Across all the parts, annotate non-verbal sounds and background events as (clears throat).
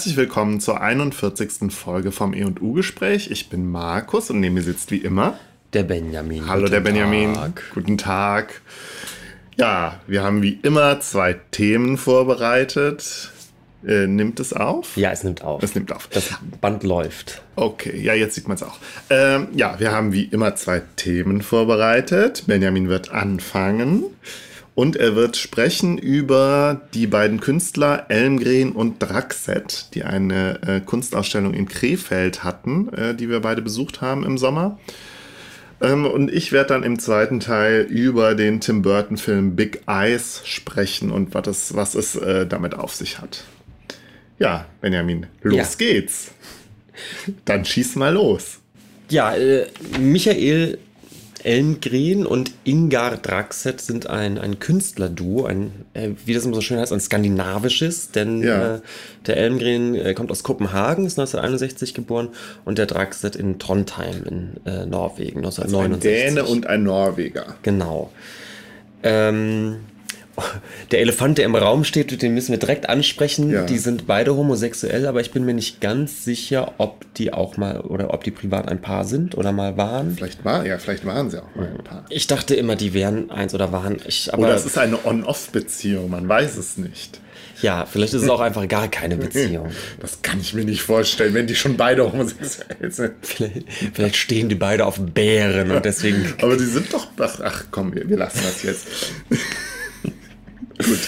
Herzlich willkommen zur 41. Folge vom E&U-Gespräch. Ich bin Markus und neben mir sitzt wie immer der Benjamin. Hallo Guten der Benjamin. Tag. Guten Tag. Ja, wir haben wie immer zwei Themen vorbereitet. Äh, nimmt es auf? Ja, es nimmt auf. Es nimmt auf. Das Band läuft. Okay, ja, jetzt sieht man es auch. Ähm, ja, wir haben wie immer zwei Themen vorbereitet. Benjamin wird anfangen und er wird sprechen über die beiden Künstler Elmgren und Draxet, die eine äh, Kunstausstellung in Krefeld hatten, äh, die wir beide besucht haben im Sommer. Ähm, und ich werde dann im zweiten Teil über den Tim Burton-Film Big Eyes sprechen und was es, was es äh, damit auf sich hat. Ja, Benjamin, los Ja. geht's. Dann schieß mal los. Ja, äh, Michael Elmgren und Ingar Draxet sind ein, ein Künstlerduo, ein, äh, wie das immer so schön heißt, ein skandinavisches, denn Ja. äh, der Elmgren äh, kommt aus Kopenhagen, ist 1961 geboren und der Draxet in Trondheim in äh, Norwegen, Ein 1969. Däne und ein Norweger. Genau. Ähm, der Elefant, der im Raum steht, den müssen wir direkt ansprechen. Ja. Die sind beide homosexuell, aber ich bin mir nicht ganz sicher, ob die auch mal oder ob die privat ein Paar sind oder mal waren. Vielleicht war, ja, vielleicht waren sie auch mal ein paar. Ich dachte immer, die wären eins oder waren. Ich, aber Oder es ist eine On-Off-Beziehung, man weiß es nicht. ja, vielleicht ist es auch einfach gar keine (laughs) Beziehung. Das kann ich mir nicht vorstellen, wenn die schon beide homosexuell sind. vielleicht, vielleicht stehen die beide auf Bären und deswegen. Aber die sind doch. Ach, ach komm, wir, wir lassen das jetzt. Gut.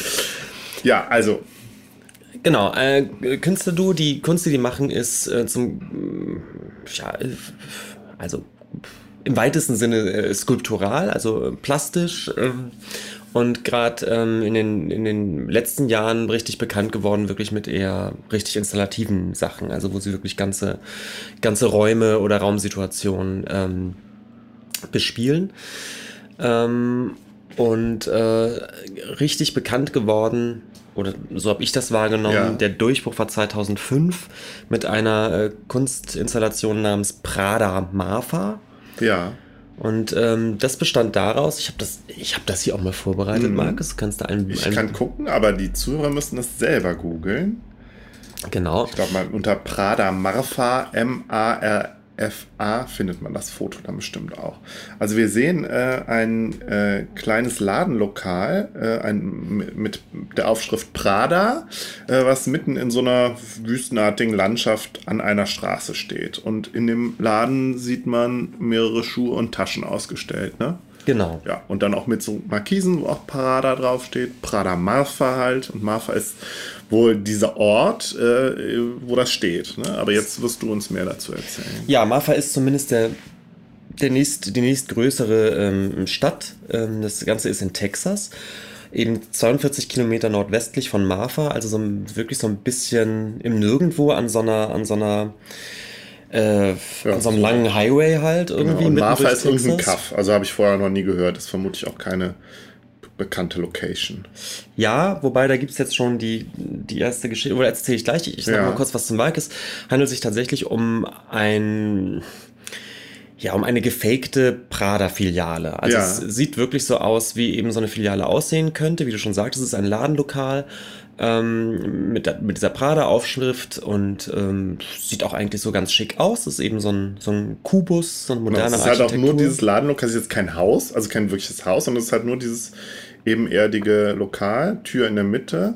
Ja, also, Genau, äh, Künstlerduo, die Kunst, die die machen, ist äh, zum, ja, also im weitesten Sinne äh, skulptural, also äh, plastisch. ähm, und gerade ähm, in, den, in den letzten Jahren richtig bekannt geworden, wirklich mit eher richtig installativen Sachen, also wo sie wirklich ganze, ganze Räume oder Raumsituationen ähm, bespielen. Ähm, und äh, richtig bekannt geworden, oder so habe ich das wahrgenommen, Ja. der Durchbruch war 2005 mit einer äh, Kunstinstallation namens Prada Marfa. ja. Und ähm, das bestand daraus, ich habe das, ich hab das hier auch mal vorbereitet, Markus, du kannst da ein, Mhm. Ich ein kann gucken, aber die Zuhörer müssen das selber googeln. genau. Ich glaube mal unter Prada Marfa, M-A-R-F-A, findet man das Foto dann bestimmt auch. Also wir sehen äh, ein äh, kleines Ladenlokal äh, ein, mit der Aufschrift Prada, äh, was mitten in so einer wüstenartigen Landschaft an einer Straße steht. Und in dem Laden sieht man mehrere Schuhe und Taschen ausgestellt, ne? Genau. Ja, und dann auch mit so Markisen, wo auch Prada draufsteht. Prada Marfa halt. Und Marfa ist wohl dieser Ort, äh, wo das steht. Ne? Aber jetzt wirst du uns mehr dazu erzählen. Ja, Marfa ist zumindest der, der nächst, die nächstgrößere ähm, Stadt. Ähm, das Ganze ist in Texas. Eben 42 Kilometer nordwestlich von Marfa, also so wirklich so ein bisschen im Nirgendwo an so einer, an so einer, äh, Ja. an so einem langen Highway halt irgendwie. Genau. Und Marfa ist irgendein. Kaff. Also habe ich vorher noch nie gehört. Das ist vermutlich auch keine bekannte Location. Ja, wobei da gibt es jetzt schon die, die erste Geschichte, oder erzähle ich gleich, ich sage Ja. mal kurz was zum Markt. Es handelt sich tatsächlich um ein, ja, um eine gefakte Prada-Filiale. Also Ja. es sieht wirklich so aus, wie eben so eine Filiale aussehen könnte. Wie du schon sagtest, es ist ein Ladenlokal ähm, mit, mit dieser Prada-Aufschrift und ähm, sieht auch eigentlich so ganz schick aus. Es ist eben so ein, so ein Kubus, so ein Genau, moderner es ist halt auch nur Architektur. dieses Ladenlokal. Es ist jetzt kein Haus, also kein wirkliches Haus, sondern es ist halt nur dieses ebenerdige Lokal, Tür in der Mitte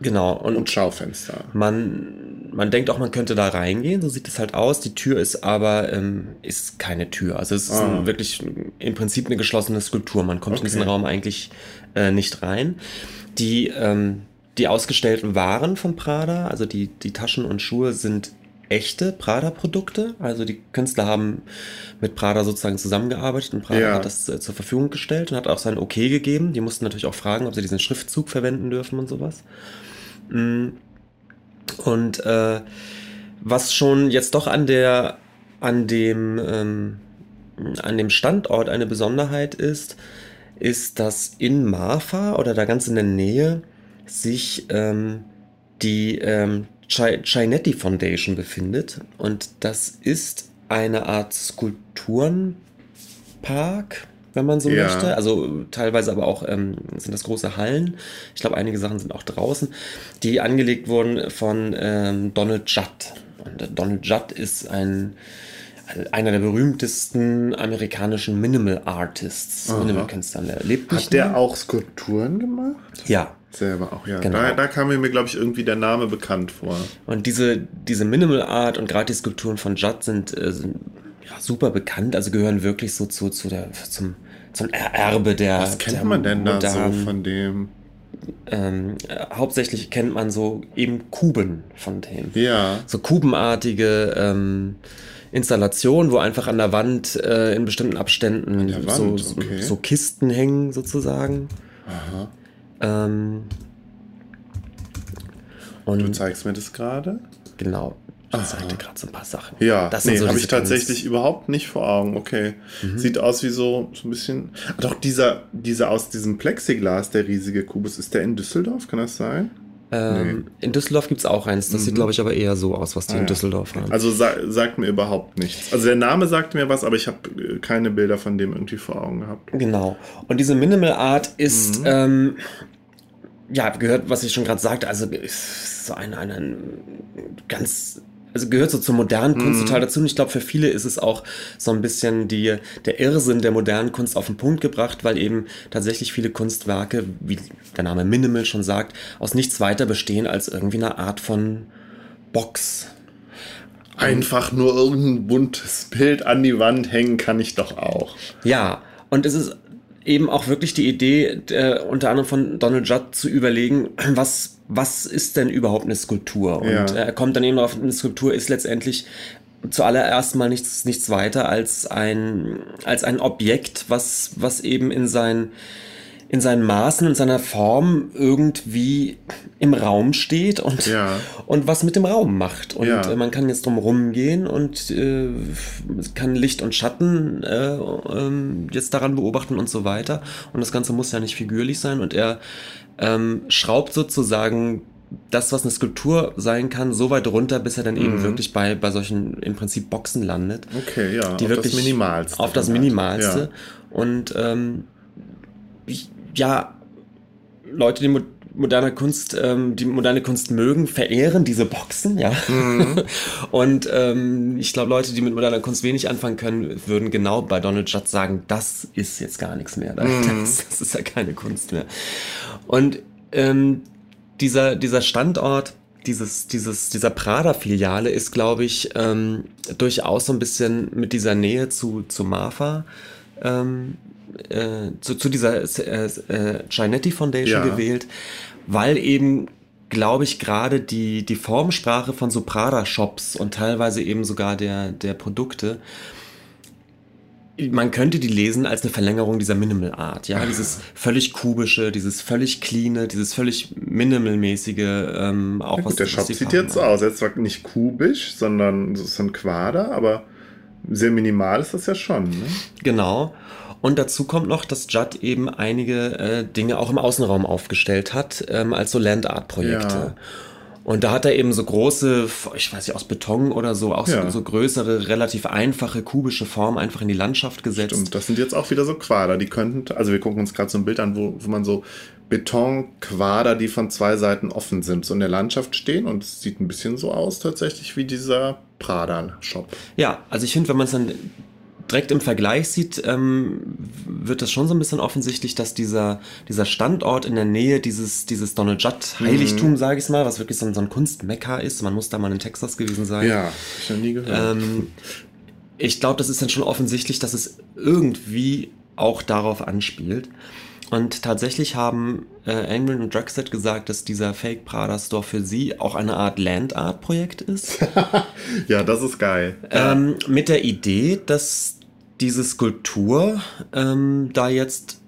Genau, und, und Schaufenster. Man, man denkt auch, man könnte da reingehen, so sieht es halt aus. Die Tür ist aber ähm, ist keine Tür. Also es ist Ah. ein, wirklich im Prinzip eine geschlossene Skulptur. Man kommt in diesen Okay. Raum eigentlich äh, nicht rein. Die, ähm, die ausgestellten Waren von Prada, also die, die Taschen und Schuhe sind echte Prada-Produkte. Also die Künstler haben mit Prada sozusagen zusammengearbeitet und Prada Ja. hat das äh, zur Verfügung gestellt und hat auch sein Okay gegeben. Die mussten natürlich auch fragen, ob sie diesen Schriftzug verwenden dürfen und sowas. Mm. Und äh, was schon jetzt doch an der, an dem, ähm, an dem Standort eine Besonderheit ist, ist, dass in Marfa oder da ganz in der Nähe sich ähm, die ähm, Chinetti Foundation befindet. Und das ist eine Art Skulpturenpark, wenn man so Ja. möchte. Also teilweise aber auch ähm, sind das große Hallen. Ich glaube, einige Sachen sind auch draußen, die angelegt wurden von ähm, Donald Judd. Und äh, Donald Judd ist ein einer der berühmtesten amerikanischen Minimal Artists, Minimal Künstler. Der lebt nicht Hat der mehr. auch Skulpturen gemacht? Ja, Selber auch, ja. Genau. Da, da kam mir, glaube ich, irgendwie der Name bekannt vor. Und diese, diese Minimal Art und gerade die Skulpturen von Judd sind, äh, sind ja, super bekannt, also gehören wirklich so zu, zu der, zum, zum Er- Erbe der. Was kennt der man denn da so modernen- von dem? Ähm, äh, hauptsächlich kennt man so eben Kuben von denen. Ja. So kubenartige ähm, Installationen, wo einfach an der Wand äh, in bestimmten Abständen Wand, so, so, okay. so Kisten hängen, sozusagen. Aha. Ähm, Du und zeigst mir das gerade? genau, ich zeigte gerade so ein paar Sachen. Ja, das nee, so habe ich tatsächlich überhaupt nicht vor Augen. Okay. Mhm. Sieht aus wie so, so ein bisschen. Doch, dieser, dieser aus diesem Plexiglas, der riesige Kubus, ist der in Düsseldorf? Kann das sein? Ähm, In Düsseldorf gibt es auch eins. Das sieht, glaube ich, aber eher so aus, was die Mhm. Ah, in ja. Düsseldorf haben. Also sa sagt mir überhaupt nichts. Also der Name sagt mir was, aber ich habe äh, keine Bilder von dem irgendwie vor Augen gehabt. Genau. Und diese Minimal Art Mhm. ist, ähm, ja, gehört, was ich schon gerade sagte, also ist so ein, ein, ein ganz, also gehört so zur modernen Kunst Mhm. total dazu. Und ich glaube, für viele ist es auch so ein bisschen die, der Irrsinn der modernen Kunst auf den Punkt gebracht, weil eben tatsächlich viele Kunstwerke, wie der Name Minimal schon sagt, aus nichts weiter bestehen als irgendwie eine Art von Box. Einfach nur irgendein buntes Bild an die Wand hängen kann ich doch auch. Ja, und es ist eben auch wirklich die Idee, äh, unter anderem von Donald Judd zu überlegen, (clears throat) was, was ist denn überhaupt eine Skulptur? Und Ja. äh, er kommt dann eben darauf, eine Skulptur ist letztendlich zuallererst mal nichts, nichts weiter als ein, als ein Objekt, was, was eben in sein, in seinen Maßen und seiner Form irgendwie im Raum steht und, Ja. und was mit dem Raum macht. Und Ja. äh, man kann jetzt drum rumgehen und äh, kann Licht und Schatten äh, ähm, jetzt daran beobachten und so weiter. Und das Ganze muss ja nicht figürlich sein. Und er ähm, schraubt sozusagen das, was eine Skulptur sein kann, so weit runter, bis er dann Mhm. eben wirklich bei, bei solchen im Prinzip Boxen landet Okay, ja. die auf wirklich das Minimalste. Auf das halt. Minimalste. Ja. Und ähm, ich, ja, Leute, die mo moderne Kunst, ähm, die moderne Kunst mögen, verehren diese Boxen, ja. Mhm. (laughs) Und ähm, ich glaube, Leute, die mit moderner Kunst wenig anfangen können, würden genau bei Donald Judd sagen, das ist jetzt gar nichts mehr. Mhm. Das, (laughs) das ist ja keine Kunst mehr. Und ähm, dieser, dieser Standort, dieses, dieses, dieser Prada-Filiale ist, glaube ich, ähm, durchaus so ein bisschen mit dieser Nähe zu, zu Marfa, ähm, äh, zu, zu dieser äh, äh, Giannetti Foundation Ja. gewählt, weil eben, glaube ich, gerade die, die Formsprache von so Prada-Shops und teilweise eben sogar der, der Produkte man könnte die lesen als eine Verlängerung dieser Minimal Art, ja, dieses völlig kubische, dieses völlig cleane, dieses völlig minimalmäßige, ähm, auch Ja, was gut, der Shop sieht jetzt so aus. Jetzt zwar nicht kubisch, sondern so ist ein Quader, aber sehr minimal ist das ja schon. Ne? Genau. Und dazu kommt noch, dass Judd eben einige äh, Dinge auch im Außenraum aufgestellt hat, ähm, als so Land-Art-Projekte. Ja. Und da hat er eben so große, ich weiß nicht, aus Beton oder so, auch Ja. so, so größere, relativ einfache, kubische Formen einfach in die Landschaft gesetzt. Und das sind jetzt auch wieder so Quader. Die könnten, also wir gucken uns gerade so ein Bild an, wo, wo man so Betonquader, die von zwei Seiten offen sind, so in der Landschaft stehen. Und es sieht ein bisschen so aus tatsächlich wie dieser Prada-Shop. Ja, also ich finde, wenn man es dann direkt im Vergleich sieht, ähm, wird das schon so ein bisschen offensichtlich, dass dieser, dieser Standort in der Nähe dieses, dieses Donald Judd Heiligtum, sage ich mal, was wirklich so ein, so ein Kunstmekka ist, man muss da mal in Texas gewesen sein. Ja, ich noch nie gehört. Ähm, ich glaube, das ist dann schon offensichtlich, dass es irgendwie auch darauf anspielt. Und tatsächlich haben äh, Engelman und Drexet gesagt, dass dieser Fake Prada Store für sie auch eine Art Land Art Projekt ist. (laughs) ja, das ist geil. Ähm, mit der Idee, dass diese Skulptur ähm, da jetzt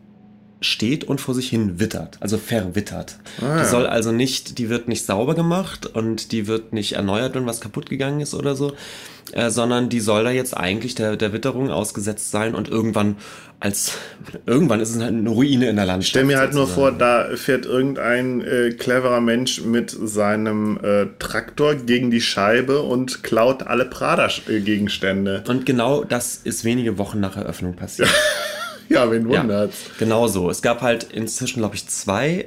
steht und vor sich hin wittert, also verwittert. Ah, ja. Die soll also nicht, die wird nicht sauber gemacht und die wird nicht erneuert, wenn was kaputt gegangen ist oder so, äh, sondern die soll da jetzt eigentlich der, der Witterung ausgesetzt sein und irgendwann als, irgendwann ist es halt eine Ruine in der Landschaft. stell mir halt nur vor, sozusagen. da fährt irgendein äh, cleverer Mensch mit seinem äh, Traktor gegen die Scheibe und klaut alle Prada-Gegenstände. Und genau das ist wenige Wochen nach Eröffnung passiert. (laughs) ja, wen wundert's? Ja, genau so. Es gab halt inzwischen, glaube ich, zwei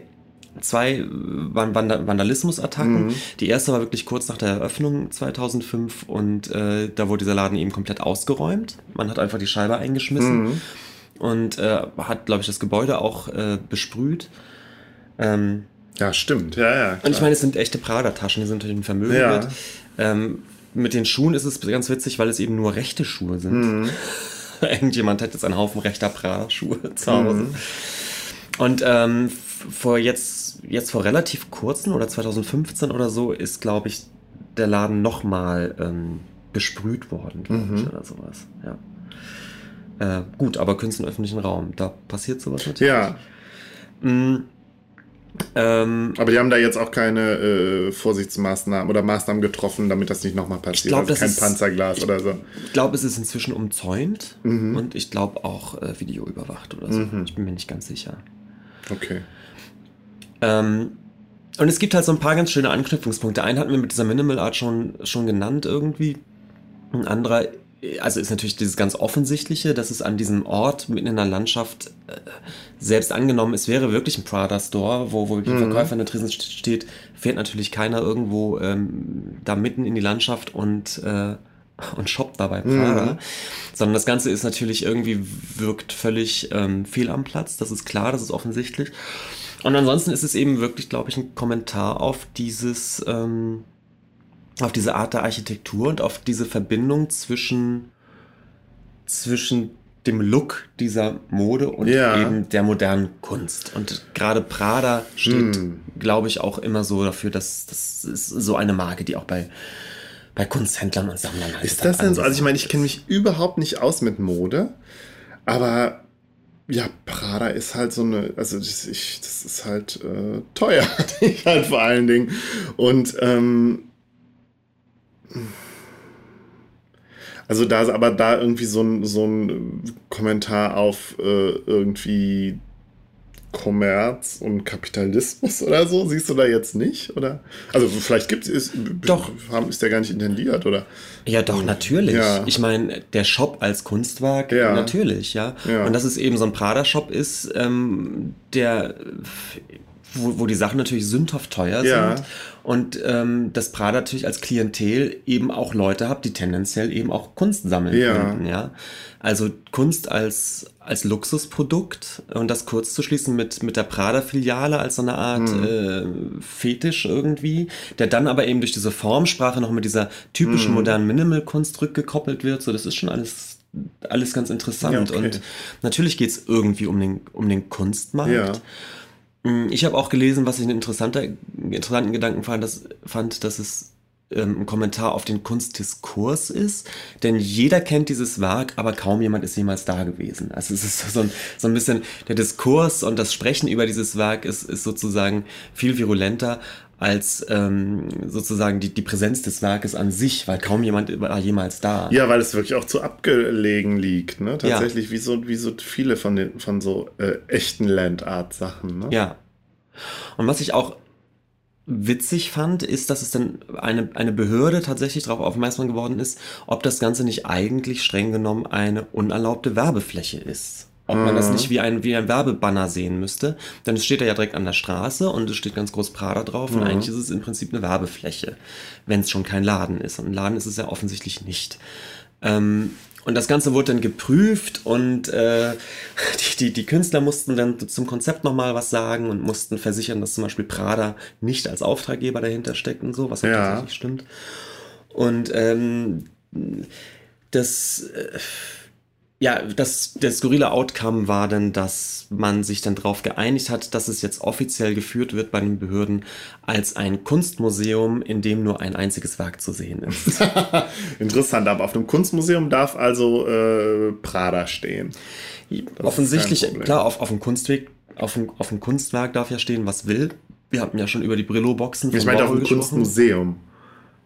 zwei Vandalismusattacken. Mhm. Die erste war wirklich kurz nach der Eröffnung 2005 und äh, da wurde dieser Laden eben komplett ausgeräumt. Man hat einfach die Scheibe eingeschmissen mhm. und äh, hat, glaube ich, das Gebäude auch äh, besprüht. Ähm, ja, stimmt. Ja, ja, und ich meine, es sind echte Prada-Taschen, die sind natürlich ein Vermögen ja. wert. Ähm, mit den Schuhen ist es ganz witzig, weil es eben nur rechte Schuhe sind. Mhm. (laughs) Irgendjemand hat jetzt einen Haufen rechter Prada-Schuhe zu Hause. Mhm. Und ähm, vor jetzt, jetzt vor relativ kurzen oder 2015 oder so ist, glaube ich, der Laden nochmal ähm, besprüht worden, mhm. oder sowas. Ja. Äh, gut, aber Künste im öffentlichen Raum, da passiert sowas natürlich. Ja. Mhm. Ähm, aber die haben da jetzt auch keine äh, Vorsichtsmaßnahmen oder Maßnahmen getroffen, damit das nicht nochmal passiert. Ich glaub, also kein ist, Panzerglas ich, oder so. Ich glaube, es ist inzwischen umzäunt mhm. und ich glaube auch äh, Video überwacht oder so. Mhm. Ich bin mir nicht ganz sicher. Okay. Ähm, und es gibt halt so ein paar ganz schöne Anknüpfungspunkte. Einen hatten wir mit dieser Minimal Art schon, schon genannt irgendwie. Ein anderer, also ist natürlich dieses ganz Offensichtliche, dass es an diesem Ort mitten in der Landschaft äh, selbst angenommen, es wäre wirklich ein Prada Store, wo, wo wirklich ein mhm. Verkäufer in der Tresen steht, fährt natürlich keiner irgendwo ähm, da mitten in die Landschaft und äh, und shoppt dabei Prada, mhm. sondern das Ganze ist natürlich irgendwie wirkt völlig ähm, fehl am Platz. Das ist klar, das ist offensichtlich. Und ansonsten ist es eben wirklich, glaube ich, ein Kommentar auf dieses, ähm, auf diese Art der Architektur und auf diese Verbindung zwischen, zwischen dem Look dieser Mode und ja. eben der modernen Kunst. Und gerade Prada steht, hm. glaube ich, auch immer so dafür, dass das ist so eine Marke, die auch bei bei Kunsthändlern und Sammlern halt Ist das denn so? Also ich meine, ich kenne mich überhaupt nicht aus mit Mode, aber ja, Prada ist halt so eine, also das, ich, das ist halt äh, teuer, (laughs) halt vor allen Dingen. Und ähm, also da ist aber da irgendwie so ein, so ein Kommentar auf äh, irgendwie Kommerz und Kapitalismus oder so? Siehst du da jetzt nicht? Oder? Also vielleicht gibt es, doch. ist der gar nicht intendiert, oder? Ja, doch, natürlich. Ja. Ich meine, der Shop als Kunstwerk, ja. natürlich, ja. ja. Und dass es eben so ein Prada-Shop ist, ähm, der wo, wo die Sachen natürlich sündhaft teuer ja. sind und ähm, das Prada natürlich als Klientel eben auch Leute hat, die tendenziell eben auch Kunst sammeln ja. könnten, ja. Also Kunst als, als Luxusprodukt und das kurz zu schließen mit, mit der Prada-Filiale als so eine Art mhm. äh, Fetisch irgendwie, der dann aber eben durch diese Formsprache noch mit dieser typischen mhm. modernen Minimal-Kunst rückgekoppelt wird, so das ist schon alles alles ganz interessant. Ja, okay. Und natürlich geht es irgendwie um den, um den Kunstmarkt. Ja. Mm, ich habe auch gelesen, was ich einen interessanten Gedanken fand, dass, fand, dass es ähm, ein Kommentar auf den Kunstdiskurs ist, denn jeder kennt dieses Werk, aber kaum jemand ist jemals da gewesen. Also es ist (laughs) so ein, so ein bisschen, der Diskurs und das Sprechen über dieses Werk ist, ist sozusagen viel virulenter als ähm, sozusagen die, die Präsenz des Werkes an sich, weil kaum jemand war jemals da. Ja, weil es wirklich auch zu abgelegen liegt, ne? Tatsächlich, ja. wie, so, wie so viele von, den, von so äh, echten Landart-Sachen, ne? Ja. Und was ich auch witzig fand, ist, dass es dann eine, eine Behörde tatsächlich darauf aufmerksam geworden ist, ob das Ganze nicht eigentlich streng genommen eine unerlaubte Werbefläche ist ob man das mhm. nicht wie ein, wie ein Werbebanner sehen müsste. Denn es steht da ja direkt an der Straße und es steht ganz groß Prada drauf mhm. und eigentlich ist es im Prinzip eine Werbefläche, wenn es schon kein Laden ist. Und ein Laden ist es ja offensichtlich nicht. Ähm, und das Ganze wurde dann geprüft und äh, (laughs) die, die, die Künstler mussten dann zum Konzept nochmal was sagen und mussten versichern, dass zum Beispiel Prada nicht als Auftraggeber dahinter steckt und so, was ja. tatsächlich stimmt. Und ähm, das... Äh, ja, das, der skurrile Outcome war dann, dass man sich dann darauf geeinigt hat, dass es jetzt offiziell geführt wird bei den Behörden als ein Kunstmuseum, in dem nur ein einziges Werk zu sehen ist. (laughs) Interessant, aber auf dem Kunstmuseum darf also äh, Prada stehen. Das Offensichtlich, klar, auf, auf dem Kunstweg, auf dem, auf dem Kunstwerk darf ja stehen, was will. Wir hatten ja schon über die Brillo-Boxen Ich meine, auf dem Kunstmuseum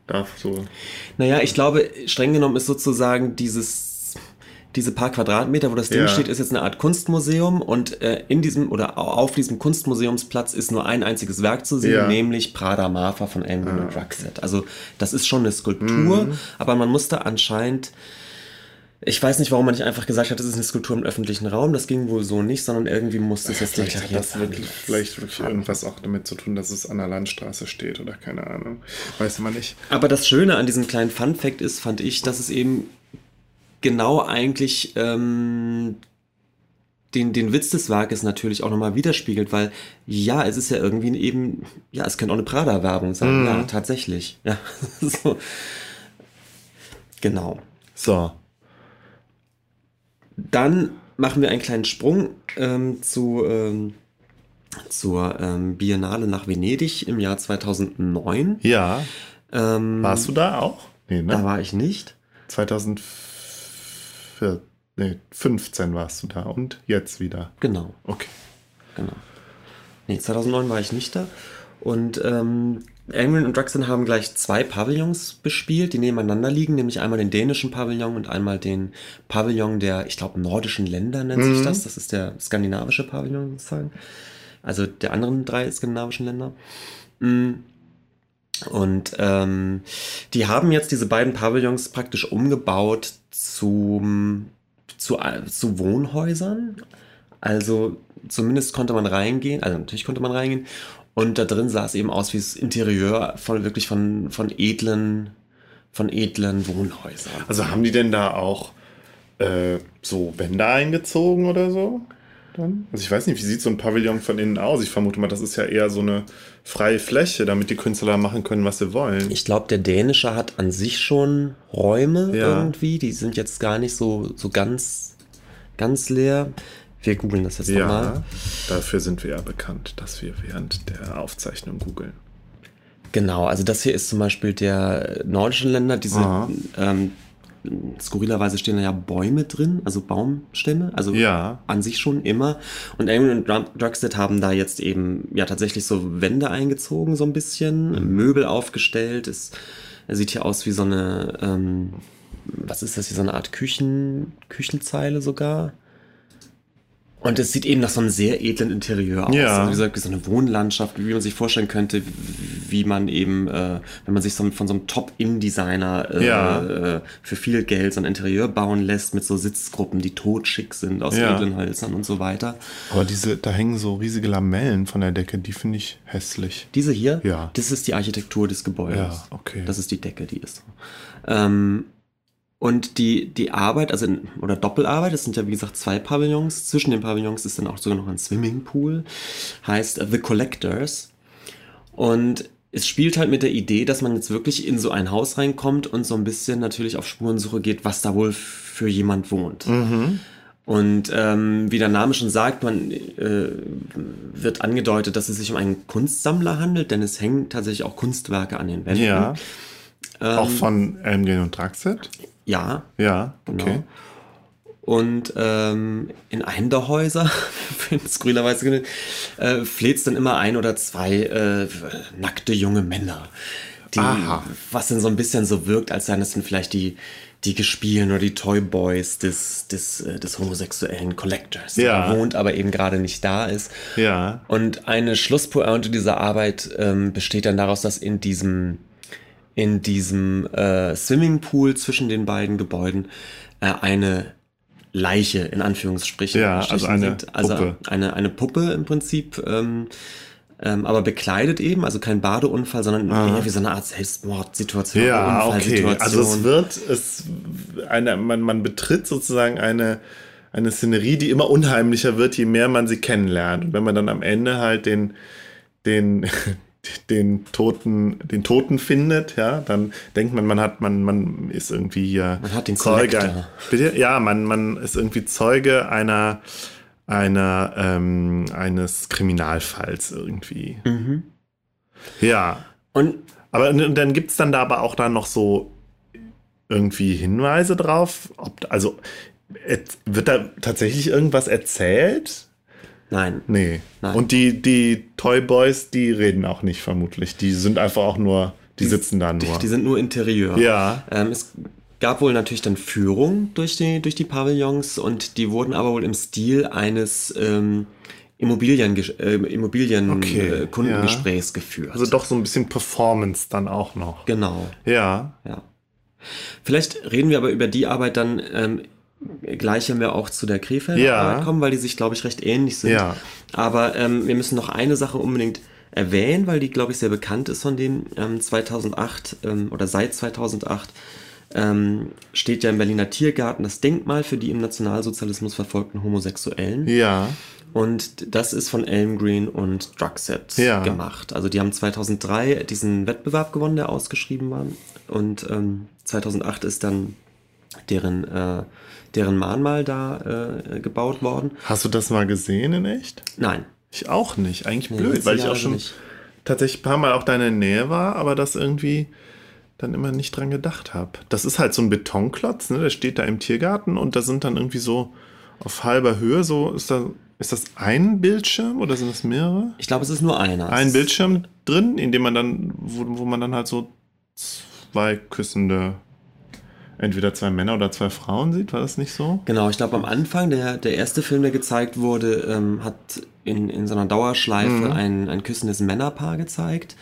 darf so. Naja, ich glaube, streng genommen ist sozusagen dieses diese paar Quadratmeter, wo das Ding ja. steht, ist jetzt eine Art Kunstmuseum und äh, in diesem oder auf diesem Kunstmuseumsplatz ist nur ein einziges Werk zu sehen, ja. nämlich Prada Marfa von England ah. und Ruckset. Also das ist schon eine Skulptur, mhm. aber man musste anscheinend Ich weiß nicht, warum man nicht einfach gesagt hat, das ist eine Skulptur im öffentlichen Raum. Das ging wohl so nicht, sondern irgendwie musste es jetzt Vielleicht hat deklariert das wirklich, vielleicht wirklich irgendwas auch damit zu tun, dass es an der Landstraße steht oder keine Ahnung. Weiß man nicht. Aber das Schöne an diesem kleinen Fun-Fact ist, fand ich, dass es eben genau eigentlich ähm, den, den Witz des Werkes natürlich auch nochmal widerspiegelt, weil ja, es ist ja irgendwie eben, ja, es könnte auch eine Prada-Werbung sein, ja, tatsächlich. Ja, (laughs) so. Genau. So. Dann machen wir einen kleinen Sprung ähm, zu, ähm, zur ähm, Biennale nach Venedig im Jahr 2009. Ja. Ähm, Warst du da auch? Nee, Da ne? war ich nicht. 2004, nee, 15 warst du da und jetzt wieder. Genau. Okay. Genau. Nee, 2009 war ich nicht da. Und ähm, England und Druxton haben gleich zwei Pavillons bespielt, die nebeneinander liegen, nämlich einmal den dänischen Pavillon und einmal den Pavillon der, ich glaube, nordischen Länder nennt sich das. Das ist der skandinavische Pavillon sozusagen. Also der anderen drei skandinavischen Länder. Mm. Und ähm, die haben jetzt diese beiden Pavillons praktisch umgebaut zum, zu, zu Wohnhäusern. Also zumindest konnte man reingehen, also natürlich konnte man reingehen. Und da drin sah es eben aus wie das Interieur von wirklich von, von edlen, von edlen Wohnhäusern. Also haben die denn da auch äh, so Wände eingezogen oder so? Dann? Also ich weiß nicht, wie sieht so ein Pavillon von innen aus? Ich vermute mal, das ist ja eher so eine freie Fläche, damit die Künstler machen können, was sie wollen. Ich glaube, der dänische hat an sich schon Räume Ja. irgendwie. Die sind jetzt gar nicht so, so ganz, ganz leer. Wir googeln das jetzt ja, nochmal. dafür sind wir ja bekannt, dass wir während der Aufzeichnung googeln. Genau, also das hier ist zum Beispiel der nordischen Länder, diese ähm, skurrilerweise stehen da ja Bäume drin, also Baumstämme, also Ja. an sich schon immer. Und Eamon und Drugstead haben da jetzt eben ja tatsächlich so Wände eingezogen, so ein bisschen, Mhm. Möbel aufgestellt. Es, er sieht hier aus wie so eine, ähm, was ist das hier, so eine Art Küchen, Küchenzeile sogar. Und es sieht eben nach so einem sehr edlen Interieur aus. Ja. Also wie gesagt, so eine Wohnlandschaft, wie man sich vorstellen könnte, wie man eben, äh, wenn man sich so von so einem Top-In-Designer äh, Ja. äh, für viel Geld so ein Interieur bauen lässt mit so Sitzgruppen, die totschick sind aus Ja. edlen Hölzern und so weiter. Aber diese, da hängen so riesige Lamellen von der Decke, die finde ich hässlich. Diese hier, Ja. das ist die Architektur des Gebäudes. Ja, okay. Das ist die Decke, die ist so. Ähm, und die, die Arbeit, also in, oder Doppelarbeit, es sind ja wie gesagt zwei Pavillons. Zwischen den Pavillons ist dann auch sogar noch ein Swimmingpool. Heißt äh, The Collectors. Und es spielt halt mit der Idee, dass man jetzt wirklich in so ein Haus reinkommt und so ein bisschen natürlich auf Spurensuche geht, was da wohl für jemand wohnt. Und ähm, wie der Name schon sagt, man äh, wird angedeutet, dass es sich um einen Kunstsammler handelt, denn es hängen tatsächlich auch Kunstwerke an den Wänden. Ja. Ähm, Auch von Elmgren und Draxet? Ja, Ja, okay. Genau. Und ähm, in einem der Häuser, (laughs) skurrilerweise genannt, äh, fleht dann immer ein oder zwei äh, nackte junge Männer. Die, Aha. was dann so ein bisschen so wirkt, als seien das dann vielleicht die, die Gespielen oder die Toyboys des, des, äh, des homosexuellen Collectors, der Ja. wohnt, aber eben gerade nicht da ist. Ja. Und eine Schlusspointe dieser Arbeit ähm, besteht dann daraus, dass in diesem, in diesem äh, Swimmingpool zwischen den beiden Gebäuden äh, eine Leiche in Anführungsstrichen Ja, also eine sind. Also Puppe. eine, eine Puppe im Prinzip, ähm, ähm, aber bekleidet eben, also kein Badeunfall, sondern eher wie so eine Art Selbstmordsituation. Ja, okay. Also es wird, es eine, man, man betritt sozusagen eine, eine Szenerie, die immer unheimlicher wird, je mehr man sie kennenlernt. Und wenn man dann am Ende halt den, den, (laughs) den Toten, den Toten findet, ja, dann denkt man, man hat, man, man ist irgendwie hier Man hat den Zeuge. Bitte? Ja, man, man ist irgendwie Zeuge einer, einer, ähm, eines Kriminalfalls irgendwie. Mhm. Ja. Und Aber und dann gibt es dann da aber auch dann noch so irgendwie Hinweise drauf? Ob, also wird da tatsächlich irgendwas erzählt? Nein, Nee. Nein. Und die, die Toy Boys, die reden auch nicht vermutlich. Die sind einfach auch nur, die, sitzen da nur. die, die sind nur Interieur. ja. Ähm, es gab wohl natürlich dann Führung durch die, durch die Pavillons und die wurden aber wohl im Stil eines ähm, Immobilien, äh, Immobilien Okay, äh, Kundengesprächs geführt. Also doch so ein bisschen Performance dann auch noch. genau, Ja. ja. Vielleicht reden wir aber über die Arbeit dann ähm, gleich, wenn wir auch zu der Krefelder Ja. Kommen, weil die sich, glaube ich, recht ähnlich sind. Ja. Aber ähm, wir müssen noch eine Sache unbedingt erwähnen, weil die, glaube ich, sehr bekannt ist von denen. Ähm, 2008 ähm, oder seit 2008 ähm, steht ja im Berliner Tiergarten das Denkmal für die im Nationalsozialismus verfolgten Homosexuellen. Ja. Und das ist von Elm Green und Drugset Ja. gemacht. Also die haben 2003 diesen Wettbewerb gewonnen, der ausgeschrieben war. Und ähm, 2008 ist dann deren, äh, deren Mahnmal da äh, gebaut worden. Hast du das mal gesehen in echt? Nein. Ich auch nicht. Eigentlich Nee, blöd, weil ich auch schon nicht. tatsächlich ein paar Mal auch deine Nähe war, aber das irgendwie dann immer nicht dran gedacht habe. Das ist halt so ein Betonklotz, ne? Der steht da im Tiergarten und da sind dann irgendwie so auf halber Höhe so, ist da, ist das ein Bildschirm oder sind das mehrere? Ich glaube, es ist nur einer. Ein Bildschirm drin, in dem man dann, wo, wo man dann halt so zwei küssende, entweder zwei Männer oder zwei Frauen sieht, war das nicht so? Genau, ich glaube am Anfang, der, der erste Film, der gezeigt wurde, ähm, hat in, in so einer Dauerschleife Mhm. ein, ein küssendes Männerpaar gezeigt.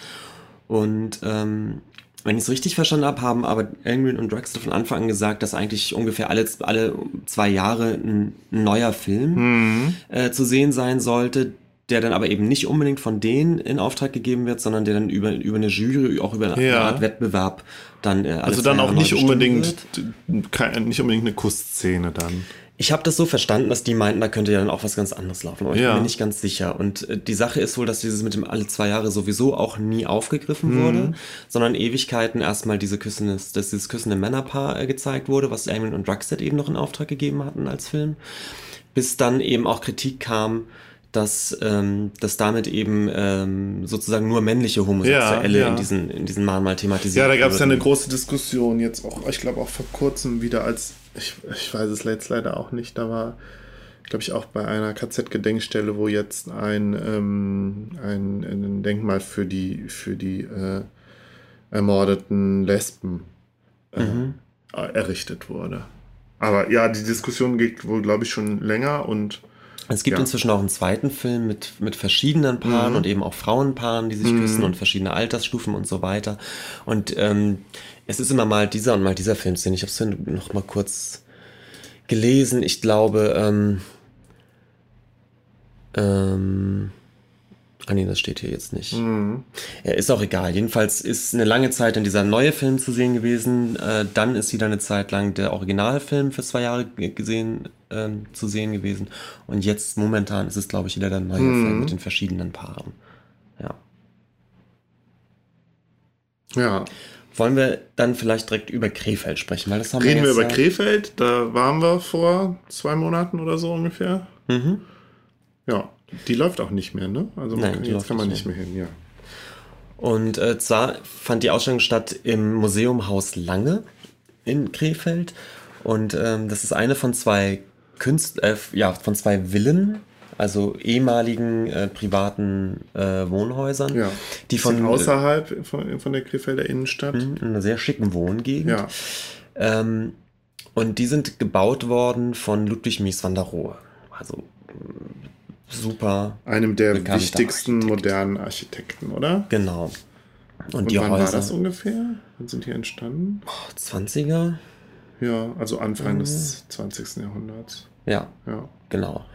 Und ähm, wenn ich es richtig verstanden habe, haben aber Elmgreen und Drexler von Anfang an gesagt, dass eigentlich ungefähr alle, alle zwei Jahre ein, ein neuer Film Mhm. äh, zu sehen sein sollte, der dann aber eben nicht unbedingt von denen in Auftrag gegeben wird, sondern der dann über, über eine Jury, auch über eine Ja. Art Wettbewerb dann äh, Also dann auch nicht unbedingt, kein, nicht unbedingt eine Kussszene dann. Ich habe das so verstanden, dass die meinten, da könnte ja dann auch was ganz anderes laufen. Aber ich Ja. bin mir nicht ganz sicher. Und äh, die Sache ist wohl, dass dieses mit dem alle zwei Jahre sowieso auch nie aufgegriffen Mhm. wurde, sondern Ewigkeiten erstmal diese küssende, dass dieses küssende Männerpaar äh, gezeigt wurde, was Damon und Drugset eben noch in Auftrag gegeben hatten als Film. Bis dann eben auch Kritik kam, dass, ähm, dass damit eben ähm, sozusagen nur männliche Homosexuelle Ja, ja. in diesen, in diesen Mahnmal thematisiert Ja, da gab es ja eine große Diskussion jetzt auch, ich glaube auch vor kurzem wieder als, ich, ich weiß es jetzt leider auch nicht, da war, glaube ich, auch bei einer KZ-Gedenkstelle, wo jetzt ein, ähm, ein, ein Denkmal für die, für die äh, ermordeten Lesben äh, errichtet wurde. Aber ja, die Diskussion geht wohl, glaube ich, schon länger und Es gibt Ja. inzwischen auch einen zweiten Film mit, mit verschiedenen Paaren Mhm. und eben auch Frauenpaaren, die sich küssen und verschiedene Altersstufen und so weiter. Und ähm, es ist immer mal dieser und mal dieser Filmszene. Ich habe es noch mal kurz gelesen. Ich glaube, ähm, ähm, ah nee, das steht hier jetzt nicht. Ja, ist auch egal. Jedenfalls ist eine lange Zeit dann dieser neue Film zu sehen gewesen. Äh, dann ist wieder eine Zeit lang der Originalfilm für zwei Jahre ge- gesehen, ähm, zu sehen gewesen. Und jetzt momentan ist es, glaube ich, wieder der neue Film mit den verschiedenen Paaren. Ja. ja. Wollen wir dann vielleicht direkt über Krefeld sprechen? Weil das haben Reden wir jetzt über ja- Krefeld, da waren wir vor zwei Monaten oder so ungefähr. Mhm. Ja, die läuft auch nicht mehr, ne? Also Nein, kann, jetzt kann man nicht nicht mehr hin, ja. Und äh, zwar fand die Ausstellung statt im Museum Haus Lange in Krefeld. Und ähm, das ist eine von zwei Künst äh, ja, von zwei Villen, also ehemaligen äh, privaten äh, Wohnhäusern, Ja. die von Sind außerhalb von, von der Krefelder Innenstadt. in einer sehr schicken Wohngegend. Ja. Ähm, und die sind gebaut worden von Ludwig Mies van der Rohe. Also super, Einem der wichtigsten Architekt. modernen Architekten, oder? genau. Und, Und die wann Häuser, war das ungefähr? Wann sind die entstanden? 20er? Ja, also Anfang Mhm. des 20. Jahrhunderts. Ja, Ja. genau.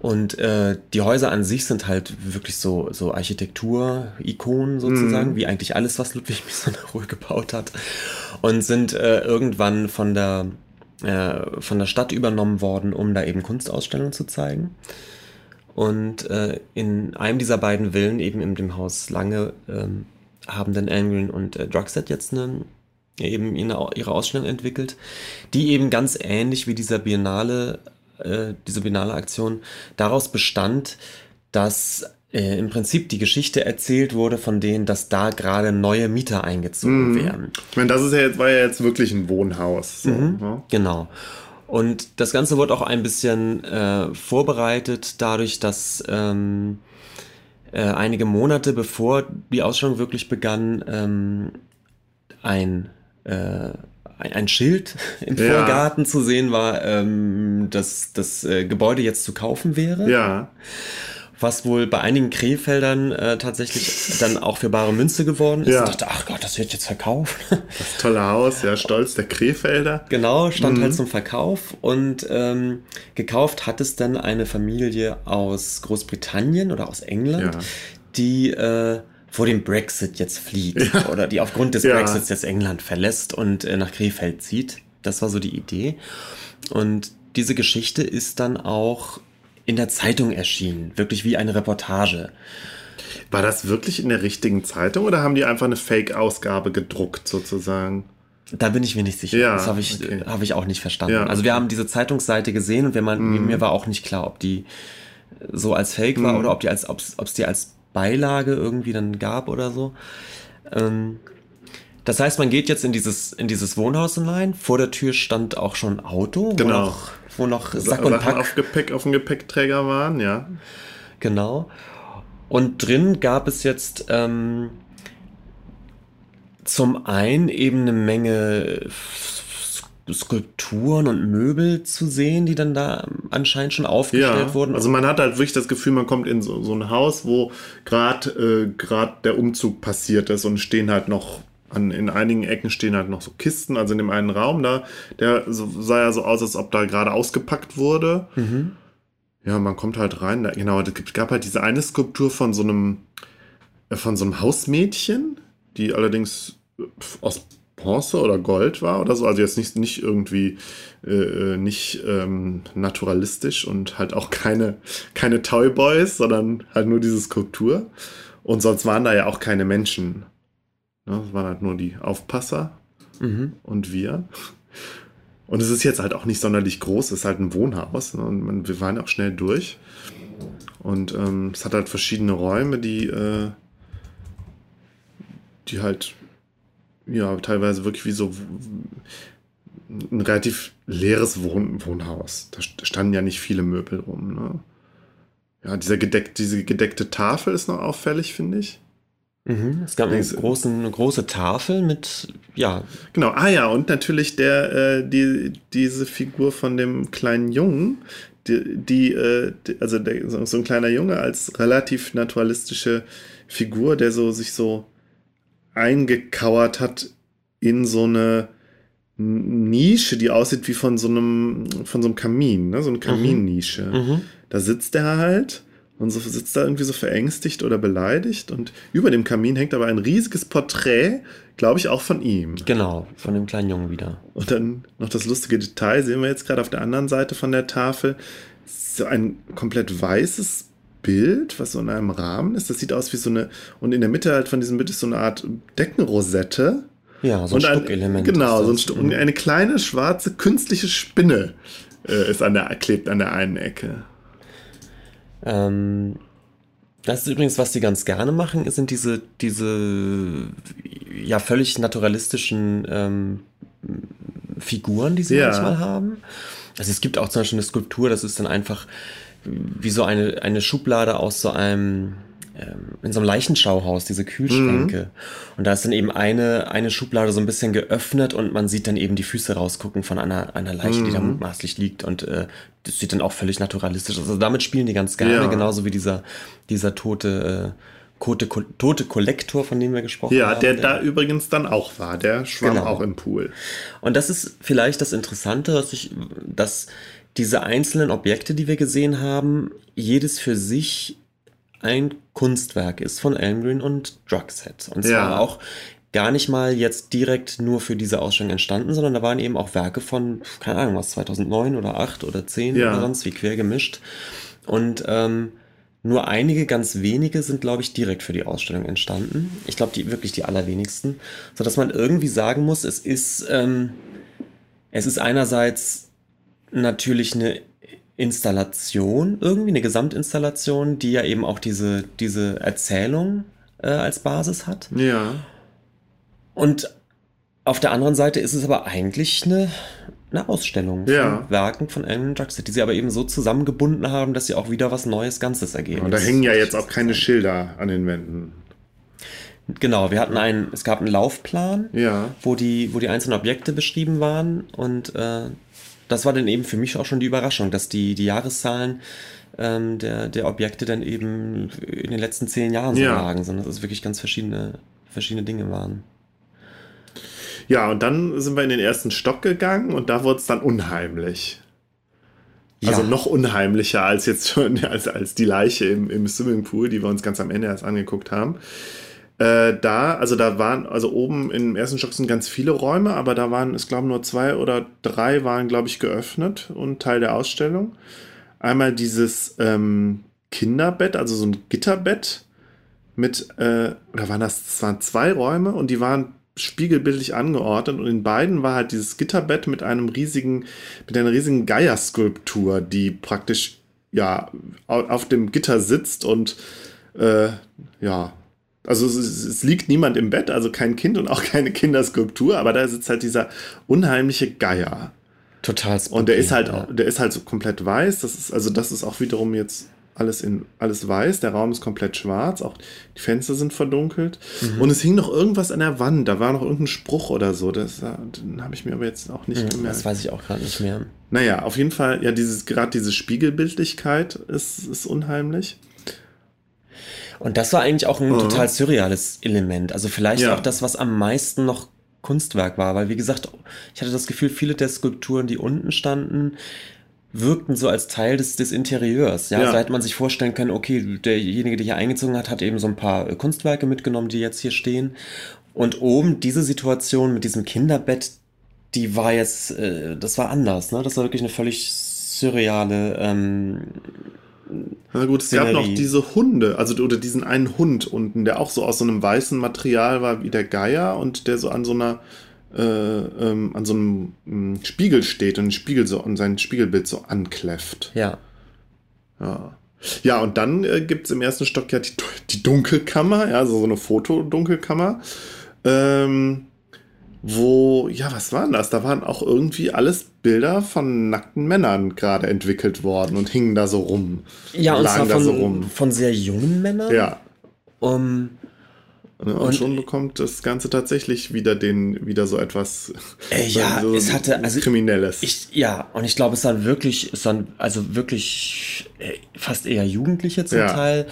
Und äh, die Häuser an sich sind halt wirklich so, so Architektur-Ikonen sozusagen, Mhm. wie eigentlich alles, was Ludwig (laughs) Mies van der Rohe gebaut hat. Und sind äh, irgendwann von der, äh, von der Stadt übernommen worden, um da eben Kunstausstellungen zu zeigen. Und äh, in einem dieser beiden Villen, eben in dem Haus Lange, ähm, haben dann Almgren und äh, Drugset jetzt eine, eben ihre, ihre Ausstellung entwickelt, die eben ganz ähnlich wie dieser Biennale, äh, diese Biennale-Aktion daraus bestand, dass äh, im Prinzip die Geschichte erzählt wurde von denen, dass da gerade neue Mieter eingezogen wären. Ich meine, das ist ja jetzt, war ja jetzt wirklich ein Wohnhaus. So, Mhm. ne? Genau. Und das Ganze wurde auch ein bisschen äh, vorbereitet dadurch, dass ähm, äh, einige Monate bevor die Ausstellung wirklich begann, ähm, ein, äh, ein, Schild (laughs) im Ja. Vorgarten zu sehen war, ähm, dass das äh, Gebäude jetzt zu kaufen wäre Ja. Was wohl bei einigen Krefeldern äh, tatsächlich dann auch für bare Münze geworden ist. Ja. Ich dachte, ach Gott, das wird jetzt verkauft. (laughs) Das tolle Haus, ja, stolz der Krefelder. Genau, stand halt zum Verkauf und ähm, gekauft hat es dann eine Familie aus Großbritannien oder aus England, Ja. die äh, vor dem Brexit jetzt flieht oder die aufgrund des Ja. Brexits jetzt England verlässt und äh, nach Krefeld zieht. Das war so die Idee. Und diese Geschichte ist dann auch in der Zeitung erschienen, wirklich wie eine Reportage. War das wirklich in der richtigen Zeitung oder haben die einfach eine Fake-Ausgabe gedruckt sozusagen? Da bin ich mir nicht sicher. Ja, das habe ich, okay. äh, habe ich auch nicht verstanden. Ja, also wir haben diese Zeitungsseite gesehen und man, Mhm. mir war auch nicht klar, ob die so als Fake war oder ob die als, ob es die als Beilage irgendwie dann gab oder so. Ähm, das heißt, man geht jetzt in dieses, in dieses Wohnhaus hinein. Vor der Tür stand auch schon ein Auto, Genau. noch, wo noch Sack und Pack auf, Gepäck, auf dem Gepäckträger waren, ja. Genau. Und drin gab es jetzt ähm, zum einen eben eine Menge Skulpturen und Möbel zu sehen, die dann da anscheinend schon aufgestellt Ja, wurden. also man hat halt wirklich das Gefühl, man kommt in so, so ein Haus, wo gerade äh, grad der Umzug passiert ist und stehen halt noch, an, in einigen Ecken stehen halt noch so Kisten, also in dem einen Raum da, der so, sah ja so aus, als ob da gerade ausgepackt wurde. mhm. Ja, man kommt halt rein, da, genau, es gab halt diese eine Skulptur von so einem, äh, von so einem Hausmädchen, die allerdings aus Bronze oder Gold war oder so, also jetzt nicht, nicht irgendwie äh, äh, nicht ähm, naturalistisch und halt auch keine, keine Toyboys, sondern halt nur diese Skulptur. Und sonst waren da ja auch keine Menschen. Ne? Es waren halt nur die Aufpasser Mhm. und wir. Und es ist jetzt halt auch nicht sonderlich groß, es ist halt ein Wohnhaus. Ne? Und man, wir waren auch schnell durch. Und ähm, es hat halt verschiedene Räume, die, äh, die halt, ja, teilweise wirklich wie so ein relativ leeres Wohn Wohnhaus. Da st- standen ja nicht viele Möbel rum. Ne? Ja, dieser gedeck diese gedeckte Tafel ist noch auffällig, finde ich. Mhm. Es gab eine, großen, eine große Tafel mit, ja, Genau, ah ja, und natürlich der, äh, die, diese Figur von dem kleinen Jungen, die, die, äh, die also der, so so ein kleiner Junge als relativ naturalistische Figur, der so sich so eingekauert hat in so eine Nische, die aussieht wie von so einem, von so einem Kamin, ne? so eine Kaminnische. mhm. Da sitzt er halt und so sitzt da irgendwie so verängstigt oder beleidigt und über dem Kamin hängt aber ein riesiges Porträt, glaube ich, auch von ihm. genau, von dem kleinen Jungen wieder. Und dann noch das lustige Detail sehen wir jetzt gerade auf der anderen Seite von der Tafel. So ein komplett weißes Bild, was so in einem Rahmen ist. Das sieht aus wie so eine, und in der Mitte halt von diesem Bild ist so eine Art Deckenrosette. Ja, so ein ein, Stuckelement. Genau, so ein das. Stu- Mhm. und eine kleine schwarze künstliche Spinne äh, ist an der, klebt an der einen Ecke. Ähm, das ist übrigens, was die ganz gerne machen, sind diese, diese ja völlig naturalistischen ähm, Figuren, die sie Ja. manchmal haben. Also es gibt auch zum Beispiel eine Skulptur, das ist dann einfach wie so eine, eine Schublade aus so einem ähm, in so einem Leichenschauhaus, diese Kühlschränke. Und da ist dann eben eine, eine Schublade so ein bisschen geöffnet und man sieht dann eben die Füße rausgucken von einer, einer Leiche, die da mutmaßlich liegt. Und äh, das sieht dann auch völlig naturalistisch aus. Also damit spielen die ganz gerne, Ja. genauso wie dieser, dieser tote, äh, tote, tote Kollektor, von dem wir gesprochen Ja, haben. der da übrigens dann auch war. Der schwamm Genau. auch im Pool. Und das ist vielleicht das Interessante, dass, ich, dass diese einzelnen Objekte, die wir gesehen haben, jedes für sich ein Kunstwerk ist von Elmgreen und Drugset. Und zwar Ja. auch gar nicht mal jetzt direkt nur für diese Ausstellung entstanden, sondern da waren eben auch Werke von, keine Ahnung was, 2009 oder 8 oder 10 Ja. oder sonst wie quer gemischt. Und ähm, nur einige, ganz wenige sind, glaube ich, direkt für die Ausstellung entstanden. Ich glaube, die wirklich die allerwenigsten. Sodass man irgendwie sagen muss, es ist, ähm, es ist einerseits natürlich eine Installation, irgendwie eine Gesamtinstallation, die ja eben auch diese, diese Erzählung äh, als Basis hat. Ja. Und auf der anderen Seite ist es aber eigentlich eine, eine Ausstellung Ja. von Werken von Alan Drugset, die sie aber eben so zusammengebunden haben, dass sie auch wieder was Neues, Ganzes ergeben. Und da hängen ja jetzt auch keine Schilder an den Wänden. Genau, wir hatten einen, es gab einen Laufplan, Ja. wo die, wo die einzelnen Objekte beschrieben waren und äh, das war dann eben für mich auch schon die Überraschung, dass die, die Jahreszahlen ähm, der, der Objekte dann eben in den letzten zehn Jahren so Ja. lagen, sondern dass es wirklich ganz verschiedene, verschiedene Dinge waren. Ja, und dann sind wir in den ersten Stock gegangen und da wurde es dann unheimlich. Also Ja. noch unheimlicher als jetzt schon, (laughs) als, als die Leiche im, im Swimmingpool, die wir uns ganz am Ende erst angeguckt haben. Äh, da, also da waren, also oben im ersten Stock sind ganz viele Räume, aber da waren, ich glaube, nur zwei oder drei waren, glaube ich, geöffnet und Teil der Ausstellung. Einmal dieses ähm, Kinderbett, also so ein Gitterbett mit, äh, oder waren das, das waren zwei Räume und die waren spiegelbildlich angeordnet und in beiden war halt dieses Gitterbett mit einem riesigen, mit einer riesigen Geierskulptur, die praktisch ja au- auf dem Gitter sitzt und äh, ja, also es, es liegt niemand im Bett, also kein Kind und auch keine Kinderskulptur, aber da sitzt halt dieser unheimliche Geier. Total spooky, Und der ist halt, ja. der ist halt so komplett weiß. Das ist, also das ist auch wiederum jetzt alles in alles weiß. Der Raum ist komplett schwarz. Auch die Fenster sind verdunkelt. Mhm. Und es hing noch irgendwas an der Wand. Da war noch irgendein Spruch oder so. Das, den habe ich mir aber jetzt auch nicht Ja, gemerkt. das weiß ich auch gerade nicht mehr. Naja, auf jeden Fall, ja, dieses, gerade diese Spiegelbildlichkeit ist, ist unheimlich. Und das war eigentlich auch ein Mhm. total surreales Element. Also vielleicht Ja. auch das, was am meisten noch Kunstwerk war, weil wie gesagt, ich hatte das Gefühl, viele der Skulpturen, die unten standen, wirkten so als Teil des, des Interieurs. Ja, Ja. so hätte man sich vorstellen können, okay, derjenige, der hier eingezogen hat, hat eben so ein paar äh, Kunstwerke mitgenommen, die jetzt hier stehen. Und oben diese Situation mit diesem Kinderbett, die war jetzt, äh, das war anders, ne? Das war wirklich eine völlig surreale, ähm, Na gut, es gab Szenerie. noch diese Hunde, also oder diesen einen Hund unten, der auch so aus so einem weißen Material war wie der Geier und der so an so einer äh, ähm, an so einem ähm, Spiegel steht und Spiegel so und sein Spiegelbild so ankläfft. ja. Ja. Ja, und dann äh, gibt es im ersten Stock ja die, die Dunkelkammer, ja, so, so eine Fotodunkelkammer. Ähm, wo, ja, was waren das? Da waren auch irgendwie alles Bilder von nackten Männern gerade entwickelt worden und hingen da so rum. Ja, und zwar so von, rum. von sehr jungen Männern. Ja. Um, Ne, Und, Und- schon bekommt das Ganze tatsächlich wieder den, wieder so etwas Äh, ja, (laughs) so, es hatte- also Kriminelles. ich, ja, und ich glaube, es waren wirklich, es waren also wirklich äh, fast eher Jugendliche zum Ja. Teil.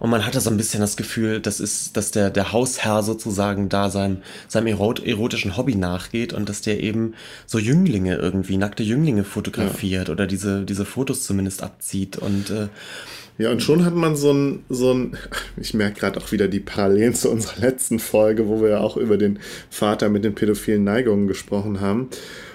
Und man hatte so ein bisschen das Gefühl, das ist, dass der, der Hausherr sozusagen da seinem, seinem erot erotischen Hobby nachgeht und dass der eben so Jünglinge irgendwie, nackte Jünglinge fotografiert oder diese, diese Fotos zumindest abzieht. Und äh, Ja, und schon hat man so ein, so ein, ich merke gerade auch wieder die Parallelen zu unserer letzten Folge, wo wir ja auch über den Vater mit den pädophilen Neigungen gesprochen haben.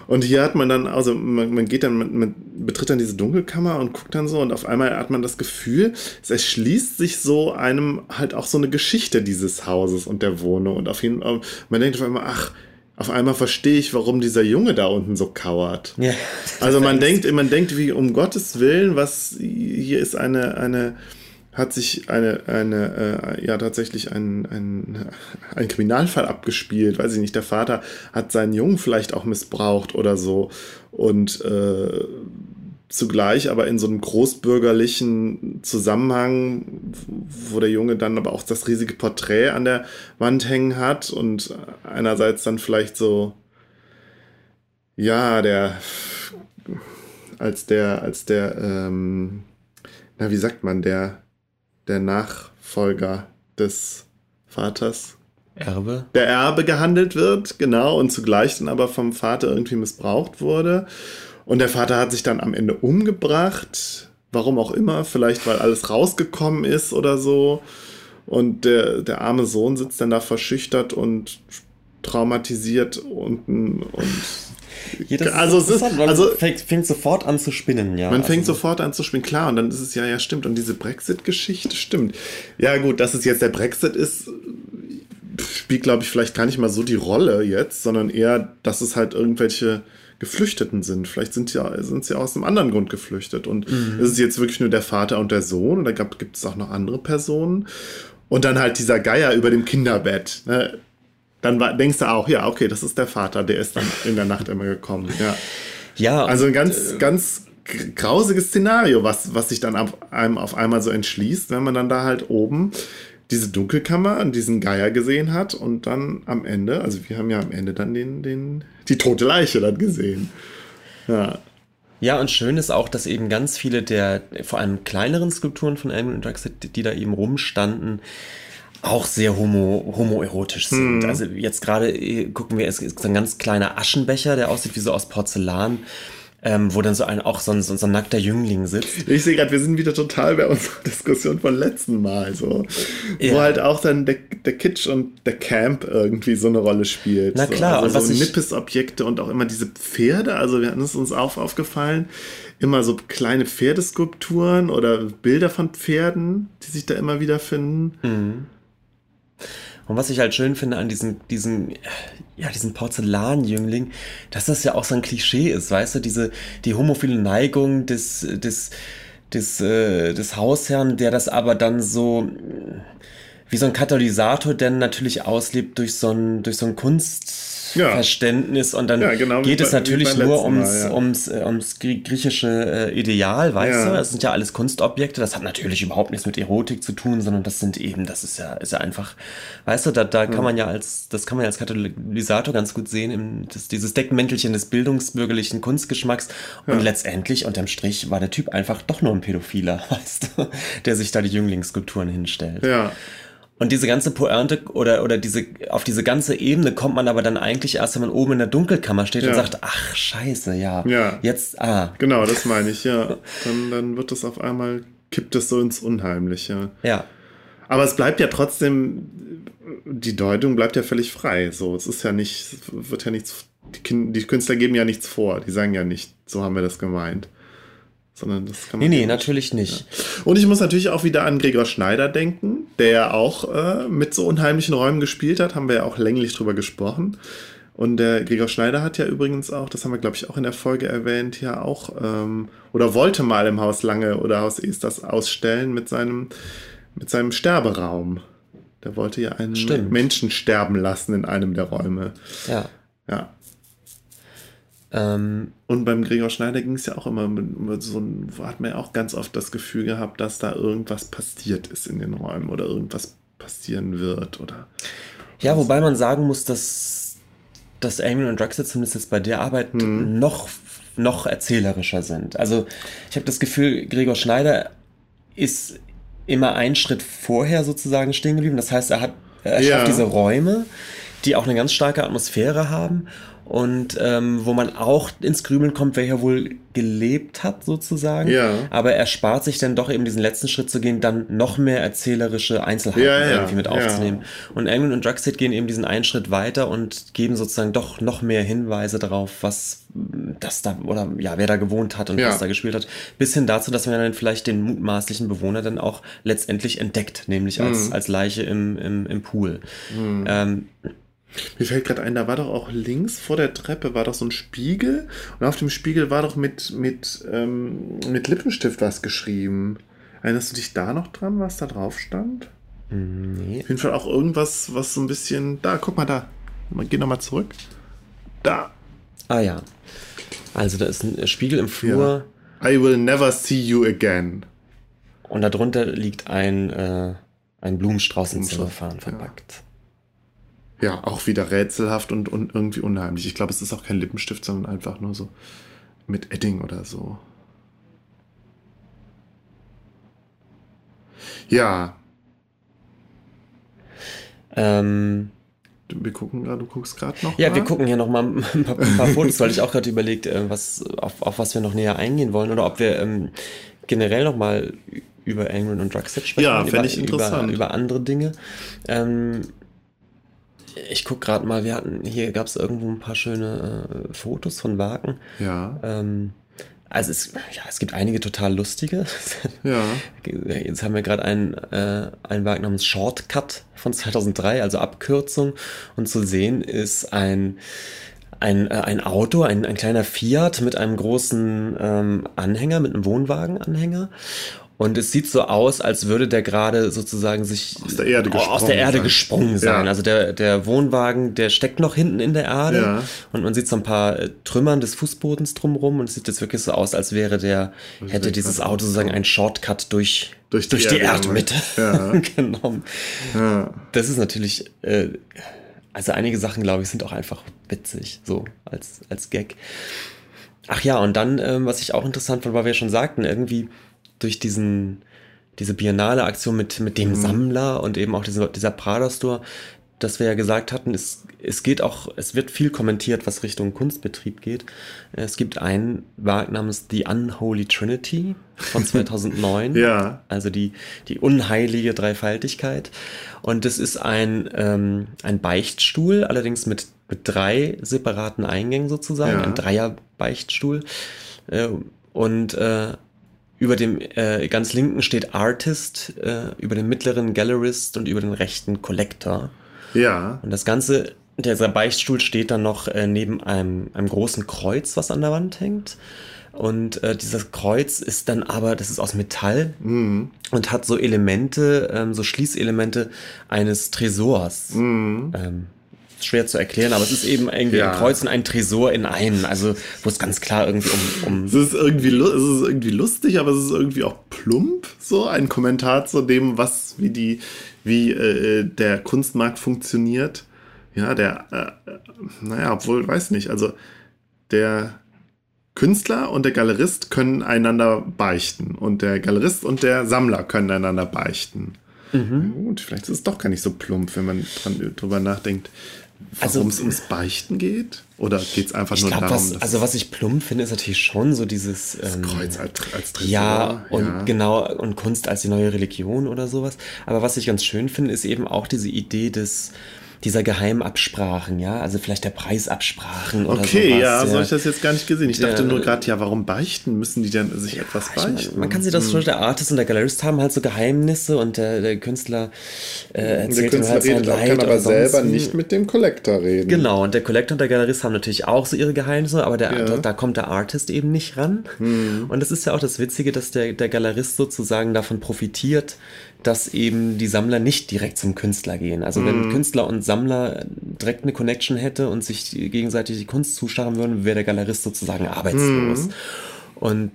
Und hier hat man dann, also man, man geht dann, man, man betritt dann diese Dunkelkammer und guckt dann so und auf einmal hat man das Gefühl, es erschließt sich so einem halt auch so eine Geschichte dieses Hauses und der Wohnung und auf jeden Fall, man denkt auf einmal, ach, auf einmal verstehe ich, warum dieser Junge da unten so kauert. ja, Also (laughs) man denkt, man denkt, wie um Gottes Willen, was hier ist eine, eine, hat sich eine, eine, äh, ja tatsächlich ein, ein, ein Kriminalfall abgespielt, weiß ich nicht, der Vater hat seinen Jungen vielleicht auch missbraucht oder so. Und äh, zugleich aber in so einem großbürgerlichen Zusammenhang, wo der Junge dann aber auch das riesige Porträt an der Wand hängen hat und einerseits dann vielleicht so, ja, der, als der, als der, ähm, na, wie sagt man, der, der Nachfolger des Vaters, Erbe. der Erbe gehandelt wird, genau, und zugleich dann aber vom Vater irgendwie missbraucht wurde. Und der Vater hat sich dann am Ende umgebracht, warum auch immer, vielleicht weil alles rausgekommen ist oder so. Und der, der arme Sohn sitzt dann da verschüchtert und traumatisiert unten und Ja, das Also es ist- also- fängt, fängt sofort an zu spinnen, ja. Man fängt also, sofort an zu spielen, klar, und dann ist es ja, ja, stimmt. Und diese Brexit-Geschichte stimmt. Ja, gut, dass es jetzt der Brexit ist, spielt, glaube ich, vielleicht gar nicht mal so die Rolle jetzt, sondern eher, dass es halt irgendwelche Geflüchteten sind. Vielleicht sind sie, sind sie aus einem anderen Grund geflüchtet. Und ist es jetzt wirklich nur der Vater und der Sohn oder gab- gibt es auch noch andere Personen? Und dann halt dieser Geier über dem Kinderbett. Ne? Dann denkst du auch, ja, okay, das ist der Vater, der ist dann in der Nacht immer gekommen. Ja. Ja, Also ein ganz, ganz g- grausiges Szenario, was, was sich dann auf einem auf einmal so entschließt, wenn man dann da halt oben diese Dunkelkammer und diesen Geier gesehen hat und dann am Ende, also wir haben ja am Ende dann den, den, die tote Leiche dann gesehen. Ja. Ja, und schön ist auch, dass eben ganz viele der, vor allem kleineren Skulpturen von Elmer und Draxit, die da eben rumstanden, auch sehr homo, homoerotisch sind. Mhm. Also jetzt gerade äh, gucken wir, es ist ein ganz kleiner Aschenbecher, der aussieht wie so aus Porzellan ähm, wo dann so ein auch so ein, so ein nackter Jüngling sitzt. Ich sehe gerade, wir sind wieder total bei unserer (laughs) Diskussion von letzten Mal so, ja. wo halt auch dann der, der Kitsch und der Camp irgendwie so eine Rolle spielt. Na klar, so. also und so Nippes-Objekte und auch immer diese Pferde. Also wir hatten es uns auch aufgefallen, immer so kleine Pferdeskulpturen oder Bilder von Pferden, die sich da immer wieder finden. Mhm. Und was ich halt schön finde an diesem, diesen, ja, diesen Porzellanjüngling, dass das ja auch so ein Klischee ist, weißt du, diese, die homophile Neigung des, des, des, äh, des Hausherrn, der das aber dann so, wie so ein Katalysator denn natürlich auslebt durch so ein, durch so ein Kunst, ja. Verständnis und dann ja, genau geht es natürlich nur ums, Mal, ja. ums, äh, ums griechische äh, Ideal, weißt du? Das sind ja alles Kunstobjekte, das hat natürlich überhaupt nichts mit Erotik zu tun, sondern das sind eben, das ist ja, ist ja einfach, weißt du, da, da kann man ja als, das kann man ja als Katalysator ganz gut sehen, im, das, dieses Deckmäntelchen des bildungsbürgerlichen Kunstgeschmacks und letztendlich unterm Strich war der Typ einfach doch nur ein Pädophiler, (laughs) weißt du, der sich da die Jünglingsskulpturen hinstellt. Ja. Und diese ganze Pointe oder, oder diese, auf diese ganze Ebene kommt man aber dann eigentlich erst, wenn man oben in der Dunkelkammer steht ja. und sagt, ach, scheiße, ja. Ja. Jetzt, ah. Genau, das meine ich, ja. Dann, dann wird das auf einmal, kippt es so ins Unheimliche. Ja. Aber es bleibt ja trotzdem, die Deutung bleibt ja völlig frei. So, es ist ja nicht, wird ja nichts, die, die Künstler geben ja nichts vor. Die sagen ja nicht, so haben wir das gemeint sondern das kann man. Nee, nee, natürlich nicht. Ja. Und ich muss natürlich auch wieder an Gregor Schneider denken, der ja auch äh, mit so unheimlichen Räumen gespielt hat, haben wir ja auch länglich drüber gesprochen. Und der Gregor Schneider hat ja übrigens auch, das haben wir glaube ich auch in der Folge erwähnt, ja auch ähm, oder wollte mal im Haus Lange oder Haus Esters ausstellen mit seinem mit seinem Sterberaum. Der wollte ja einen Stimmt. Menschen sterben lassen in einem der Räume. Ja. Ja. Ähm, und beim Gregor Schneider ging es ja auch immer mit, so ein, hat man ja auch ganz oft das Gefühl gehabt, dass da irgendwas passiert ist in den Räumen oder irgendwas passieren wird oder. Ja, wobei man sagen muss, dass, dass Amy und Draxler zumindest jetzt bei der Arbeit hm. noch, noch erzählerischer sind. Also ich habe das Gefühl, Gregor Schneider ist immer einen Schritt vorher sozusagen stehen geblieben. Das heißt, er hat er ja. schafft diese Räume, die auch eine ganz starke Atmosphäre haben und ähm, wo man auch ins Grübeln kommt, wer hier wohl gelebt hat sozusagen. Ja. Aber er spart sich dann doch eben diesen letzten Schritt zu gehen, dann noch mehr erzählerische Einzelheiten ja, ja, irgendwie mit aufzunehmen. Ja. Und England und Drugstead gehen eben diesen einen Schritt weiter und geben sozusagen doch noch mehr Hinweise darauf, was das da oder ja, wer da gewohnt hat und was da gespielt hat, bis hin dazu, dass man dann vielleicht den mutmaßlichen Bewohner dann auch letztendlich entdeckt, nämlich als, mhm. als Leiche im, im, im Pool. Mhm. Ähm, mir fällt gerade ein, da war doch auch links vor der Treppe war doch so ein Spiegel und auf dem Spiegel war doch mit, mit, ähm, mit Lippenstift was geschrieben. Erinnerst du dich da noch dran, was da drauf stand? Nee. Auf jeden Fall auch irgendwas, was so ein bisschen. Da, guck mal da. Geh nochmal zurück. Da. Ah ja. Also da ist ein Spiegel im Flur. Ja. I will never see you again. Und darunter liegt ein, äh, ein Blumenstrauß in Zellophan verpackt. Ja. Ja, auch wieder rätselhaft und, und irgendwie unheimlich. Ich glaube, es ist auch kein Lippenstift, sondern einfach nur so mit Edding oder so. Ja. Ähm, wir gucken gerade, du guckst gerade noch. Ja, mal. wir gucken hier noch mal (laughs) ein paar, ein paar Fotos, weil ich auch gerade überlegt, äh, was, auf, auf was wir noch näher eingehen wollen oder ob wir ähm, generell noch mal über Angren und Drugset sprechen. Ja, fände ich interessant. Über, über andere Dinge. Ähm, ich gucke gerade mal, wir hatten, hier gab es irgendwo ein paar schöne äh, Fotos von Wagen. Ja. Ähm, also es, ja, es gibt einige total lustige. (laughs) Ja. Jetzt haben wir gerade einen, äh, einen Wagen namens Shortcut von 2003, also Abkürzung. Und zu sehen ist ein, ein, äh, ein Auto, ein, ein kleiner Fiat mit einem großen ähm, Anhänger, mit einem Wohnwagenanhänger. Und es sieht so aus, als würde der gerade sozusagen sich aus der Erde gesprungen, aus der Erde sein. gesprungen sein. Ja. Also der, der Wohnwagen, der steckt noch hinten in der Erde ja. und man sieht so ein paar äh, Trümmern des Fußbodens drumrum und es sieht jetzt wirklich so aus, als wäre der, hätte dieses Auto sozusagen einen Shortcut durch, durch die, durch die Erdmitte (laughs) ja. genommen. Das ist natürlich, äh, also einige Sachen, glaube ich, sind auch einfach witzig, so als, als Gag. Ach ja, und dann, ähm, was ich auch interessant fand, weil wir ja schon sagten, irgendwie durch diesen, diese Biennale-Aktion mit, mit dem mhm. Sammler und eben auch diese, dieser Prada-Store, dass wir ja gesagt hatten, es, es geht auch, es wird viel kommentiert, was Richtung Kunstbetrieb geht. Es gibt ein Werk namens The Unholy Trinity von (laughs) 2009. ja. Also die, die unheilige Dreifaltigkeit. Und es ist ein, ähm, ein Beichtstuhl, allerdings mit, mit drei separaten Eingängen sozusagen, ja. ein Dreier-Beichtstuhl. Äh, und äh, über dem äh, ganz linken steht Artist, äh, über dem mittleren Gallerist und über den rechten Collector. Ja. Und das Ganze, dieser Beichtstuhl steht dann noch äh, neben einem, einem großen Kreuz, was an der Wand hängt. Und äh, dieses Kreuz ist dann aber, das ist aus Metall mhm. und hat so Elemente, ähm, so Schließelemente eines Tresors. Mhm. Ähm, schwer zu erklären, aber es ist eben irgendwie ja. ein Kreuz und ein Tresor in einem, also wo es ganz klar irgendwie um... um es, ist irgendwie, es ist irgendwie lustig, aber es ist irgendwie auch plump, so ein Kommentar zu dem, was, wie die, wie äh, der Kunstmarkt funktioniert. Ja, der, äh, naja, obwohl, weiß nicht, also der Künstler und der Galerist können einander beichten und der Galerist und der Sammler können einander beichten. Mhm. Gut, vielleicht ist es doch gar nicht so plump, wenn man dran, drüber nachdenkt, warum also, es ums Beichten geht? Oder geht es einfach nur glaub, darum, was, Also was ich plump finde, ist natürlich schon so dieses... Ähm, Kreuz als, als Tresor. Ja, und ja. genau, und Kunst als die neue Religion oder sowas. Aber was ich ganz schön finde, ist eben auch diese Idee des dieser Geheimabsprachen, ja, also vielleicht der Preisabsprachen oder Okay, sowas, ja, so habe ich das jetzt gar nicht gesehen. Ich dachte nur gerade, ja, warum beichten? Müssen die denn sich ja, etwas beichten? Meine, man kann sich das hm. schon, der Artist und der Galerist haben halt so Geheimnisse und der, der Künstler äh, erzählt der Künstler halt redet auch, kann aber selber nicht mit dem Collector reden. Genau, und der Collector und der Galerist haben natürlich auch so ihre Geheimnisse, aber der, da, da, kommt der Artist eben nicht ran. Hm. Und das ist ja auch das Witzige, dass der, der Galerist sozusagen davon profitiert, dass eben die Sammler nicht direkt zum Künstler gehen. Also wenn mhm. Künstler und Sammler direkt eine Connection hätte und sich gegenseitig die Kunst zustarren würden, wäre der Galerist sozusagen arbeitslos. Mhm. Und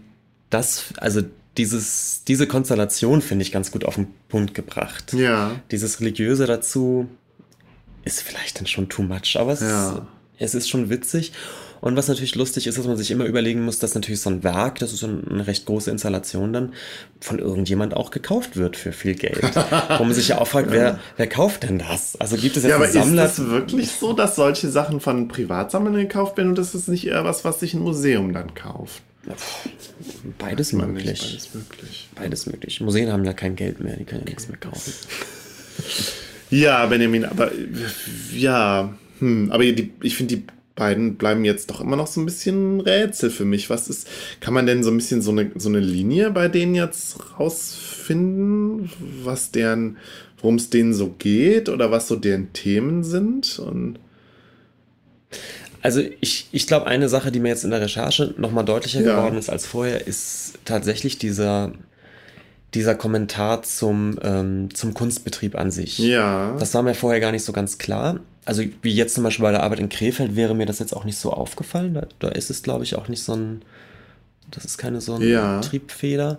das, also dieses, diese Konstellation finde ich ganz gut auf den Punkt gebracht. Ja. Dieses Religiöse dazu ist vielleicht dann schon too much, aber es, ja. es ist schon witzig. Und was natürlich lustig ist, dass man sich immer überlegen muss, dass natürlich so ein Werk, das ist so eine recht große Installation dann, von irgendjemand auch gekauft wird für viel Geld. Wo man sich ja auch fragt, (laughs) wer, wer kauft denn das? Also gibt es jetzt ja, aber Sammler? Ist das wirklich so, dass solche Sachen von Privatsammlern gekauft werden und das ist nicht eher was, was sich ein Museum dann kauft? Beides möglich. beides möglich. Beides möglich. Museen haben ja kein Geld mehr, die können ja nichts mehr kaufen. (laughs) Ja, Benjamin, aber ja, hm, aber die, ich finde die beiden bleiben jetzt doch immer noch so ein bisschen Rätsel für mich. Was ist, kann man denn so ein bisschen so eine, so eine Linie bei denen jetzt rausfinden, was deren, worum es denen so geht oder was so deren Themen sind? Und also ich, ich glaube, eine Sache, die mir jetzt in der Recherche nochmal deutlicher ja. geworden ist als vorher, ist tatsächlich dieser, dieser Kommentar zum, ähm, zum Kunstbetrieb an sich. Ja. Das war mir vorher gar nicht so ganz klar also wie jetzt zum Beispiel bei der Arbeit in Krefeld wäre mir das jetzt auch nicht so aufgefallen. Da, da ist es, glaube ich, auch nicht so ein, das ist keine so eine ja. Triebfeder.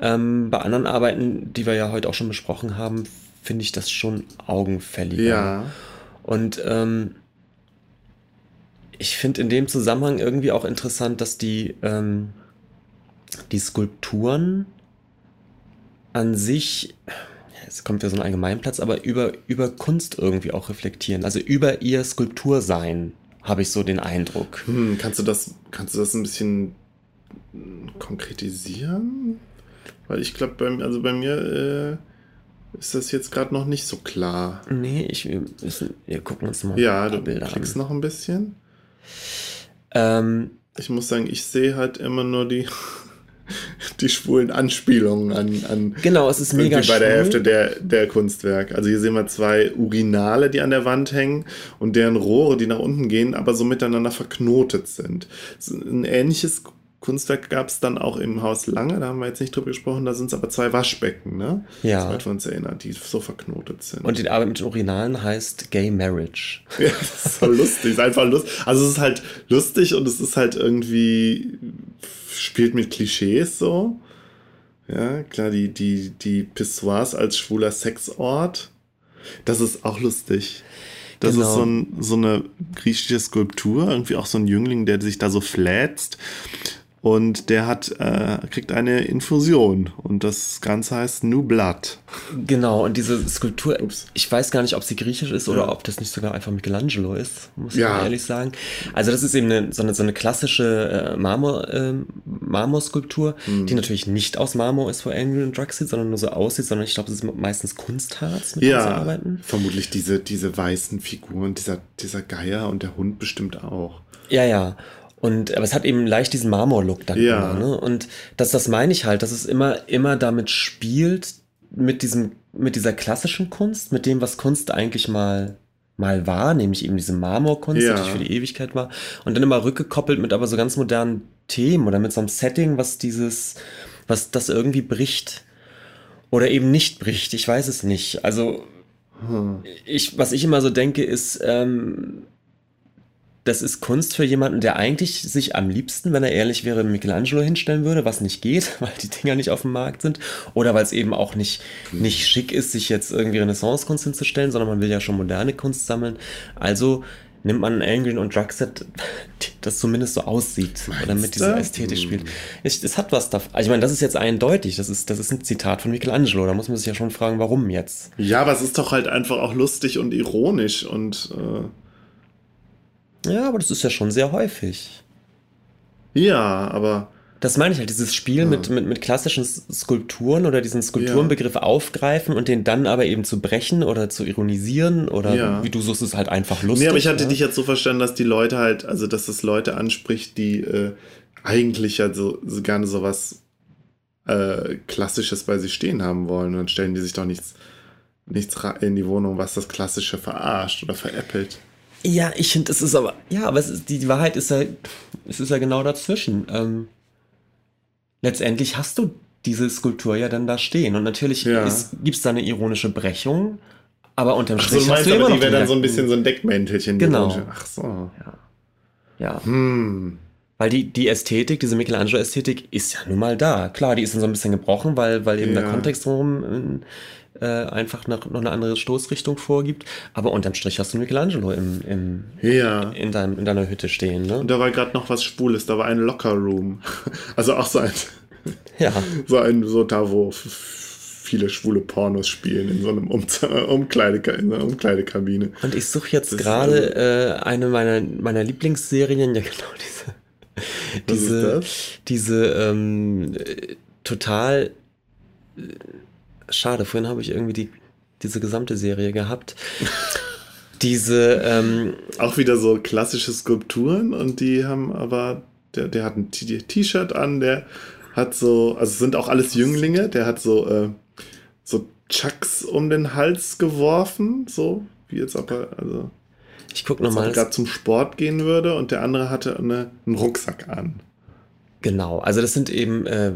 Ähm, bei anderen Arbeiten, die wir ja heute auch schon besprochen haben, finde ich das schon augenfälliger. Ja. Und ähm, ich finde in dem Zusammenhang irgendwie auch interessant, dass die, ähm, die Skulpturen an sich es kommt ja so ein Allgemeinplatz, aber über, über Kunst irgendwie auch reflektieren. Also über ihr Skulptursein habe ich so den Eindruck. Hm, kannst du das, kannst du das ein bisschen konkretisieren? Weil ich glaube, bei, also bei mir äh, ist das jetzt gerade noch nicht so klar. Nee, ich, wir, gucken uns mal ja, paar Bilder an. Ja, du klickst noch ein bisschen. Ähm, ich muss sagen, ich sehe halt immer nur die die schwulen Anspielungen an, an genau, es ist mega bei der Hälfte der, der Kunstwerk. Also hier sehen wir zwei Urinale, die an der Wand hängen und deren Rohre, die nach unten gehen, aber so miteinander verknotet sind. Ein ähnliches Kunstwerk gab es dann auch im Haus Lange, da haben wir jetzt nicht drüber gesprochen, da sind es aber zwei Waschbecken, ne? Ja. Das wir uns erinnern, die so verknotet sind. Und die Arbeit mit den Urinalen heißt Gay Marriage. (laughs) Ja, das ist so lustig, ist einfach lustig. Also es ist halt lustig und es ist halt irgendwie spielt mit Klischees so. Ja, klar, die, die, die Pissoirs als schwuler Sexort. Das ist auch lustig. Das Genau. ist so, ein, so eine griechische Skulptur, irgendwie auch so ein Jüngling, der sich da so flätzt. Und der hat, äh, kriegt eine Infusion. Und das Ganze heißt New Blood. Genau, und diese Skulptur, Ups. ich weiß gar nicht, ob sie griechisch ist oder Ja. ob das nicht sogar einfach Michelangelo ist, muss ich Ja. ehrlich sagen. Also das ist eben eine, so, eine, so eine klassische äh, Marmor, ähm, Marmorskulptur, Hm. die natürlich nicht aus Marmor ist, wo und Drug sieht, sondern nur so aussieht, sondern ich glaube, das ist meistens Kunstharz, mit dem sie Ja, arbeiten. vermutlich diese, diese weißen Figuren, dieser, dieser Geier und der Hund bestimmt auch. Ja, ja. Und aber es hat eben leicht diesen Marmor-Look dann Ja. immer, ne? Und das, das meine ich halt, dass es immer, immer damit spielt, mit diesem, mit dieser klassischen Kunst, mit dem, was Kunst eigentlich mal, mal war, nämlich eben diese Marmorkunst, Ja. die natürlich für die Ewigkeit war, und dann immer rückgekoppelt mit aber so ganz modernen Themen oder mit so einem Setting, was dieses, was das irgendwie bricht. Oder eben nicht bricht, ich weiß es nicht. Also, ich, was ich immer so denke, ist, ähm, das ist Kunst für jemanden, der eigentlich sich am liebsten, wenn er ehrlich wäre, Michelangelo hinstellen würde, was nicht geht, (laughs) weil die Dinger nicht auf dem Markt sind. Oder weil es eben auch nicht, nicht schick ist, sich jetzt irgendwie Renaissance-Kunst hinzustellen, sondern man will ja schon moderne Kunst sammeln. Also nimmt man ein Angry und Drugset, (laughs) das zumindest so aussieht oder mit dieser? Ästhetik spielt. Es, es hat was davon. Also ich meine, das ist jetzt eindeutig. Das ist, das ist ein Zitat von Michelangelo. Da muss man sich ja schon fragen, warum jetzt? Ja, aber es ist doch halt einfach auch lustig und ironisch und äh, Ja, aber das ist ja schon sehr häufig. ja, aber Das meine ich halt, dieses Spiel mit, mit, mit klassischen Skulpturen oder diesen Skulpturenbegriff aufgreifen und den dann aber eben zu brechen oder zu ironisieren oder Ja. wie du suchst es halt einfach lustig. Nee, aber ich hatte ja? dich jetzt so verstanden, dass die Leute halt, also dass das Leute anspricht, die äh, eigentlich ja so, so gerne sowas äh, Klassisches bei sich stehen haben wollen. Und dann stellen die sich doch nichts, nichts in die Wohnung, was das Klassische verarscht oder veräppelt. Ja, ich finde, es ist aber, ja, aber ist, die, die Wahrheit ist ja, es ist ja genau dazwischen. Ähm, letztendlich hast du diese Skulptur ja dann da stehen und natürlich Ja. gibt es da eine ironische Brechung, aber unterm Ach so, Strich du hast meinst du immer aber, die wäre dann so ein bisschen so ein Deckmäntelchen. Genau. Ach so. ja. Hm. Weil die, die Ästhetik, diese Michelangelo-Ästhetik ist ja nun mal da. Klar, die ist dann so ein bisschen gebrochen, weil, weil eben der Ja. Kontext drumherum äh, einfach noch, noch eine andere Stoßrichtung vorgibt. Aber unterm Strich hast du Michelangelo im, im, Ja. in, deinem, in deiner Hütte stehen. Ne? Und da war gerade noch was Schwules, da war ein Locker-Room. (laughs) Also auch so ein, (laughs) Ja, so ein, so da, wo viele schwule Pornos spielen, in so einem um Umkleideka in einer Umkleidekabine. und ich suche jetzt gerade äh, eine meiner, meiner Lieblingsserien, ja (laughs) genau diese, diese, diese ähm, äh, total äh, schade, vorhin habe ich irgendwie die, diese gesamte Serie gehabt. (laughs) diese, ähm, Auch wieder so klassische Skulpturen und die haben aber, der, der hat ein T-Shirt an, der hat so, also es sind auch alles Jünglinge, der hat so, äh, so Chucks um den Hals geworfen, so wie jetzt aber, also ich ob nochmal. er gerade zum Sport gehen würde und der andere hatte eine, einen Rucksack an. Genau, also das sind eben äh,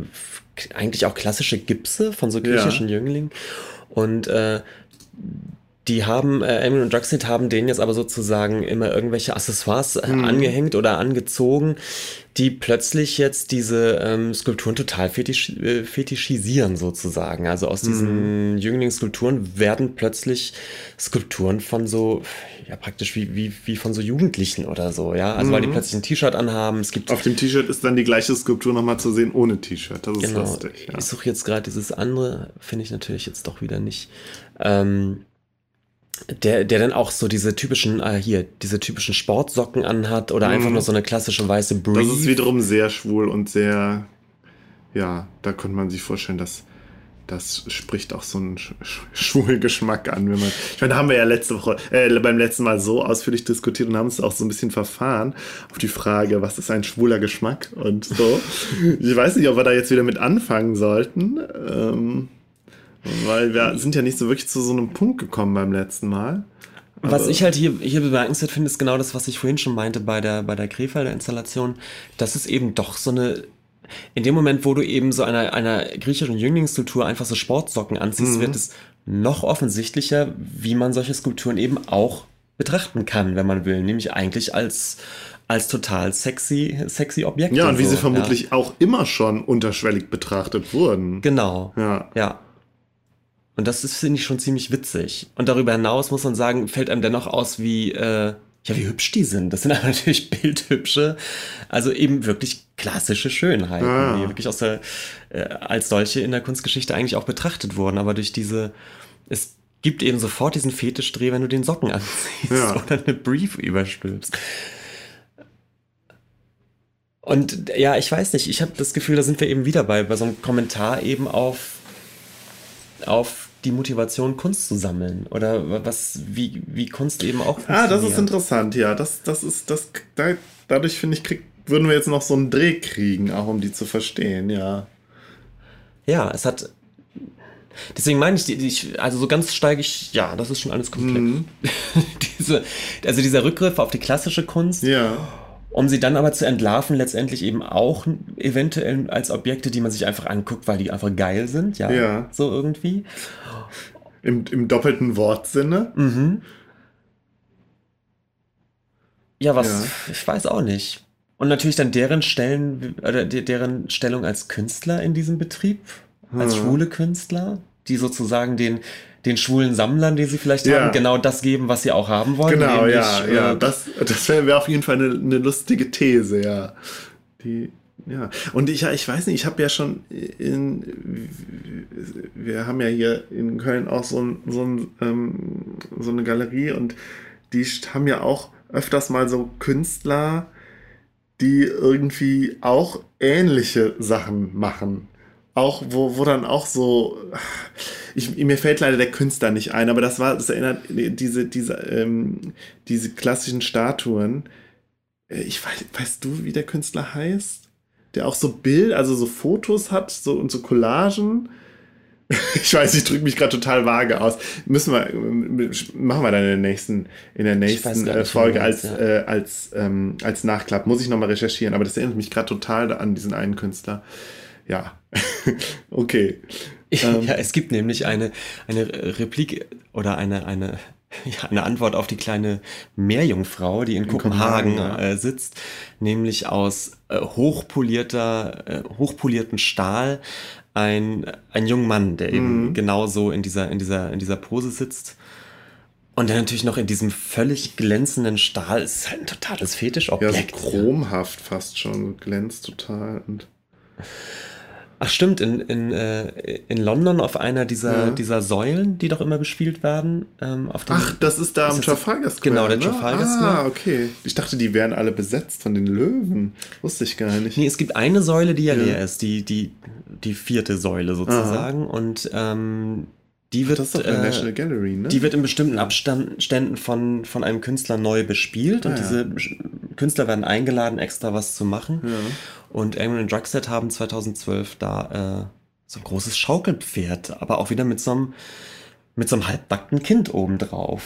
eigentlich auch klassische Gipse von so griechischen Jünglingen. Und äh, die haben, äh, Emil und Druxit haben denen jetzt aber sozusagen immer irgendwelche Accessoires äh, angehängt oder angezogen, die plötzlich jetzt diese ähm, Skulpturen total fetisch, äh, fetischisieren sozusagen. Also aus diesen Jünglingsskulpturen werden plötzlich Skulpturen von so, ja praktisch wie, wie, wie von so Jugendlichen oder so, ja. Also weil die plötzlich ein T-Shirt anhaben, es gibt Auf dem T-Shirt ist dann die gleiche Skulptur nochmal zu sehen ohne T-Shirt. Das ist Genau. lustig. Ja. Ich suche jetzt gerade dieses andere, finde ich natürlich jetzt doch wieder nicht. Ähm, der, der dann auch so diese typischen, äh, hier, diese typischen Sportsocken anhat oder einfach nur so eine klassische weiße Mhm. Das Brief. ist wiederum sehr schwul und sehr, ja, da könnte man sich vorstellen, dass das spricht auch so einen sch sch schwulen Geschmack an, wenn man. Ich meine, da haben wir ja letzte Woche, äh, beim letzten Mal so ausführlich diskutiert und haben uns auch so ein bisschen verfahren auf die Frage, was ist ein schwuler Geschmack und so. (laughs) ich weiß nicht, ob wir da jetzt wieder mit anfangen sollten. Ähm, weil wir sind ja nicht so wirklich zu so einem Punkt gekommen beim letzten Mal. Was Aber- ich halt hier, hier bemerkenswert finde, ist genau das, was ich vorhin schon meinte bei der, bei der Krefelder Installation, dass es eben doch so eine, in dem Moment, wo du eben so einer, einer griechischen Jünglingskultur einfach so Sportsocken anziehst, wird es noch offensichtlicher, wie man solche Skulpturen eben auch betrachten kann, wenn man will, nämlich eigentlich als, als total sexy, sexy Objekte. Ja, und wie so, sie vermutlich auch immer schon unterschwellig betrachtet wurden. Ja. Genau. Ja. Ja. Und das ist, finde ich, schon ziemlich witzig. Und darüber hinaus muss man sagen, fällt einem dennoch aus, wie, äh, ja, wie hübsch die sind. Das sind (laughs) aber natürlich bildhübsche, also eben wirklich klassische Schönheiten, ah. die wirklich aus der, äh, als solche in der Kunstgeschichte eigentlich auch betrachtet wurden. Aber durch diese, es gibt eben sofort diesen Fetischdreh, wenn du den Socken (laughs) anziehst ja. oder eine Brief überstülpst. Und ja, ich weiß nicht, ich habe das Gefühl, da sind wir eben wieder bei, bei so einem Kommentar eben auf, auf die Motivation, Kunst zu sammeln. Oder was, wie, wie Kunst eben auch funktioniert. Ah, das ist interessant, ja. Das, das ist, das, da, dadurch finde ich, krieg, würden wir jetzt noch so einen Dreh kriegen, auch um die zu verstehen, ja. Ja, es hat. Deswegen meine ich, ich, also so ganz steige ich, ja, das ist schon alles komplex. Mhm. (laughs) Diese, also dieser Rückgriff auf die klassische Kunst. Ja um sie dann aber zu entlarven, letztendlich eben auch eventuell als Objekte, die man sich einfach anguckt, weil die einfach geil sind, ja, ja. so irgendwie. Im, Im doppelten Wortsinne? Mhm. Ja, was, ja. ich weiß auch nicht. Und natürlich dann deren Stellen, oder deren Stellung als Künstler in diesem Betrieb, als hm. schwule Künstler, die sozusagen den, den schwulen Sammlern, die sie vielleicht ja. haben, genau das geben, was sie auch haben wollen. Genau, nämlich, ja, äh, ja. Das, das wäre auf jeden Fall eine, eine lustige These, ja. Die, ja, und ich, ich weiß nicht, ich habe ja schon in, wir haben ja hier in Köln auch so, ein, so, ein, ähm, so eine Galerie und die haben ja auch öfters mal so Künstler, die irgendwie auch ähnliche Sachen machen auch, wo, wo dann auch so, ich, mir fällt leider der Künstler nicht ein, aber das war, das erinnert, diese, diese, ähm, diese klassischen Statuen. Äh, ich weiß, weißt du, wie der Künstler heißt? Der auch so Bild, also so Fotos hat, so und so Collagen. (laughs) Ich weiß, ich drücke mich gerade total vage aus. Müssen wir, machen wir dann in der nächsten, in der nächsten äh, Folge als, ja. äh, als, ähm, als Nachklapp. Muss ich nochmal recherchieren, aber das erinnert mich gerade total an diesen einen Künstler ja, (laughs) okay. Ähm, ja, es gibt nämlich eine, eine Replik oder eine, eine, (laughs) ja, eine Antwort auf die kleine Meerjungfrau, die in, in Kopenhagen, Kopenhagen äh, sitzt, nämlich aus äh, hochpolierter, äh, hochpolierten Stahl ein, ein junger Mann, der eben mhm. genauso in dieser, in dieser, in dieser Pose sitzt. Und der natürlich noch in diesem völlig glänzenden Stahl ist halt ein totales Fetischobjekt. Ja, so chromhaft fast schon, glänzt total und Ach stimmt, in, in, äh, in London auf einer dieser, ja. dieser Säulen, die doch immer bespielt werden. Ähm, auf dem, Ach, das ist da am Trafalgar Square. Genau, der ne? Trafalgar Square. Ah, okay. Ich dachte, die wären alle besetzt von den Löwen. Wusste ich gar nicht. Nee, es gibt eine Säule, die ja, ja. leer ist, die, die, die vierte Säule sozusagen. Aha. Und ähm, die wird, doch äh, Gallery, ne? Die wird in bestimmten Abständen von, von einem Künstler neu bespielt und ah, diese Künstler werden eingeladen, extra was zu machen. Ja. Und Eamon und Drugstead haben 2012 da äh, so ein großes Schaukelpferd, aber auch wieder mit so einem mit so einem halbnackten Kind obendrauf.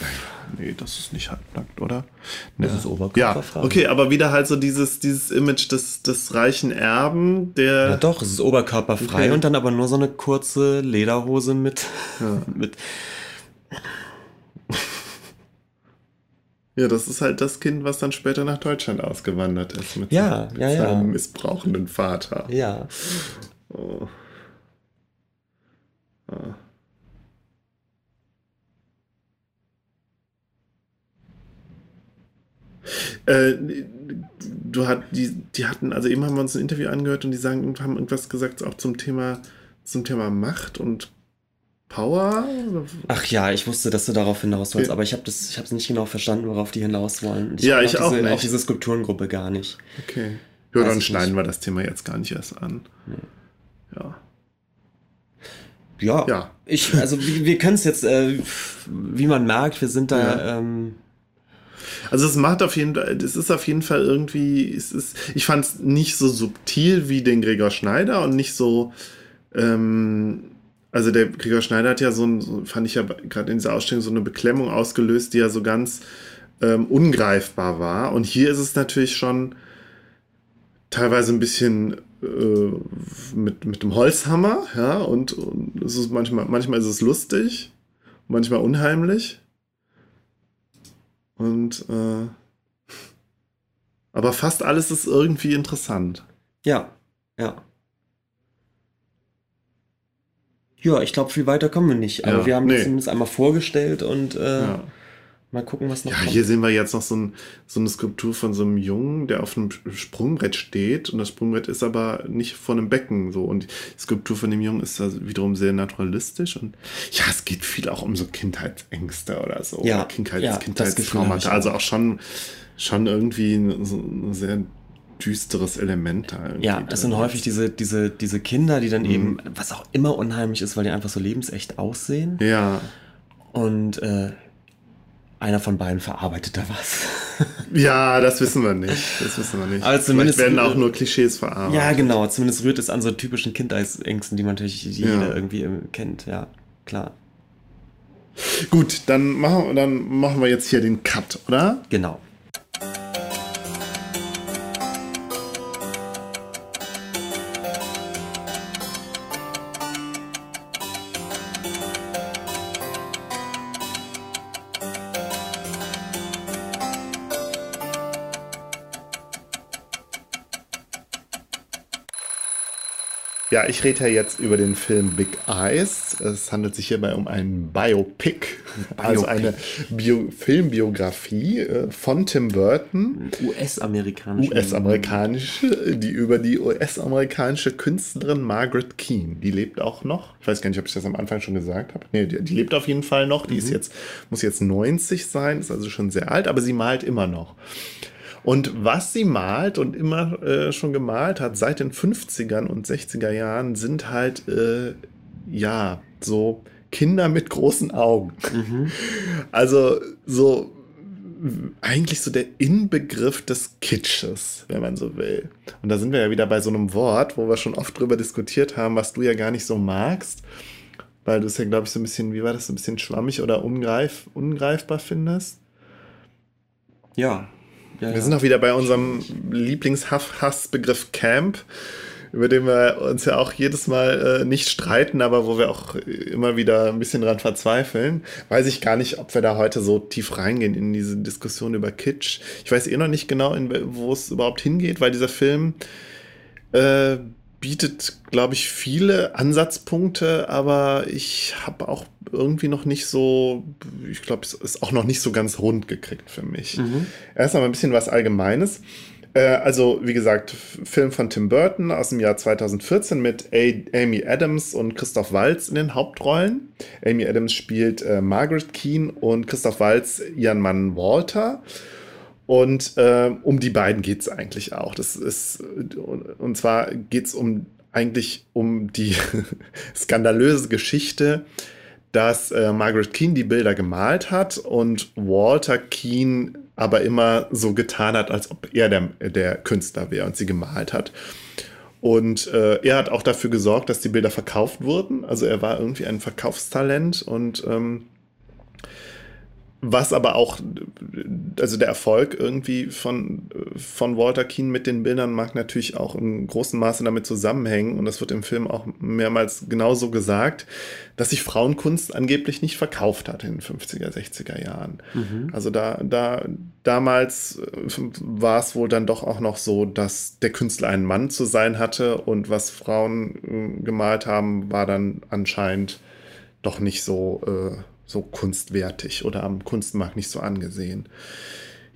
Nee, das ist nicht halbnackt, oder? Das ist oberkörperfrei. Ja, okay, aber wieder halt so dieses, dieses Image des, des reichen Erben, der... Ja doch, es ist oberkörperfrei okay. und dann aber nur so eine kurze Lederhose mit... Ja. (laughs) mit ja, das ist halt das Kind, was dann später nach Deutschland ausgewandert ist mit ja, seinem, ja, ja. seinem missbrauchenden Vater. Ja. Oh. Ah. Äh, du hat, die, die hatten, also eben haben wir uns ein Interview angehört und die sagen, haben irgendwas gesagt auch zum Thema, zum Thema Macht und Power? Ach ja, ich wusste, dass du darauf hinaus wolltest, okay. aber ich habe das, ich habe es nicht genau verstanden, worauf die hinaus wollen. Ich ja, ich auch, diese, nicht. auch diese Skulpturengruppe gar nicht. Okay. Ja, dann schneiden nicht. wir das Thema jetzt gar nicht erst an. Nee. Ja. Ja, ja. Ich, also wir, wir können es jetzt, äh, wie man merkt, wir sind da ja. ähm, also es macht auf jeden Fall, es ist auf jeden Fall irgendwie, es ist, ich fand es nicht so subtil wie den Gregor Schneider und nicht so, ähm, also der Gregor Schneider hat ja so, ein, fand ich ja gerade in dieser Ausstellung so eine Beklemmung ausgelöst, die ja so ganz ähm, ungreifbar war. Und hier ist es natürlich schon teilweise ein bisschen äh, mit, mit dem Holzhammer, ja, und, und es ist manchmal, manchmal ist es lustig, manchmal unheimlich. Und äh, aber fast alles ist irgendwie interessant. Ja, ja. Ja, ich glaube, viel weiter kommen wir nicht. Aber Ja, wir haben nee. das zumindest einmal vorgestellt und äh, Ja. mal gucken, was noch Ja, kommt. hier sehen wir jetzt noch so, ein, so eine Skulptur von so einem Jungen, der auf einem Sprungbrett steht. Und das Sprungbrett ist aber nicht vor einem Becken so. Und die Skulptur von dem Jungen ist also wiederum sehr naturalistisch. Und ja, es geht viel auch um so Kindheitsängste oder so. Ja, oder Kindheits, ja, Kindheitstraumata. Also auch schon, schon irgendwie so ein sehr düsteres Element da. irgendwie Ja, das sind häufig diese, diese, diese Kinder, die dann eben, was auch immer unheimlich ist, weil die einfach so lebensecht aussehen. Ja. Und äh, einer von beiden verarbeitet da was. (laughs) Ja, das wissen wir nicht. Das wissen wir nicht. Aber zumindest- Vielleicht werden auch nur Klischees verarbeitet. ja, genau. Zumindest rührt es an so typischen Kindheitsängsten, die man natürlich jeder Ja. irgendwie äh, kennt. Ja, klar. Gut, dann machen, dann machen wir jetzt hier den Cut, oder? Genau. Ja, ich rede ja jetzt über den Film Big Eyes. Es handelt sich hierbei um ein Biopic, also eine Bio Filmbiografie äh, von Tim Burton, US-amerikanisch. US-amerikanische, die über die US-amerikanische Künstlerin Margaret Keane. Die lebt auch noch. Ich weiß gar nicht, ob ich das am Anfang schon gesagt habe. Nee, die, die lebt auf jeden Fall noch. Die ist jetzt, muss jetzt 90 sein, ist also schon sehr alt, aber sie malt immer noch. Und was sie malt und immer äh, schon gemalt hat, seit den 50ern und 60er Jahren, sind halt, äh, ja, so Kinder mit großen Augen. (laughs) Also so eigentlich so der Inbegriff des Kitsches, wenn man so will. Und da sind wir ja wieder bei so einem Wort, wo wir schon oft drüber diskutiert haben, was du ja gar nicht so magst, weil du es ja, glaube ich, so ein bisschen, wie war das, so ein bisschen schwammig oder ungreif, ungreifbar findest. Ja. Ja, Wir sind auch wieder bei unserem Lieblingshassbegriff Camp, über den wir uns ja auch jedes Mal äh, nicht streiten, aber wo wir auch immer wieder ein bisschen dran verzweifeln. Weiß ich gar nicht, ob wir da heute so tief reingehen in diese Diskussion über Kitsch. Ich weiß eh noch nicht genau, wo es überhaupt hingeht, weil dieser Film äh, bietet, glaube ich, viele Ansatzpunkte, aber ich habe auch irgendwie noch nicht so, ich glaube, es ist auch noch nicht so ganz rund gekriegt für mich. Erst einmal ein bisschen was Allgemeines. Äh, Also, wie gesagt, Film von Tim Burton aus dem Jahr 2014 mit A Amy Adams und Christoph Waltz in den Hauptrollen. Amy Adams spielt äh, Margaret Keane und Christoph Waltz ihren Mann Walter. Und ähm, um die beiden geht es eigentlich auch. Das ist, und zwar geht es um eigentlich um die (laughs) skandalöse Geschichte, dass äh, Margaret Keane die Bilder gemalt hat und Walter Keane aber immer so getan hat, als ob er der, der Künstler wäre und sie gemalt hat. Und äh, er hat auch dafür gesorgt, dass die Bilder verkauft wurden. Also er war irgendwie ein Verkaufstalent und ähm, was aber auch, also der Erfolg irgendwie von, von Walter Keane mit den Bildern mag natürlich auch im großen Maße damit zusammenhängen. Und das wird im Film auch mehrmals genauso gesagt, dass sich Frauenkunst angeblich nicht verkauft hat in den 50er, 60er Jahren. Also da, da, damals äh, war es wohl dann doch auch noch so, dass der Künstler ein Mann zu sein hatte und was Frauen äh, gemalt haben, war dann anscheinend doch nicht so, äh, so kunstwertig oder am Kunstmarkt nicht so angesehen.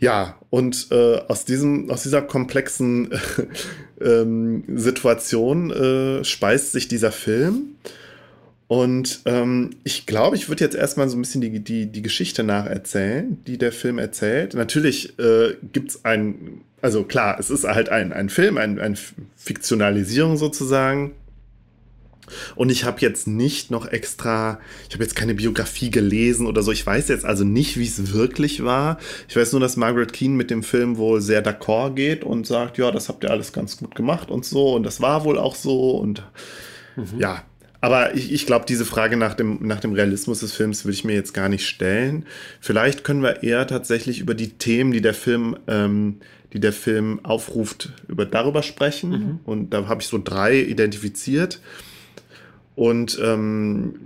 Ja, und äh, aus, diesem, aus dieser komplexen (laughs) ähm, Situation äh, speist sich dieser Film. Und ähm, ich glaube, ich würde jetzt erstmal so ein bisschen die, die, die Geschichte nacherzählen, die der Film erzählt. Natürlich äh, gibt es ein, also klar, es ist halt ein, ein Film, ein, eine Fiktionalisierung sozusagen. Und ich habe jetzt nicht noch extra, ich habe jetzt keine Biografie gelesen oder so. Ich weiß jetzt also nicht, wie es wirklich war. Ich weiß nur, dass Margaret Keane mit dem Film wohl sehr d'accord geht und sagt, ja, das habt ihr alles ganz gut gemacht und so. Und das war wohl auch so. Und ja, aber ich, ich glaube, diese Frage nach dem, nach dem Realismus des Films will ich mir jetzt gar nicht stellen. Vielleicht können wir eher tatsächlich über die Themen, die der Film, ähm, die der Film aufruft, über darüber sprechen. Und da habe ich so drei identifiziert. Und ähm,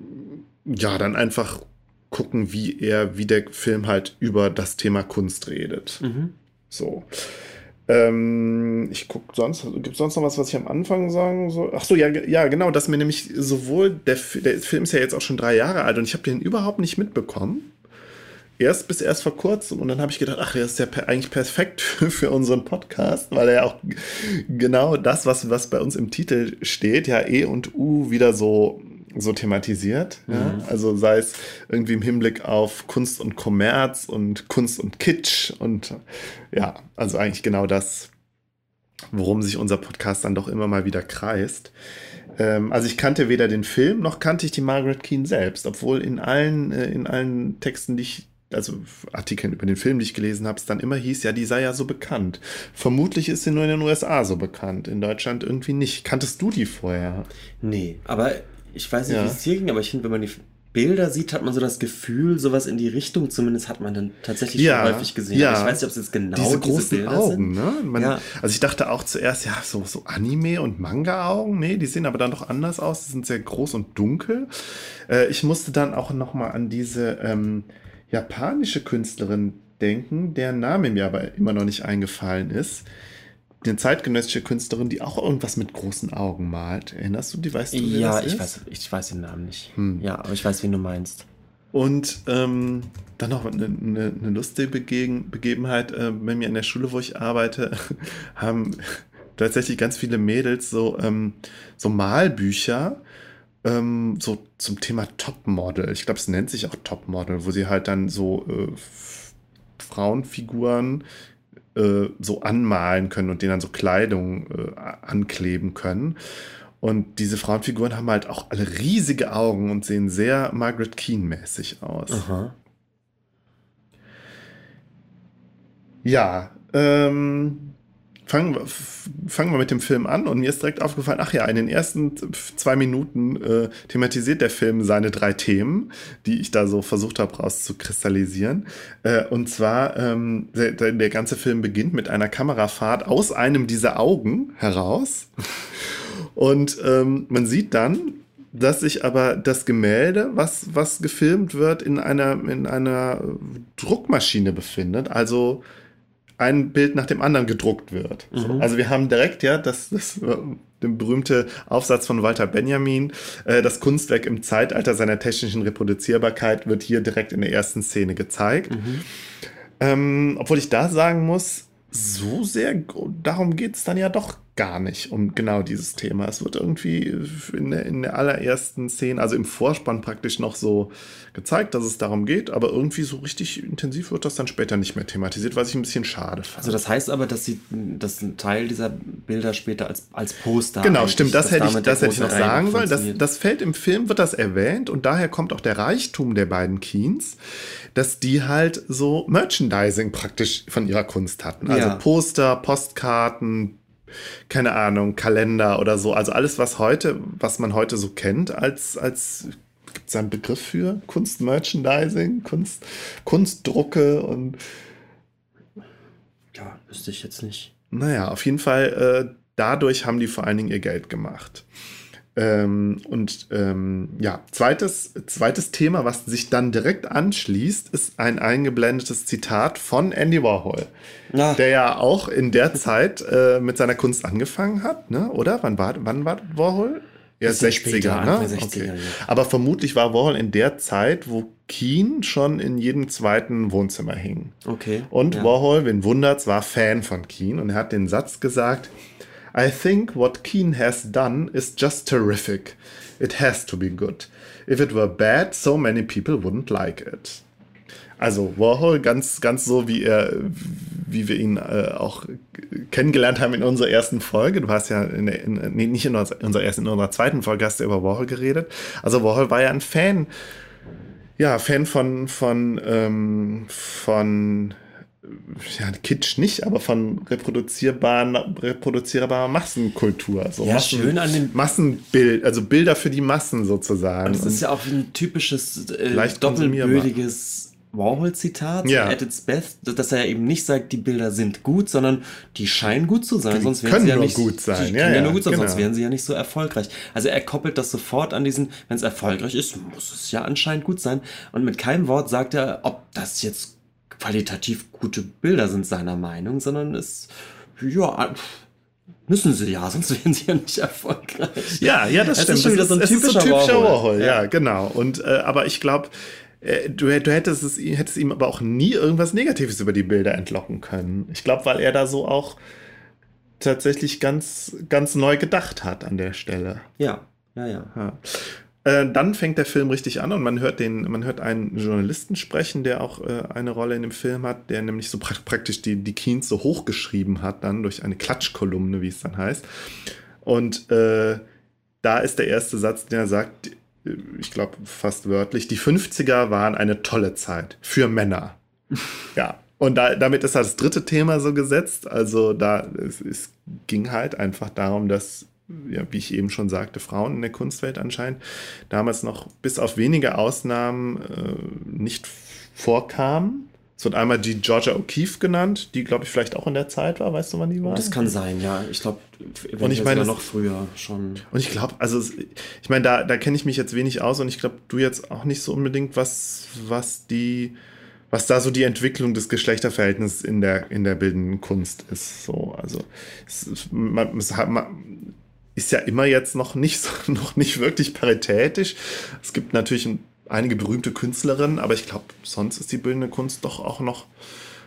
ja, dann einfach gucken, wie er, wie der Film halt über das Thema Kunst redet. So. Ähm, ich gucke sonst, gibt es sonst noch was, was ich am Anfang sagen soll? Ach so, ja, ja, genau, dass mir nämlich sowohl, der, der Film ist ja jetzt auch schon drei Jahre alt und ich habe den überhaupt nicht mitbekommen. Erst bis erst vor kurzem und dann habe ich gedacht, ach, der ist ja eigentlich perfekt (laughs) für, für, unseren Podcast, weil er ja auch genau das, was, was bei uns im Titel steht, ja E und U wieder so so thematisiert. Mhm. Ja? Also sei es irgendwie im Hinblick auf Kunst und Kommerz und Kunst und Kitsch und ja, also eigentlich genau das, worum sich unser Podcast dann doch immer mal wieder kreist. Ähm, also ich kannte weder den Film noch kannte ich die Margaret Keane selbst, obwohl in allen, äh, in allen Texten, die ich also Artikeln über den Film, die ich gelesen habe, es dann immer hieß, ja, die sei ja so bekannt. Vermutlich ist sie nur in den USA so bekannt, in Deutschland irgendwie nicht. Kanntest du die vorher? Nee, aber ich weiß nicht, ja. wie es hier ging, aber ich finde, wenn man die Bilder sieht, hat man so das Gefühl, sowas in die Richtung zumindest hat man dann tatsächlich ja, schon häufig gesehen. Ja. ich weiß nicht, ob es jetzt genau diese großen diese Bilder Augen, sind. Ne? Man, ja. Also ich dachte auch zuerst, ja, so, so Anime- und Manga-Augen. Nee, die sehen aber dann doch anders aus. Die sind sehr groß und dunkel. Äh, ich musste dann auch noch mal an diese ähm, japanische Künstlerin denken, deren Name mir aber immer noch nicht eingefallen ist eine zeitgenössische Künstlerin, die auch irgendwas mit großen Augen malt. Erinnerst du die? Weißt du, wer ja, ich ist? weiß, ich weiß den Namen nicht. Hm. Ja, aber ich weiß, wen du meinst. Und ähm, dann noch eine, eine, eine lustige Begegen, Begebenheit. Äh, bei mir in der Schule, wo ich arbeite, (laughs) haben tatsächlich ganz viele Mädels so, ähm, so Malbücher ähm, so zum Thema Topmodel. Ich glaube, es nennt sich auch Topmodel, wo sie halt dann so äh, Frauenfiguren äh, so anmalen können und denen dann so Kleidung äh, ankleben können. Und diese Frauenfiguren haben halt auch alle riesige Augen und sehen sehr Margaret Keane-mäßig aus. Aha. Ja, ähm, fangen, fangen wir mit dem Film an und mir ist direkt aufgefallen, ach ja, in den ersten zwei Minuten äh, thematisiert der Film seine drei Themen, die ich da so versucht habe rauszukristallisieren. Äh, und zwar, ähm, der, der ganze Film beginnt mit einer Kamerafahrt aus einem dieser Augen heraus. Und ähm, man sieht dann, dass sich aber das Gemälde, was, was gefilmt wird, in einer, in einer Druckmaschine befindet. Also ein Bild nach dem anderen gedruckt wird. Mhm. Also wir haben direkt ja das, das äh, der berühmte Aufsatz von Walter Benjamin, äh, das Kunstwerk im Zeitalter seiner technischen Reproduzierbarkeit wird hier direkt in der ersten Szene gezeigt. Mhm. Ähm, obwohl ich da sagen muss, so sehr, darum geht es dann ja doch gar nicht um genau dieses Thema. Es wird irgendwie in der, in der allerersten Szene, also im Vorspann praktisch noch so gezeigt, dass es darum geht, aber irgendwie so richtig intensiv wird das dann später nicht mehr thematisiert, was ich ein bisschen schade fand. Also das heißt aber, dass sie dass ein Teil dieser Bilder später als, als Poster. Genau, stimmt, das hätte ich, das hätte ich noch sagen sollen. Das, das fällt im Film, wird das erwähnt und daher kommt auch der Reichtum der beiden Keens, dass die halt so Merchandising praktisch von ihrer Kunst hatten. Also ja. Poster, Postkarten, keine Ahnung, Kalender oder so. Also alles, was heute, was man heute so kennt als, als gibt es einen Begriff für? Kunstmerchandising, Kunst, Kunstdrucke und. Ja, wüsste ich jetzt nicht. Naja, auf jeden Fall, äh, dadurch haben die vor allen Dingen ihr Geld gemacht. Ähm, und ähm, ja, zweites, zweites Thema, was sich dann direkt anschließt, ist ein eingeblendetes Zitat von Andy Warhol, Ach. der ja auch in der Zeit äh, mit seiner Kunst angefangen hat, ne? oder? Wann war, wann war Warhol? Ja, 60er, später, ne? 60er, okay. ja. Aber vermutlich war Warhol in der Zeit, wo Keen schon in jedem zweiten Wohnzimmer hing. Okay. Und ja. Warhol, wen wundert's, war Fan von Keen und er hat den Satz gesagt, I think what Keen has done is just terrific. It has to be good. If it were bad, so many people wouldn't like it. Also Warhol, ganz, ganz so, wie er, wie wir ihn äh, auch kennengelernt haben in unserer ersten Folge. Du hast ja in in, nee, nicht in unserer, unserer ersten, in unserer zweiten Folge hast du über Warhol geredet. Also Warhol war ja ein Fan, ja, Fan von, von, ähm, von ja, Kitsch nicht, aber von reproduzierbaren, reproduzierbarer Massenkultur. So ja, Massen, schön an den Massenbild, also Bilder für die Massen sozusagen. Und das ist ja auch ein typisches äh, doppelbödiges Warhol-Zitat, ja. at its best, dass er eben nicht sagt, die Bilder sind gut, sondern die scheinen gut zu sein, die sonst wären sie ja nicht gut sein. Die ja, können ja, nur gut sein, genau. sonst wären sie ja nicht so erfolgreich. Also er koppelt das sofort an diesen, wenn es erfolgreich ist, muss es ja anscheinend gut sein. Und mit keinem Wort sagt er, ob das jetzt qualitativ gute Bilder sind seiner Meinung, sondern es ja, Müssen sie ja, (laughs) sonst wären sie ja nicht erfolgreich. Ja, ja, das, das stimmt. Ist schon wieder so ein typischer, so typischer Warhol. Ja. ja, genau. Und äh, aber ich glaube, äh, du, du, hättest es hättest ihm aber auch nie irgendwas Negatives über die Bilder entlocken können. Ich glaube, weil er da so auch tatsächlich ganz, ganz neu gedacht hat an der Stelle. Ja, ja, ja. ja. Äh, dann fängt der Film richtig an und man hört den, man hört einen Journalisten sprechen, der auch äh, eine Rolle in dem Film hat, der nämlich so pra praktisch die, die Keens so hochgeschrieben hat, dann durch eine Klatschkolumne, wie es dann heißt. Und äh, da ist der erste Satz, der sagt, ich glaube fast wörtlich, die 50er waren eine tolle Zeit für Männer. (laughs) ja. Und da, damit ist das dritte Thema so gesetzt. Also da es, es ging halt einfach darum, dass ja, wie ich eben schon sagte, Frauen in der Kunstwelt anscheinend damals noch bis auf wenige Ausnahmen äh, nicht vorkamen. Es wird einmal die Georgia O'Keeffe genannt, die, glaube ich, vielleicht auch in der Zeit war. Weißt du, wann die war? Das kann sein, ja. Ich glaube, und ich meine noch früher schon. Und ich glaube, also ich meine, da, da kenne ich mich jetzt wenig aus und ich glaube, du jetzt auch nicht so unbedingt, was, was die, was da so die Entwicklung des Geschlechterverhältnisses in der, in der bildenden Kunst ist. So, also es, man, es hat, man, ist ja immer jetzt noch nicht, so, (laughs) noch nicht wirklich paritätisch. Es gibt natürlich einige berühmte Künstlerinnen, aber ich glaube, sonst ist die bildende Kunst doch auch noch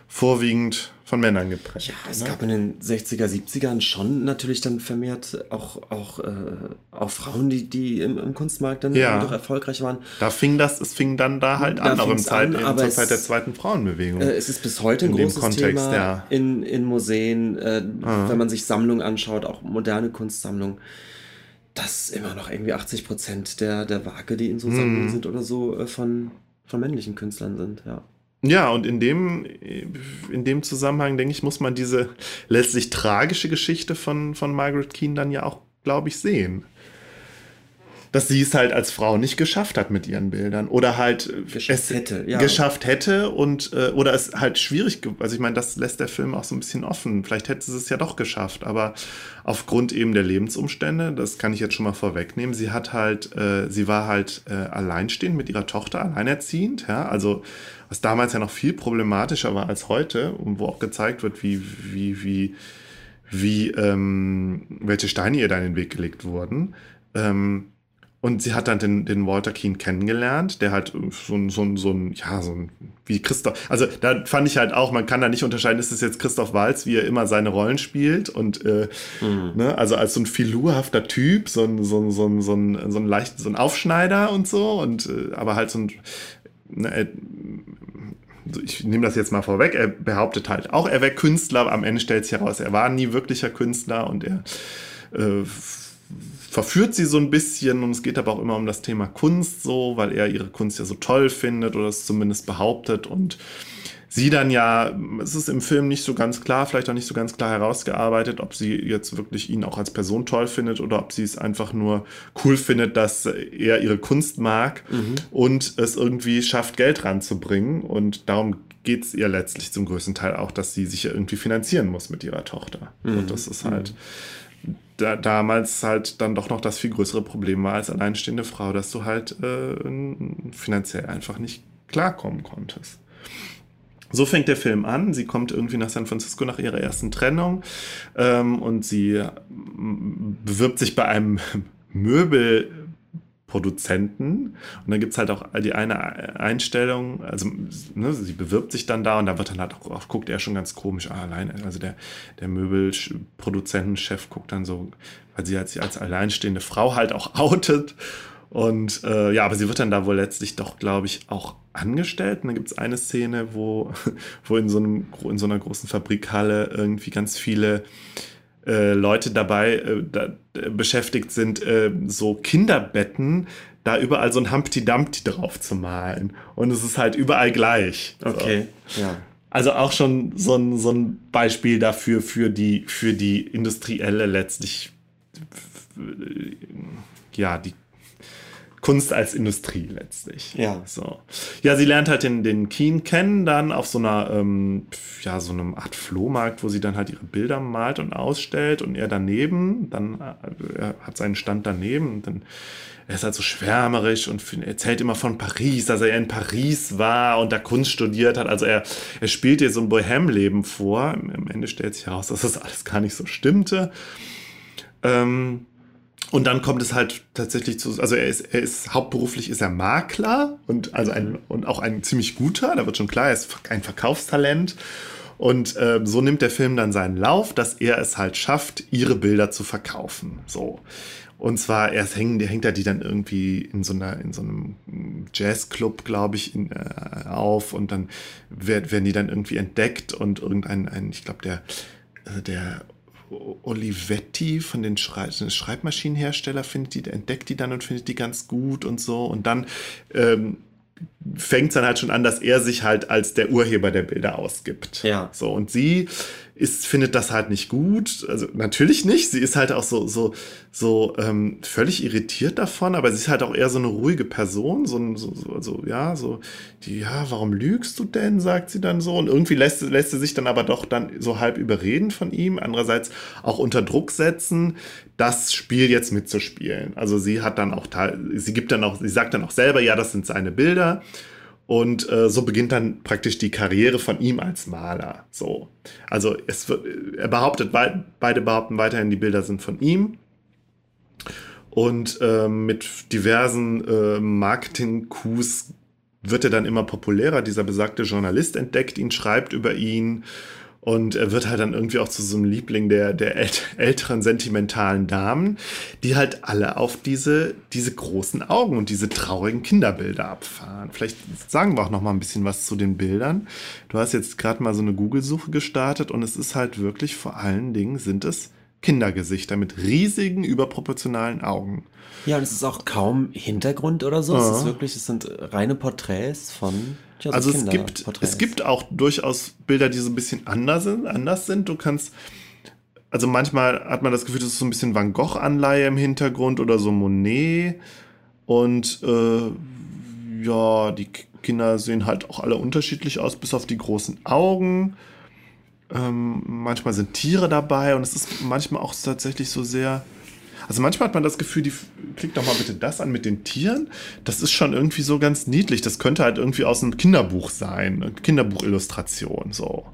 vorwiegend von Männern geprägt. Ja, es ne? gab in den 60er, 70ern schon natürlich dann vermehrt auch, auch, äh, auch Frauen, die, die im, im Kunstmarkt dann ja. doch erfolgreich waren. Da fing das, es fing dann da halt da an, auch im Zeit, an, zur Zeit der zweiten Frauenbewegung. Äh, es ist bis heute ein in großes Kontext, Thema ja. in, in Museen, äh, wenn man sich Sammlungen anschaut, auch moderne Kunstsammlungen dass immer noch irgendwie 80 Prozent der, der Werke, die in so Sammlungen mm. sind oder so, äh, von, von männlichen Künstlern sind, ja. Ja, und in dem, in dem Zusammenhang, denke ich, muss man diese letztlich tragische Geschichte von, von Margaret Keane dann ja auch, glaube ich, sehen dass sie es halt als Frau nicht geschafft hat mit ihren Bildern oder halt geschafft es hätte, ja. geschafft hätte und äh, oder es halt schwierig, also ich meine, das lässt der Film auch so ein bisschen offen. Vielleicht hätte sie es ja doch geschafft, aber aufgrund eben der Lebensumstände, das kann ich jetzt schon mal vorwegnehmen, sie hat halt, äh, sie war halt äh, alleinstehend mit ihrer Tochter, alleinerziehend, ja, also was damals ja noch viel problematischer war als heute und wo auch gezeigt wird, wie, wie, wie, wie, ähm, welche Steine ihr da in den Weg gelegt wurden. Ähm, und sie hat dann den, den Walter Keane kennengelernt, der halt so ein, so ein, so ein, ja, so ein, wie Christoph. Also da fand ich halt auch, man kann da nicht unterscheiden, ist es jetzt Christoph Walz, wie er immer seine Rollen spielt. Und äh, mhm. ne, also als so ein filurhafter Typ, so ein, so ein, so ein, so ein, so ein leicht, so ein Aufschneider und so. Und äh, aber halt so ein ne, ich nehme das jetzt mal vorweg, er behauptet halt auch, er wäre Künstler, am Ende stellt sich heraus, er war nie wirklicher Künstler und er äh, verführt sie so ein bisschen. Und es geht aber auch immer um das Thema Kunst so, weil er ihre Kunst ja so toll findet oder es zumindest behauptet. Und sie dann ja, es ist im Film nicht so ganz klar, vielleicht auch nicht so ganz klar herausgearbeitet, ob sie jetzt wirklich ihn auch als Person toll findet oder ob sie es einfach nur cool findet, dass er ihre Kunst mag mhm. und es irgendwie schafft, Geld ranzubringen und darum geht es ihr letztlich zum größten Teil auch, dass sie sich ja irgendwie finanzieren muss mit ihrer Tochter. Mhm. Und das ist halt. Mhm da, damals halt dann doch noch das viel größere Problem war als alleinstehende Frau, dass du halt äh, finanziell einfach nicht klarkommen konntest. So fängt der Film an. Sie kommt irgendwie nach San Francisco nach ihrer ersten Trennung ähm, und sie bewirbt sich bei einem (laughs) Möbel Produzenten. Und dann gibt es halt auch die eine Einstellung, also ne, sie bewirbt sich dann da und da wird dann halt auch, auch guckt er schon ganz komisch, ah, allein, also der, der Möbelproduzentenchef guckt dann so, weil sie als, als alleinstehende Frau halt auch (laughs) outet. Und äh, ja, aber sie wird dann da wohl letztlich doch, glaube ich, auch angestellt. Und dann gibt es eine Szene, wo, (laughs) wo in, so einem, in so einer großen Fabrikhalle irgendwie ganz viele äh, Leute dabei äh, da, äh, beschäftigt sind, äh, so Kinderbetten da überall so ein Humpty Dumpty drauf zu malen. Und es ist halt überall gleich. Okay, so. ja. Also auch schon so ein, so ein Beispiel dafür, für die, für die industrielle letztlich, ja, die Kunst als Industrie letztlich. Ja. So. Ja, sie lernt halt den, den Keen kennen, dann auf so einer, ähm, ja, so einem Art Flohmarkt, wo sie dann halt ihre Bilder malt und ausstellt und er daneben, dann äh, er hat seinen Stand daneben und dann er ist halt so schwärmerisch und erzählt immer von Paris, dass er in Paris war und da Kunst studiert hat. Also er, er spielt dir so ein Bohem-Leben vor. Am Ende stellt sich heraus, dass das alles gar nicht so stimmte. Ähm, und dann kommt es halt tatsächlich zu, also er ist, er ist hauptberuflich ist er Makler und also ein und auch ein ziemlich guter, da wird schon klar, er ist ein Verkaufstalent. Und äh, so nimmt der Film dann seinen Lauf, dass er es halt schafft, ihre Bilder zu verkaufen. So. Und zwar erst hängen, hängt er die dann irgendwie in so einer, in so einem Jazzclub, glaube ich, in, äh, auf und dann werd, werden die dann irgendwie entdeckt und irgendein, ein, ich glaube, der, äh, der Olivetti von den Schrei Schreibmaschinenhersteller findet die, entdeckt die dann und findet die ganz gut und so. Und dann ähm, fängt es dann halt schon an, dass er sich halt als der Urheber der Bilder ausgibt. Ja. So, und sie ist, findet das halt nicht gut. Also natürlich nicht. Sie ist halt auch so, so, so ähm, völlig irritiert davon, aber sie ist halt auch eher so eine ruhige Person. So, so, so also, ja, so, die, ja, warum lügst du denn, sagt sie dann so. Und irgendwie lässt, lässt sie sich dann aber doch dann so halb überreden von ihm. Andererseits auch unter Druck setzen, das Spiel jetzt mitzuspielen. Also sie hat dann auch, sie gibt dann auch, sie sagt dann auch selber, ja, das sind seine Bilder. Und äh, so beginnt dann praktisch die Karriere von ihm als Maler. So. Also es wird, er behauptet, beide behaupten weiterhin, die Bilder sind von ihm. Und äh, mit diversen äh, Marketing-Coups wird er dann immer populärer. Dieser besagte Journalist entdeckt ihn, schreibt über ihn und er wird halt dann irgendwie auch zu so einem Liebling der, der älteren sentimentalen Damen, die halt alle auf diese, diese großen Augen und diese traurigen Kinderbilder abfahren. Vielleicht sagen wir auch noch mal ein bisschen was zu den Bildern. Du hast jetzt gerade mal so eine Google-Suche gestartet und es ist halt wirklich vor allen Dingen sind es Kindergesichter mit riesigen, überproportionalen Augen. Ja, und es ist auch kaum Hintergrund oder so. Ja. Es ist wirklich, es sind reine Porträts von ja, also es gibt, es gibt auch durchaus Bilder, die so ein bisschen anders sind. Anders sind. Du kannst, also manchmal hat man das Gefühl, das ist so ein bisschen Van Gogh-Anleihe im Hintergrund oder so Monet. Und äh, ja, die Kinder sehen halt auch alle unterschiedlich aus, bis auf die großen Augen. Ähm, manchmal sind Tiere dabei und es ist manchmal auch tatsächlich so sehr also manchmal hat man das Gefühl, die klickt doch mal bitte das an mit den Tieren. Das ist schon irgendwie so ganz niedlich. Das könnte halt irgendwie aus einem Kinderbuch sein, eine Kinderbuchillustration so.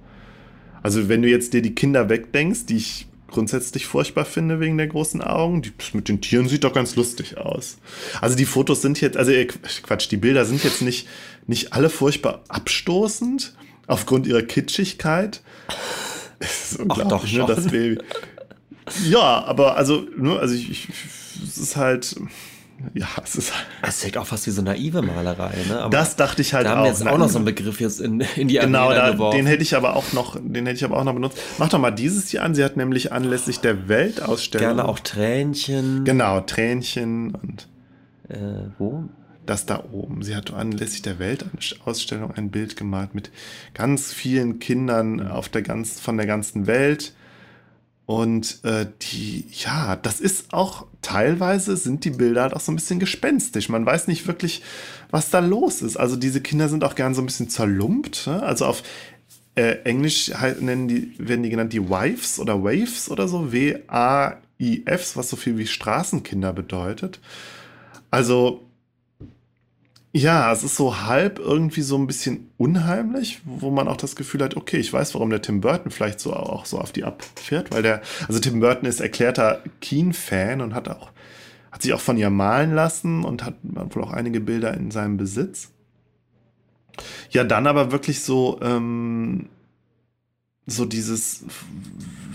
Also wenn du jetzt dir die Kinder wegdenkst, die ich grundsätzlich furchtbar finde wegen der großen Augen. Die, mit den Tieren sieht doch ganz lustig aus. Also die Fotos sind jetzt, also äh, Quatsch, die Bilder sind jetzt nicht, nicht alle furchtbar abstoßend aufgrund ihrer Kitschigkeit. (laughs) Das ist unglaublich, Ach, doch, ne, das Baby. Ja, aber also, ne, also ich, ich, es ist halt. Ja, es ist halt. Es sieht auch fast wie so naive Malerei, ne? Aber das dachte ich halt da auch. Da haben wir jetzt auch noch so einen Begriff jetzt in, in die Genau, da, geworfen. den hätte ich aber auch noch, den hätte ich aber auch noch benutzt. Mach doch mal dieses hier an. Sie hat nämlich anlässlich der Weltausstellung. Gerne auch Tränchen. Genau, Tränchen und. Äh, wo? Das da oben. Sie hat anlässlich der Weltausstellung ein Bild gemalt mit ganz vielen Kindern auf der ganz, von der ganzen Welt und äh, die, ja, das ist auch teilweise sind die Bilder halt auch so ein bisschen gespenstisch. Man weiß nicht wirklich, was da los ist. Also diese Kinder sind auch gern so ein bisschen zerlumpt. Ne? Also auf äh, Englisch nennen die, werden die genannt die Wives oder Waves oder so, W-A-I-Fs, was so viel wie Straßenkinder bedeutet. Also ja, es ist so halb irgendwie so ein bisschen unheimlich, wo man auch das Gefühl hat, okay, ich weiß, warum der Tim Burton vielleicht so auch so auf die abfährt, weil der, also Tim Burton ist erklärter Keen-Fan und hat auch, hat sich auch von ihr malen lassen und hat wohl auch einige Bilder in seinem Besitz. Ja, dann aber wirklich so, ähm, so dieses,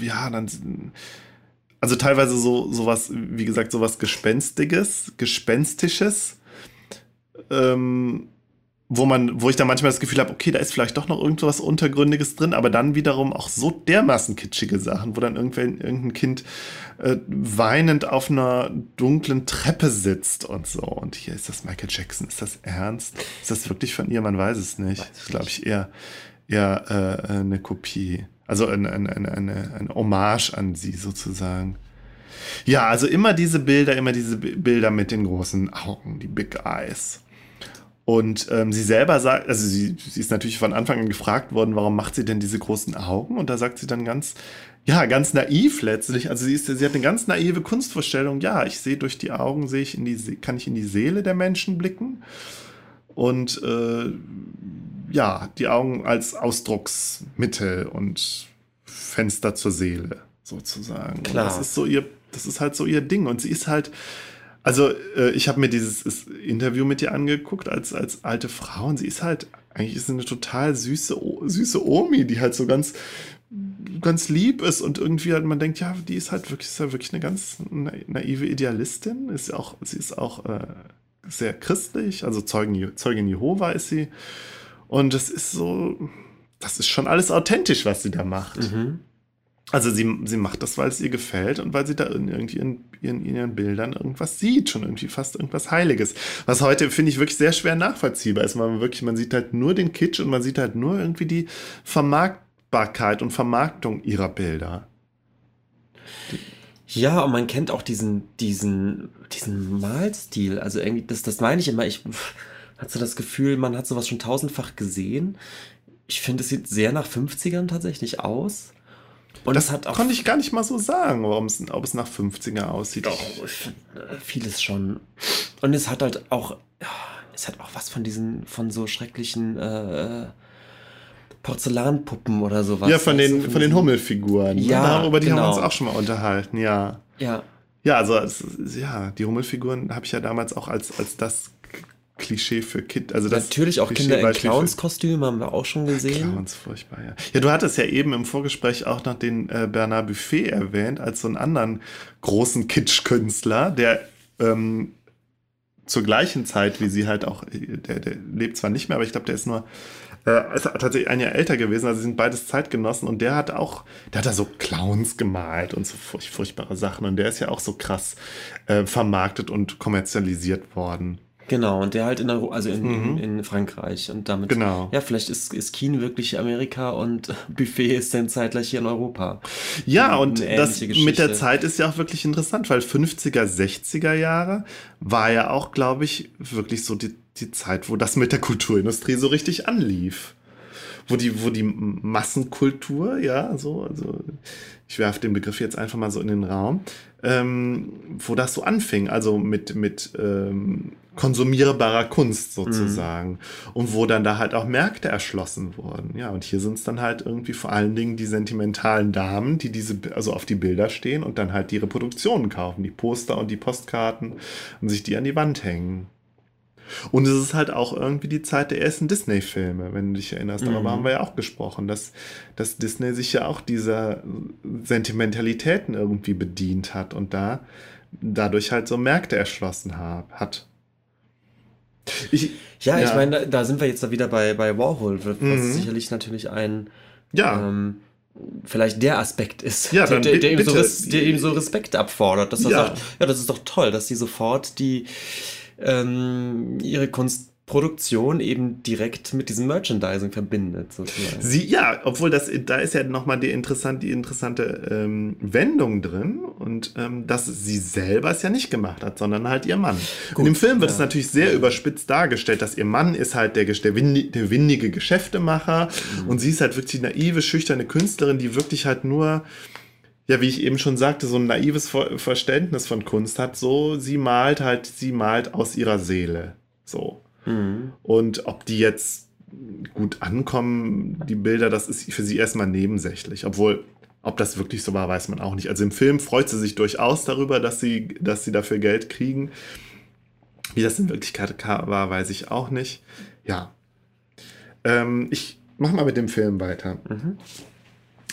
ja, dann, also teilweise so, sowas, wie gesagt, sowas Gespenstiges, Gespenstisches ähm, wo man, wo ich dann manchmal das Gefühl habe, okay, da ist vielleicht doch noch irgendwas Untergründiges drin, aber dann wiederum auch so dermaßen kitschige Sachen, wo dann irgendwann irgendein Kind äh, weinend auf einer dunklen Treppe sitzt und so. Und hier ist das Michael Jackson. Ist das ernst? Ist das wirklich von ihr? Man weiß es nicht. Weiß glaube ich eher, eher äh, eine Kopie. Also eine, eine, eine, eine Hommage an sie sozusagen. Ja, also immer diese Bilder, immer diese Bilder mit den großen Augen, die Big Eyes. Und ähm, sie selber sagt, also sie, sie ist natürlich von Anfang an gefragt worden, warum macht sie denn diese großen Augen? Und da sagt sie dann ganz, ja, ganz naiv letztlich. Also sie, ist, sie hat eine ganz naive Kunstvorstellung. Ja, ich sehe durch die Augen, sehe ich in die, kann ich in die Seele der Menschen blicken. Und äh, ja, die Augen als Ausdrucksmittel und Fenster zur Seele sozusagen. Klar. Und das ist so ihr, das ist halt so ihr Ding. Und sie ist halt, also äh, ich habe mir dieses Interview mit ihr angeguckt als, als alte Frau und sie ist halt, eigentlich ist sie eine total süße, süße Omi, die halt so ganz, ganz lieb ist und irgendwie halt man denkt, ja, die ist halt wirklich, ist ja wirklich eine ganz naive Idealistin. Ist auch, sie ist auch äh, sehr christlich, also Zeugen, Zeugin Jehova ist sie. Und das ist so, das ist schon alles authentisch, was sie da macht. Mhm. Also sie, sie macht das, weil es ihr gefällt und weil sie da irgendwie in, in, in, ihren Bildern irgendwas sieht, schon irgendwie fast irgendwas Heiliges. Was heute, finde ich, wirklich sehr schwer nachvollziehbar ist. Man wirklich, man sieht halt nur den Kitsch und man sieht halt nur irgendwie die Vermarktbarkeit und Vermarktung ihrer Bilder. Ja, und man kennt auch diesen, diesen, diesen Malstil. Also irgendwie, das, das meine ich immer. Ich hatte so das Gefühl, man hat sowas schon tausendfach gesehen. Ich finde, es sieht sehr nach 50ern tatsächlich aus. Und das hat auch konnte ich gar nicht mal so sagen, warum es, ob es nach 50er aussieht. Doch, vieles schon. Und es hat halt auch, es hat auch was von diesen, von so schrecklichen äh, Porzellanpuppen oder sowas. Ja, von den, von, von den Hummelfiguren. Ja, darüber die genau. haben wir uns auch schon mal unterhalten, ja. Ja. Ja, also ja, die Hummelfiguren habe ich ja damals auch als, als das Klischee für Kind. Also das Natürlich auch Klischee Kinder in Clowns-Kostümen haben wir auch schon gesehen. Clowns, furchtbar, ja. Ja, du hattest ja eben im Vorgespräch auch noch den äh, Bernard Buffet erwähnt, als so einen anderen großen Kitsch-Künstler, der ähm, zur gleichen Zeit, wie sie halt auch, der, der lebt zwar nicht mehr, aber ich glaube, der ist nur äh, ist tatsächlich ein Jahr älter gewesen, also sie sind beides Zeitgenossen und der hat auch, der hat da so Clowns gemalt und so furch furchtbare Sachen und der ist ja auch so krass äh, vermarktet und kommerzialisiert worden. Genau, und der halt in, Euro, also in, mhm. in, Frankreich und damit. Genau. Ja, vielleicht ist, ist Keen wirklich Amerika und (laughs) Buffet ist dann zeitgleich hier in Europa. Ja, und das Geschichte. mit der Zeit ist ja auch wirklich interessant, weil 50er, 60er Jahre war ja auch, glaube ich, wirklich so die, die Zeit, wo das mit der Kulturindustrie so richtig anlief wo die, wo die Massenkultur, ja, so, also ich werfe den Begriff jetzt einfach mal so in den Raum, ähm, wo das so anfing, also mit, mit ähm, konsumierbarer Kunst sozusagen. Mhm. Und wo dann da halt auch Märkte erschlossen wurden. Ja, und hier sind es dann halt irgendwie vor allen Dingen die sentimentalen Damen, die diese, also auf die Bilder stehen und dann halt die Reproduktionen kaufen, die Poster und die Postkarten und sich die an die Wand hängen. Und es ist halt auch irgendwie die Zeit der ersten Disney-Filme, wenn du dich erinnerst. Darüber mhm. haben wir ja auch gesprochen, dass, dass Disney sich ja auch dieser Sentimentalitäten irgendwie bedient hat und da dadurch halt so Märkte erschlossen hat. Ich, ja, ja, ich meine, da, da, sind wir jetzt da wieder bei, bei Warhol, was mhm. sicherlich natürlich ein ja. Ähm, vielleicht der Aspekt ist, ja, der, der, der, ihm so, der, ihm so, Respekt abfordert. Dass er ja. sagt, ja, das ist doch toll, dass sie sofort die ähm, ihre Kunst Produktion eben direkt mit diesem Merchandising verbindet. Sozusagen. Sie, ja, obwohl das, da ist ja nochmal die, interessant, die interessante ähm, Wendung drin und ähm, dass sie selber es ja nicht gemacht hat, sondern halt ihr Mann. Gut, In dem Film wird ja. es natürlich sehr überspitzt dargestellt, dass ihr Mann ist halt der, der, windige, der windige Geschäftemacher mhm. und sie ist halt wirklich naive, schüchterne Künstlerin, die wirklich halt nur ja, wie ich eben schon sagte, so ein naives Verständnis von Kunst hat, so sie malt halt, sie malt aus ihrer Seele. So. Mhm. Und ob die jetzt gut ankommen, die Bilder, das ist für sie erstmal nebensächlich. Obwohl, ob das wirklich so war, weiß man auch nicht. Also im Film freut sie sich durchaus darüber, dass sie, dass sie dafür Geld kriegen. Wie das in Wirklichkeit war, weiß ich auch nicht. Ja. Ähm, ich mach mal mit dem Film weiter. Mhm.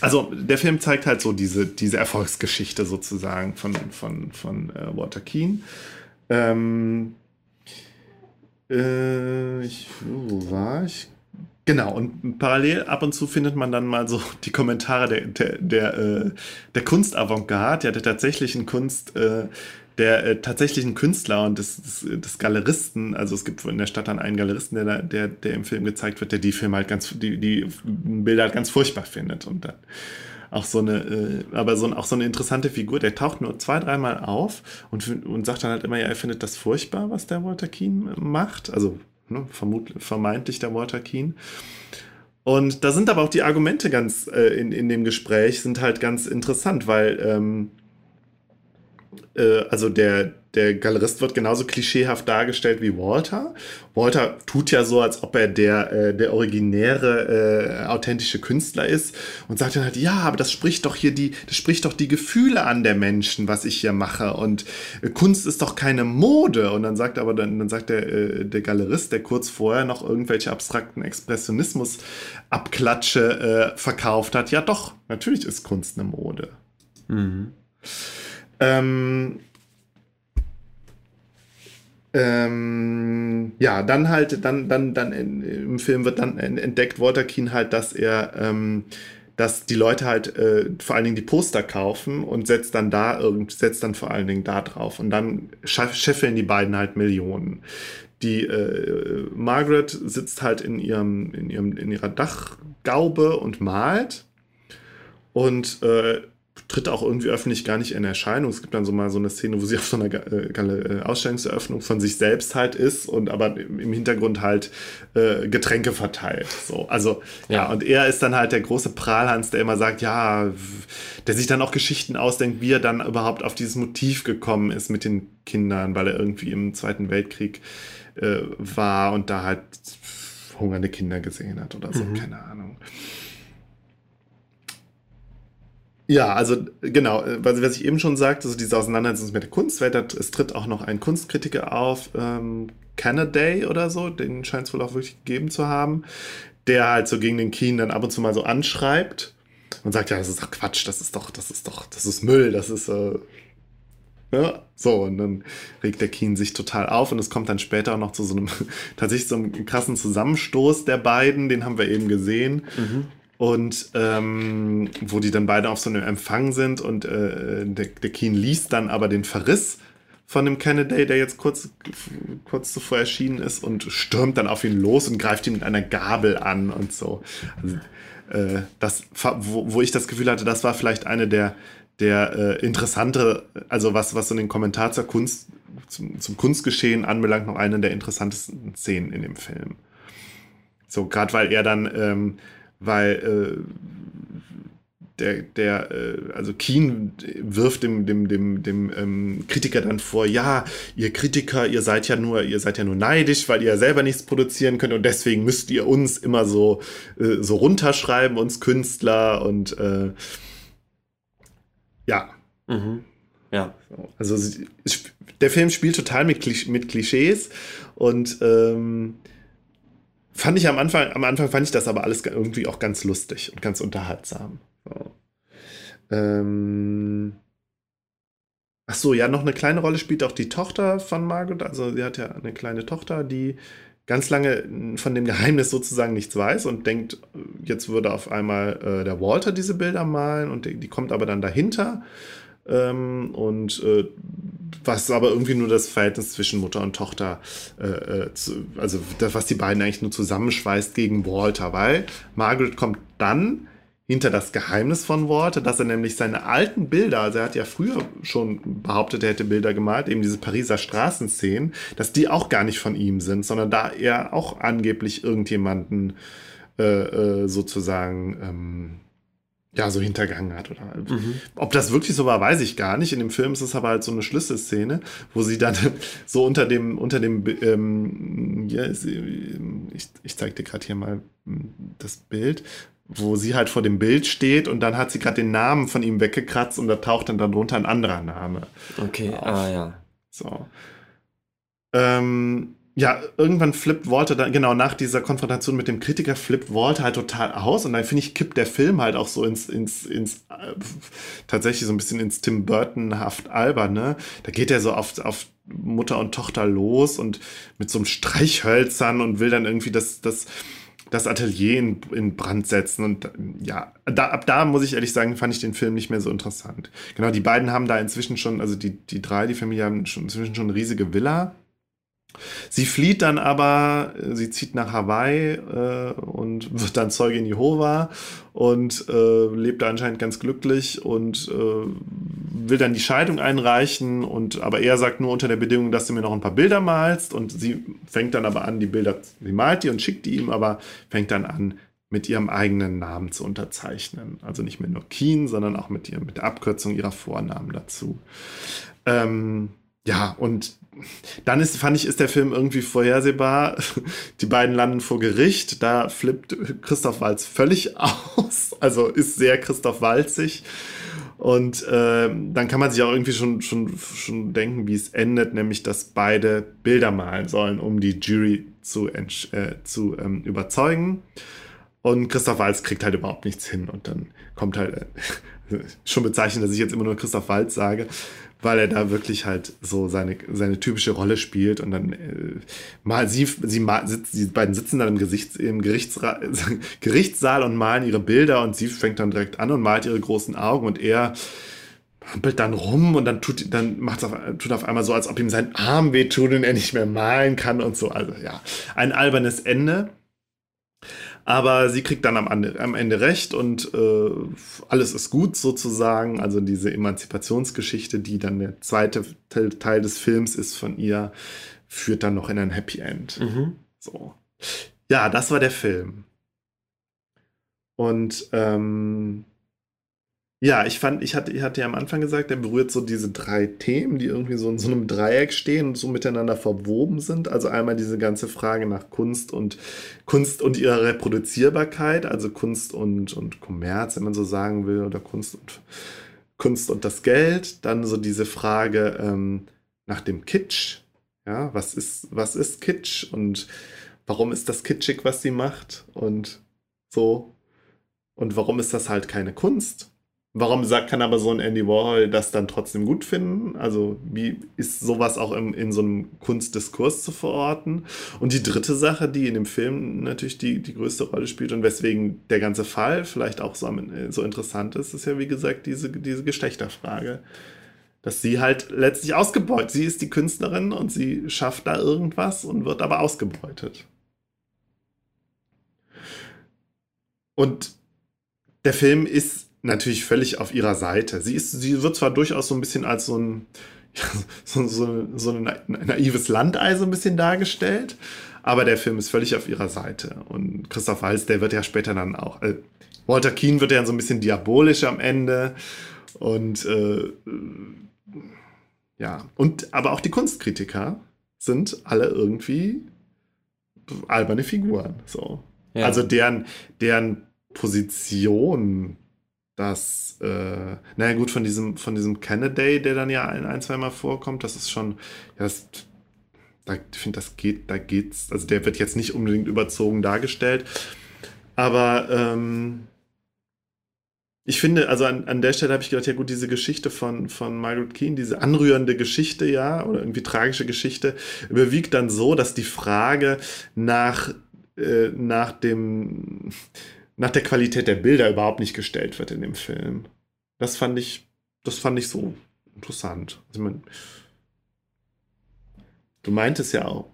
Also der Film zeigt halt so diese, diese Erfolgsgeschichte sozusagen von, von, von äh, Walter Keane. Ähm, äh, ich, wo war ich? Genau, und parallel ab und zu findet man dann mal so die Kommentare der, der, der, äh, der Kunstavantgarde, ja, der tatsächlichen Kunst, äh, der äh, tatsächlichen Künstler und des, des, des, Galeristen. Also es gibt in der Stadt dann einen Galeristen, der, der, der im Film gezeigt wird, der die Filme halt ganz, die, die Bilder halt ganz furchtbar findet. Und dann auch so eine, äh, aber so, auch so eine interessante Figur. Der taucht nur zwei, dreimal auf und, und sagt dann halt immer, ja, er findet das furchtbar, was der Walter Keane macht. Also ne, vermutlich, vermeintlich der Walter Keane. Und da sind aber auch die Argumente ganz äh, in, in dem Gespräch sind halt ganz interessant, weil ähm, äh, also der, der Galerist wird genauso klischeehaft dargestellt wie Walter. Walter tut ja so, als ob er der, äh, der originäre, äh, authentische Künstler ist und sagt dann halt, ja, aber das spricht doch hier die, das spricht doch die Gefühle an der Menschen, was ich hier mache. Und äh, Kunst ist doch keine Mode. Und dann sagt aber dann, dann sagt der, äh, der Galerist, der kurz vorher noch irgendwelche abstrakten Expressionismus-Abklatsche äh, verkauft hat, ja doch, natürlich ist Kunst eine Mode. Mhm. Ähm, ähm, ja, dann halt, dann, dann, dann in, im Film wird dann entdeckt Walter Keane halt, dass er, ähm, dass die Leute halt äh, vor allen Dingen die Poster kaufen und setzt dann da irgend, setzt dann vor allen Dingen da drauf und dann scheffeln die beiden halt Millionen. Die äh, Margaret sitzt halt in ihrem, in ihrem, in ihrer Dachgaube und malt und äh, tritt auch irgendwie öffentlich gar nicht in Erscheinung. Es gibt dann so mal so eine Szene, wo sie auf so einer äh, äh, Ausstellungseröffnung von sich selbst halt ist und aber im Hintergrund halt äh, Getränke verteilt. So, also ja. ja, und er ist dann halt der große Prahlhans, der immer sagt, ja, der sich dann auch Geschichten ausdenkt, wie er dann überhaupt auf dieses Motiv gekommen ist mit den Kindern, weil er irgendwie im Zweiten Weltkrieg äh, war und da halt hungernde Kinder gesehen hat oder so, mhm. keine Ahnung. Ja, also genau, äh, was, was ich eben schon sagte, also diese Auseinandersetzung mit der Kunstwelt, es tritt auch noch ein Kunstkritiker auf, ähm, Canaday oder so, den scheint es wohl auch wirklich gegeben zu haben, der halt so gegen den Keen dann ab und zu mal so anschreibt und sagt, ja, das ist doch Quatsch, das ist doch, das ist doch, das ist Müll, das ist, äh, ja, so, und dann regt der Keen sich total auf und es kommt dann später auch noch zu so einem, (laughs) tatsächlich so einem krassen Zusammenstoß der beiden, den haben wir eben gesehen. Mhm und ähm, wo die dann beide auf so einem Empfang sind und äh, der, der Keen liest dann aber den Verriss von dem Kennedy, der jetzt kurz, kurz zuvor erschienen ist und stürmt dann auf ihn los und greift ihn mit einer Gabel an und so. Also, äh, das, wo, wo ich das Gefühl hatte, das war vielleicht eine der, der äh, interessante, also was, was so den Kommentar zur Kunst, zum, zum Kunstgeschehen anbelangt, noch eine der interessantesten Szenen in dem Film. So, gerade weil er dann ähm, weil äh, der, der, äh, also Keen wirft dem, dem, dem, dem ähm, Kritiker dann vor, ja, ihr Kritiker, ihr seid ja nur, ihr seid ja nur neidisch, weil ihr selber nichts produzieren könnt und deswegen müsst ihr uns immer so, äh, so runterschreiben, uns Künstler und äh, ja. Mhm. Ja. Also der Film spielt total mit, mit Klischees und ähm, fand ich am Anfang, am Anfang fand ich das aber alles irgendwie auch ganz lustig und ganz unterhaltsam. So. Ähm Ach so, ja, noch eine kleine Rolle spielt auch die Tochter von Margaret. Also sie hat ja eine kleine Tochter, die ganz lange von dem Geheimnis sozusagen nichts weiß und denkt, jetzt würde auf einmal äh, der Walter diese Bilder malen und die, die kommt aber dann dahinter ähm, und äh, was aber irgendwie nur das Verhältnis zwischen Mutter und Tochter, äh, äh, zu, also das, was die beiden eigentlich nur zusammenschweißt gegen Walter, weil Margaret kommt dann hinter das Geheimnis von Walter, dass er nämlich seine alten Bilder, also er hat ja früher schon behauptet, er hätte Bilder gemalt, eben diese Pariser Straßenszenen, dass die auch gar nicht von ihm sind, sondern da er auch angeblich irgendjemanden äh, äh sozusagen ähm, ja, so hintergangen hat. Oder mhm. ob das wirklich so war, weiß ich gar nicht. In dem Film ist es aber halt so eine Schlüsselszene, wo sie dann (laughs) so unter dem, unter dem, ähm, ja, ich, ich zeig dir gerade hier mal hm, das Bild, wo sie halt vor dem Bild steht und dann hat sie gerade den Namen von ihm weggekratzt und da taucht dann darunter ein anderer Name. Okay, auf. ah ja. So. Ähm, ja, irgendwann flippt Walter dann, genau nach dieser Konfrontation mit dem Kritiker, flippt Walter halt total aus und dann finde ich, kippt der Film halt auch so ins, ins, ins, äh, tatsächlich so ein bisschen ins Tim Burton-haft alberne. Da geht er so auf, auf Mutter und Tochter los und mit so einem Streichhölzern und will dann irgendwie das, das, das Atelier in, in Brand setzen und ja, da, ab da muss ich ehrlich sagen, fand ich den Film nicht mehr so interessant. Genau, die beiden haben da inzwischen schon, also die, die drei, die Familie haben schon inzwischen schon eine riesige Villa Sie flieht dann aber, sie zieht nach Hawaii äh, und (laughs) wird dann Zeugin Jehova und äh, lebt da anscheinend ganz glücklich und äh, will dann die Scheidung einreichen und aber er sagt nur unter der Bedingung, dass du mir noch ein paar Bilder malst und sie fängt dann aber an, die Bilder, sie malt die und schickt die ihm, aber fängt dann an, mit ihrem eigenen Namen zu unterzeichnen. Also nicht mehr nur Keen, sondern auch mit, ihr, mit der Abkürzung ihrer Vornamen dazu. Ähm, ja, und dann ist, fand ich, ist der Film irgendwie vorhersehbar. (laughs) Die beiden landen vor Gericht. Da flippt Christoph Walz völlig (laughs) aus. Also ist sehr Christoph Walzig. Und äh, dann kann man sich auch irgendwie schon, schon, schon denken, wie es endet, nämlich dass beide Bilder malen sollen, um die Jury zu, äh, zu ähm, überzeugen. Und Christoph Walz kriegt halt überhaupt nichts hin. Und dann kommt halt, äh, (laughs) schon bezeichnet, dass ich jetzt immer nur Christoph Walz sage, weil er da wirklich halt so seine, seine typische Rolle spielt und dann äh, mal sie, sie mal, sitzt, die beiden sitzen dann im, Gesichts, im (laughs) Gerichtssaal und malen ihre Bilder und sie fängt dann direkt an und malt ihre großen Augen und er hampelt dann rum und dann tut dann macht auf, tut auf einmal so, als ob ihm sein Arm wehtut und er nicht mehr malen kann und so. Also ja, ein albernes Ende. Aber sie kriegt dann am Ende, am Ende recht und äh, alles ist gut sozusagen. Also diese Emanzipationsgeschichte, die dann der zweite Teil des Films ist von ihr, führt dann noch in ein Happy End. Mhm. So. Ja, das war der Film. Und ähm, ja, ich fand, ich hatte, ich hatte ja am Anfang gesagt, er berührt so diese drei Themen, die irgendwie so in so einem Dreieck stehen und so miteinander verwoben sind. Also einmal diese ganze Frage nach Kunst und Kunst und ihrer Reproduzierbarkeit, also Kunst und, und Kommerz, wenn man so sagen will, oder Kunst und Kunst und das Geld. Dann so diese Frage ähm, nach dem Kitsch. Ja, was ist, was ist Kitsch und warum ist das kitschig, was sie macht? Und so. Und warum ist das halt keine Kunst? Warum sagt, kann aber so ein Andy Warhol das dann trotzdem gut finden? Also, wie ist sowas auch im, in so einem Kunstdiskurs zu verorten? Und die dritte Sache, die in dem Film natürlich die, die größte Rolle spielt und weswegen der ganze Fall vielleicht auch so, so interessant ist, ist ja, wie gesagt, diese, diese Geschlechterfrage. Dass sie halt letztlich ausgebeutet. Sie ist die Künstlerin und sie schafft da irgendwas und wird aber ausgebeutet. Und der Film ist natürlich völlig auf ihrer Seite. Sie, ist, sie wird zwar durchaus so ein bisschen als so ein, (laughs) so, so, so ein naives Landei so ein bisschen dargestellt, aber der Film ist völlig auf ihrer Seite. Und Christoph Waltz, der wird ja später dann auch, äh, Walter Keane wird ja so ein bisschen diabolisch am Ende und äh, ja, und aber auch die Kunstkritiker sind alle irgendwie alberne Figuren. So. Ja. Also deren, deren Position dass, äh, naja gut, von diesem, von diesem Kennedy, der dann ja ein, ein zweimal vorkommt, das ist schon, ja, das, da, ich finde, das geht, da geht's, also der wird jetzt nicht unbedingt überzogen dargestellt, aber ähm, ich finde, also an, an der Stelle habe ich gedacht, ja gut, diese Geschichte von, von Margaret Keane, diese anrührende Geschichte, ja, oder irgendwie tragische Geschichte, überwiegt dann so, dass die Frage nach, äh, nach dem, nach der Qualität der Bilder überhaupt nicht gestellt wird in dem Film. Das fand ich, das fand ich so interessant. Also man, du meintest ja auch.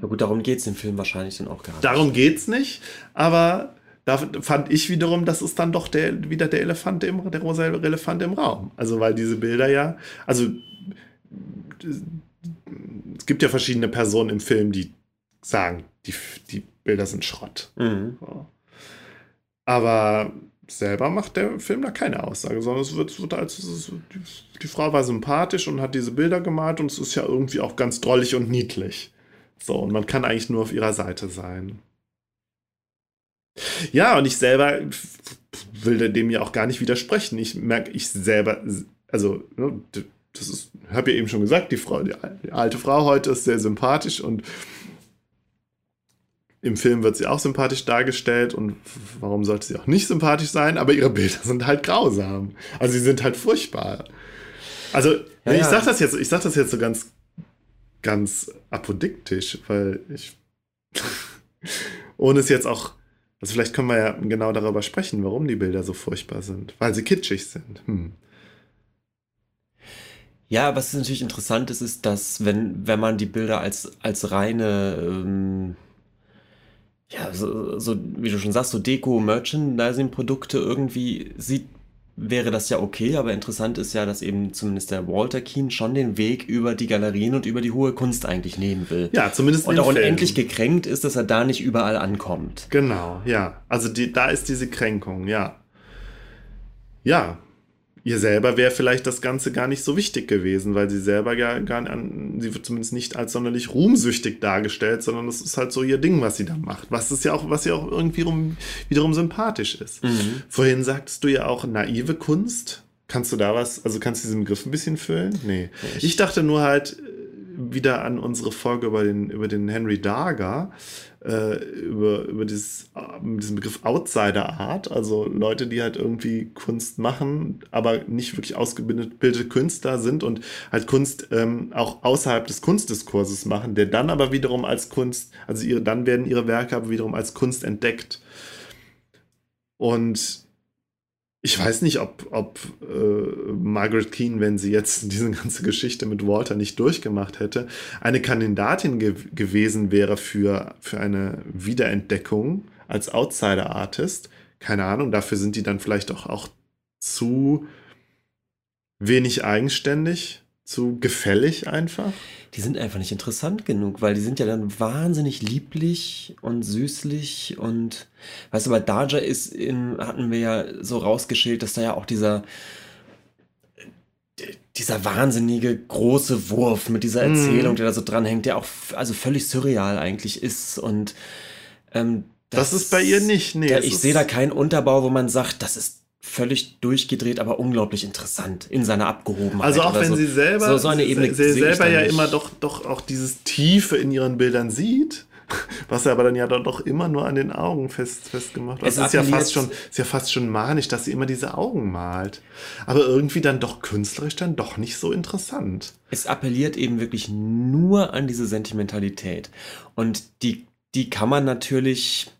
Ja gut, darum geht es im Film wahrscheinlich dann auch gar nicht. Darum geht es nicht, aber da fand ich wiederum, das ist dann doch der, wieder der Elefant im, der rosa Elefant im Raum. Also weil diese Bilder ja, also es gibt ja verschiedene Personen im Film, die sagen, die, die Bilder sind Schrott. Mhm. So. Aber selber macht der Film da keine Aussage, sondern es wird, wird als die, die, Frau war sympathisch und hat diese Bilder gemalt und es ist ja irgendwie auch ganz drollig und niedlich. So, und man kann eigentlich nur auf ihrer Seite sein. Ja, und ich selber will dem ja auch gar nicht widersprechen. Ich merke, ich selber, also, ne, das ist, habe ja eben schon gesagt, die Frau, die alte Frau heute ist sehr sympathisch und im Film wird sie auch sympathisch dargestellt und warum sollte sie auch nicht sympathisch sein? Aber ihre Bilder sind halt grausam. Also sie sind halt furchtbar. Also ja, ich ja. sag das jetzt, ich sag das jetzt so ganz, ganz apodiktisch, weil ich (laughs) ohne es jetzt auch, also vielleicht können wir ja genau darüber sprechen, warum die Bilder so furchtbar sind, weil sie kitschig sind. Hm. Ja, was natürlich interessant ist, ist, dass wenn, wenn man die Bilder als, als reine, ähm, ja, so, so, wie du schon sagst, so Deko-Merchandising-Produkte irgendwie sieht, wäre das ja okay, aber interessant ist ja, dass eben zumindest der Walter Keane schon den Weg über die Galerien und über die hohe Kunst eigentlich nehmen will. Ja, zumindest Und auch unendlich gekränkt ist, dass er da nicht überall ankommt. Genau, ja. Also die, da ist diese Kränkung, ja. Ja, ihr selber wäre vielleicht das Ganze gar nicht so wichtig gewesen, weil sie selber gar, gar sie wird zumindest nicht als sonderlich ruhmsüchtig dargestellt, sondern es ist halt so ihr Ding, was sie da macht. Was ist ja auch, was ja auch irgendwie rum, wiederum sympathisch ist. Mhm. Vorhin sagtest du ja auch naive Kunst. Kannst du da was, also kannst du diesen Begriff ein bisschen füllen? Nee. Ich- Ich dachte nur halt wieder an unsere Folge über den, über den Henry Darger, äh, über, über dieses, äh, diesen Begriff Outsider Art, also Leute, die halt irgendwie Kunst machen, aber nicht wirklich ausgebildete Künstler sind und halt Kunst ähm, auch außerhalb des Kunstdiskurses machen, der dann aber wiederum als Kunst, also ihre, dann werden ihre Werke aber wiederum als Kunst entdeckt. Und ich weiß nicht, ob, ob äh, Margaret Keane, wenn sie jetzt (laughs) diese ganze Geschichte mit Walter nicht durchgemacht hätte, eine Kandidatin ge gewesen wäre für, für eine Wiederentdeckung als Outsider-Artist. Keine Ahnung, dafür sind die dann vielleicht auch, auch zu wenig eigenständig, zu gefällig einfach. Die sind einfach nicht interessant genug, weil die sind ja dann wahnsinnig lieblich und süßlich und weißt du, bei Daja ist in, hatten wir ja so rausgeschält, dass da ja auch dieser dieser wahnsinnige große Wurf mit dieser Mhm. Erzählung, der da so dranhängt, der auch also völlig surreal eigentlich ist und ähm, Das ist bei ihr nicht, nee, Da, ich sehe da keinen Unterbau, wo man sagt, das ist völlig durchgedreht, aber unglaublich interessant in seiner Abgehobenheit. Also auch wenn so. sie selber, so, so eine Ebene sie, sie selber ja nicht. immer doch, doch auch dieses Tiefe in ihren Bildern sieht, (laughs) was er aber dann ja doch, immer nur an den Augen fest, festgemacht wird. Es ist ja, fast schon, ist ja fast schon manisch, dass sie immer diese Augen malt. Aber irgendwie dann doch künstlerisch dann doch nicht so interessant. Es appelliert eben wirklich nur an diese Sentimentalität. Und die, die kann man natürlich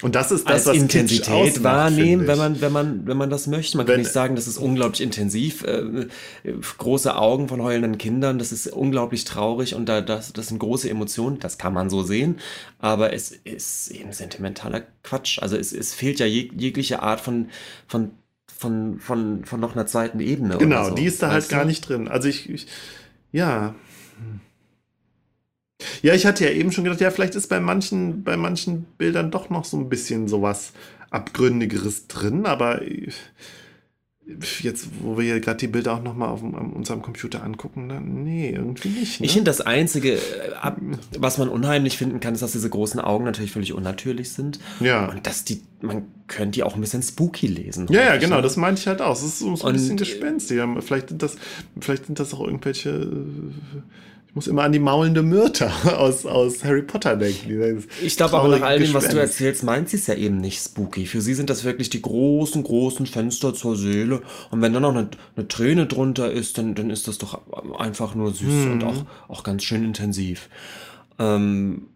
Und das ist als das, was Intensität wahrnehmen, wenn man, wenn man, wenn man das möchte. Man Wenn- kann nicht sagen, das ist unglaublich intensiv. Äh, äh, große Augen von heulenden Kindern, das ist unglaublich traurig und da, das, das sind große Emotionen, das kann man so sehen. Aber es ist eben sentimentaler Quatsch. Also es, es fehlt ja jeg, jegliche Art von, von, von, von, von noch einer zweiten Ebene. Genau, so, die ist da halt weißt gar du? nicht drin. Also ich, ich ja. Hm. Ja, ich hatte ja eben schon gedacht, ja, vielleicht ist bei manchen, bei manchen Bildern doch noch so ein bisschen sowas Abgründigeres drin, aber ich- jetzt, wo wir hier gerade die Bilder auch nochmal auf an unserem Computer angucken, dann, nee, irgendwie nicht. Ne? Ich finde das Einzige, äh, was man unheimlich finden kann, ist, dass diese großen Augen natürlich völlig unnatürlich sind. ja. Und dass die, man könnte die auch ein bisschen spooky lesen. Ja, ja, genau, das meinte ich halt auch. Es ist so, ein bisschen äh, gespenstig. Vielleicht sind das, vielleicht sind das auch irgendwelche. Ich muss immer an die maulende Myrte (laughs) aus, aus Harry Potter denken. Ich glaube aber nach all dem, was du erzählst, meint sie es ja eben nicht spooky. Für sie sind das wirklich die großen, großen Fenster zur Seele. Und wenn dann noch eine, eine Träne drunter ist, dann, dann ist das doch einfach nur süß Mhm. und auch, auch ganz schön intensiv. Ähm,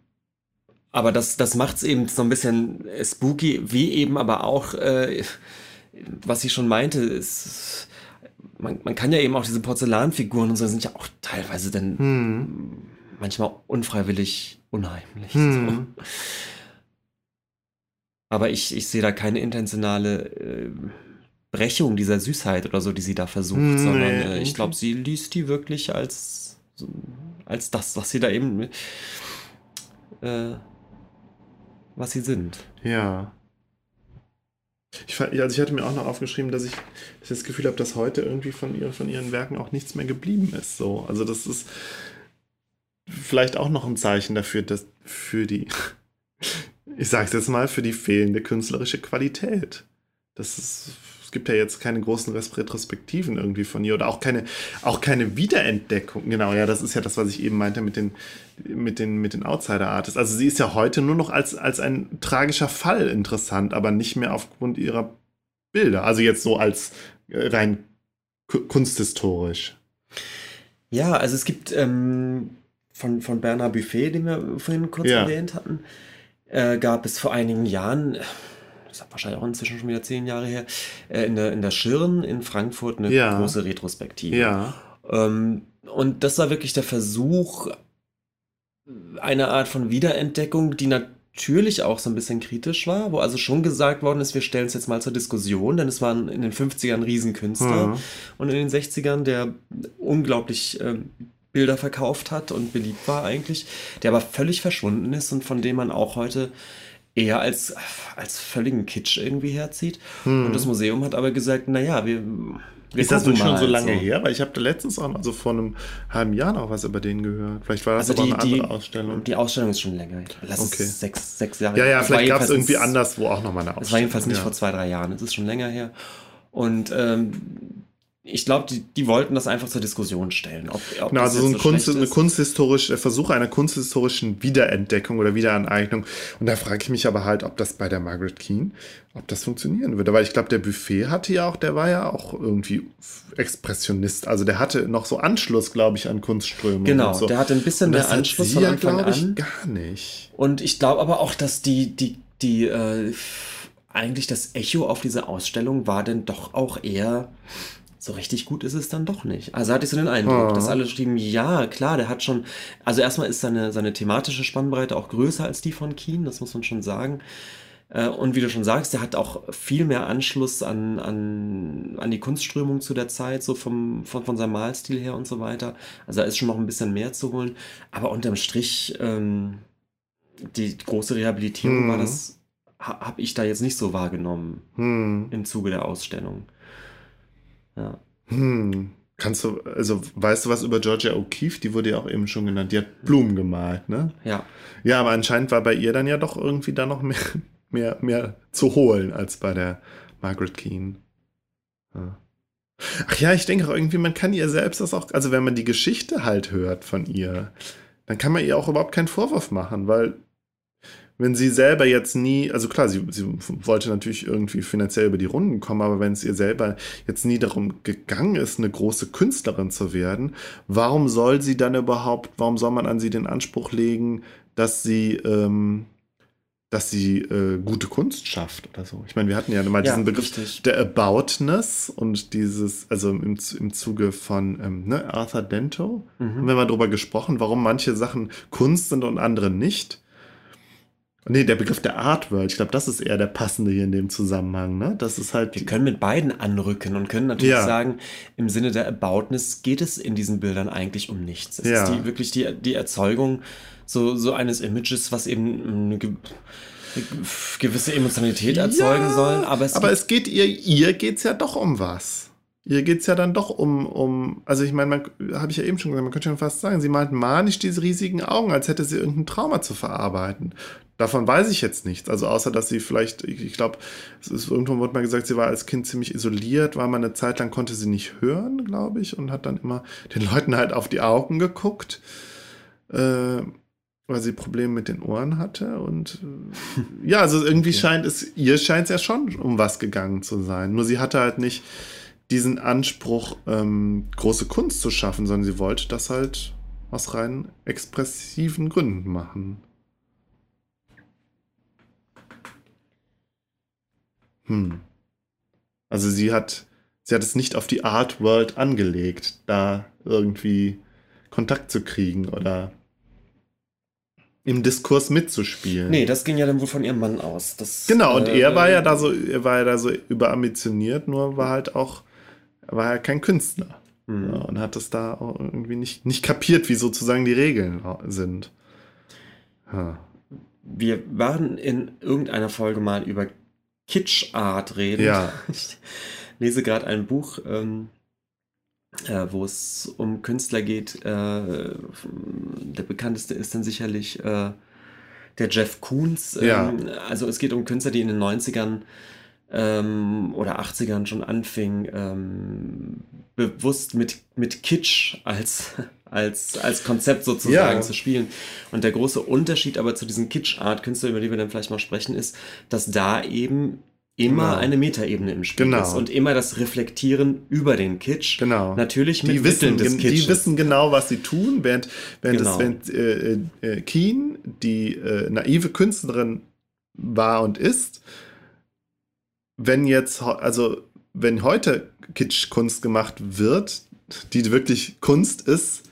aber das, das macht es eben so ein bisschen spooky, wie eben aber auch, äh, was ich schon meinte, ist, man, man kann ja eben auch diese Porzellanfiguren und so sind ja auch teilweise dann Hm. manchmal unfreiwillig unheimlich. Hm. So. Aber ich, ich sehe da keine intentionale äh, Brechung dieser Süßheit oder so, die sie da versucht, Hm, sondern nee, äh, ich glaube, sie liest die wirklich als, als das, was sie da eben, äh, was sie sind. Ja. Ich, fand- also ich hatte mir auch noch aufgeschrieben, dass ich, dass ich das Gefühl habe, dass heute irgendwie von, ihr, von ihren Werken auch nichts mehr geblieben ist. So. Also das ist vielleicht auch noch ein Zeichen dafür, dass für die, (laughs) ich sag's jetzt mal, für die fehlende künstlerische Qualität. Das ist, gibt ja jetzt keine großen Retrospektiven irgendwie von ihr oder auch keine, auch keine Wiederentdeckung. Genau, ja, das ist ja das, was ich eben meinte mit den, mit den, mit den Outsider-Artists. Also sie ist ja heute nur noch als, als ein tragischer Fall interessant, aber nicht mehr aufgrund ihrer Bilder. Also jetzt so als äh, rein ku- kunsthistorisch. Ja, also es gibt ähm, von, von Bernard Buffet, den wir vorhin kurz Ja. erwähnt hatten, äh, gab es vor einigen Jahren, das ist wahrscheinlich auch inzwischen schon wieder zehn Jahre her, äh, in, der, in der Schirn in Frankfurt eine Ja. große Retrospektive. Ja. Ähm, und das war wirklich der Versuch, eine Art von Wiederentdeckung, die natürlich auch so ein bisschen kritisch war, wo also schon gesagt worden ist, wir stellen es jetzt mal zur Diskussion, denn es waren in den 50ern ein Riesenkünstler mhm. und in den 60ern, der unglaublich äh, Bilder verkauft hat und beliebt war eigentlich, der aber völlig verschwunden ist und von dem man auch heute eher als, als völligen Kitsch irgendwie herzieht. Hm. Und das Museum hat aber gesagt, naja, wir, wir ist das wirklich schon so lange so. her? Weil ich habe letztens auch, also vor einem halben Jahr noch was über den gehört. Vielleicht war das also die, eine andere Ausstellung. Die Ausstellung ist schon länger. Lass okay. es sechs, sechs Jahre Ja, ja, das vielleicht gab es irgendwie anderswo auch noch mal eine Ausstellung. Es war jedenfalls nicht ja. vor zwei, drei Jahren. Es ist schon länger her. Und ähm, ich glaube, die, die wollten das einfach zur Diskussion stellen. Ob, ob genau, also so ein so Kunst, eine kunsthistorische, Versuch einer kunsthistorischen Wiederentdeckung oder Wiederaneignung. Und da frage ich mich aber halt, ob das bei der Margaret Keane, ob das funktionieren würde. Weil ich glaube, der Buffet hatte ja auch, der war ja auch irgendwie Expressionist. Also der hatte noch so Anschluss, glaube ich, an Kunstströmungen. Genau, so. der hatte ein bisschen mehr Anschluss von Anfang ja, an. gar nicht. Und ich glaube aber auch, dass die, die, die, äh, eigentlich das Echo auf diese Ausstellung war denn doch auch eher so richtig gut ist es dann doch nicht. Also hatte ich so den Eindruck, oh. dass alle schrieben, ja, klar, der hat schon, also erstmal ist seine, seine thematische Spannbreite auch größer als die von Keen, das muss man schon sagen. Äh, und wie du schon sagst, der hat auch viel mehr Anschluss an, an, an die Kunstströmung zu der Zeit, so vom, von, von seinem Malstil her und so weiter. Also da ist schon noch ein bisschen mehr zu holen. Aber unterm Strich, ähm, die große Rehabilitierung hm. war das, ha, habe ich da jetzt nicht so wahrgenommen hm. im Zuge der Ausstellung. Ja. Hm. Kannst du, also weißt du was über Georgia O'Keeffe? Die wurde ja auch eben schon genannt. Die hat Blumen gemalt, ne? Ja. Ja, aber anscheinend war bei ihr dann ja doch irgendwie da noch mehr, (laughs) mehr, mehr zu holen als bei der Margaret Keane. Ja. Ach ja, ich denke auch irgendwie, man kann ihr selbst das auch, also wenn man die Geschichte halt hört von ihr, dann kann man ihr auch überhaupt keinen Vorwurf machen, weil wenn sie selber jetzt nie, also klar, sie, sie wollte natürlich irgendwie finanziell über die Runden kommen, aber wenn es ihr selber jetzt nie darum gegangen ist, eine große Künstlerin zu werden, warum soll sie dann überhaupt, warum soll man an sie den Anspruch legen, dass sie, ähm, dass sie äh, gute Kunst schafft oder so. Ich meine, wir hatten ja mal diesen ja, Begriff richtig. der Aboutness und dieses, also im, im Zuge von ähm, ne, Arthur Dento, mhm. haben wir mal drüber gesprochen, warum manche Sachen Kunst sind und andere nicht. Nee, der Begriff der Art World, ich glaube, das ist eher der passende hier in dem Zusammenhang. Ne? Das ist halt. Wir können mit beiden anrücken und können natürlich ja. sagen, im Sinne der Aboutness geht es in diesen Bildern eigentlich um nichts. Es ja. ist die, wirklich die, die Erzeugung so, so eines Images, was eben eine gewisse Emotionalität erzeugen ja, soll. Aber es, aber es geht ihr, ihr geht es ja doch um was. Ihr geht es ja dann doch um, um, also ich meine, habe ich ja eben schon gesagt, man könnte schon fast sagen, sie malt manisch diese riesigen Augen, als hätte sie irgendein Trauma zu verarbeiten. Davon weiß ich jetzt nichts. Also außer, dass sie vielleicht, ich, ich glaube, es ist irgendwann wurde mal gesagt, sie war als Kind ziemlich isoliert, war mal eine Zeit lang, konnte sie nicht hören, glaube ich, und hat dann immer den Leuten halt auf die Augen geguckt, äh, weil sie Probleme mit den Ohren hatte. Und äh, ja, also irgendwie okay. scheint es, ihr scheint es ja schon um was gegangen zu sein. Nur sie hatte halt nicht diesen Anspruch, ähm, große Kunst zu schaffen, sondern sie wollte das halt aus rein expressiven Gründen machen. Hm. Also sie hat, sie hat es nicht auf die Art World angelegt, da irgendwie Kontakt zu kriegen oder im Diskurs mitzuspielen. Nee, das ging ja dann wohl von ihrem Mann aus. Das, genau, und äh, er war ja da so, er war ja da so überambitioniert, nur war halt auch, war ja kein Künstler. Mhm. Ja, und hat es da auch irgendwie nicht, nicht kapiert, wie sozusagen die Regeln sind. Ja. Wir waren in irgendeiner Folge mal über Kitschart reden. Ja. (laughs) Ich lese gerade ein Buch, ähm, äh, wo es um Künstler geht. Äh, der bekannteste ist dann sicherlich äh, der Jeff Koons. Ja. Ähm, also es geht um Künstler, die in den 90ern ähm, oder 80ern schon anfingen, ähm, bewusst mit, mit Kitsch als, (laughs) als, als Konzept sozusagen ja. zu spielen. Und der große Unterschied aber zu diesen Kitsch-Art-Künstlern, über die wir dann vielleicht mal sprechen, ist, dass da eben immer genau. eine Metaebene im Spiel genau. ist und immer das Reflektieren über den Kitsch. Genau. Natürlich mit die wissen, des Kitsches. Die wissen genau, was sie tun, während, während, genau. das, während äh, äh, Keen, die äh, naive Künstlerin war und ist, wenn jetzt, also wenn heute Kitschkunst gemacht wird, die wirklich Kunst ist,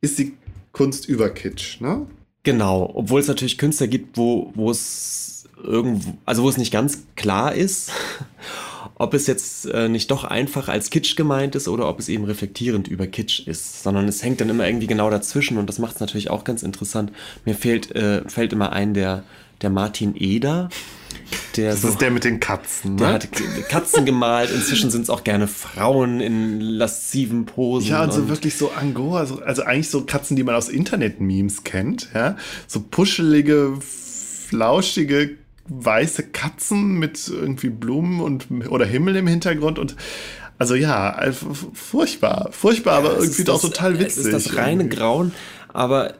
ist die Kunst über Kitsch, ne? Genau, obwohl es natürlich Künstler gibt, wo, es irgendwo, also wo es nicht ganz klar ist, (laughs) ob es jetzt äh, nicht doch einfach als Kitsch gemeint ist oder ob es eben reflektierend über Kitsch ist, sondern es hängt dann immer irgendwie genau dazwischen und das macht es natürlich auch ganz interessant. Mir fehlt, äh, fällt immer ein der, der Martin Eder. Der das so, ist der mit den Katzen, ne? Der hat Katzen gemalt. Inzwischen sind es auch gerne Frauen in lasziven Posen. Ja, und so wirklich so Angora, also, also eigentlich so Katzen, die man aus Internet-Memes kennt. Ja? So puschelige, flauschige weiße Katzen mit irgendwie Blumen und oder Himmel im Hintergrund und also ja, furchtbar, furchtbar, ja, aber irgendwie doch total witzig. Es ist das reine irgendwie. Grauen, aber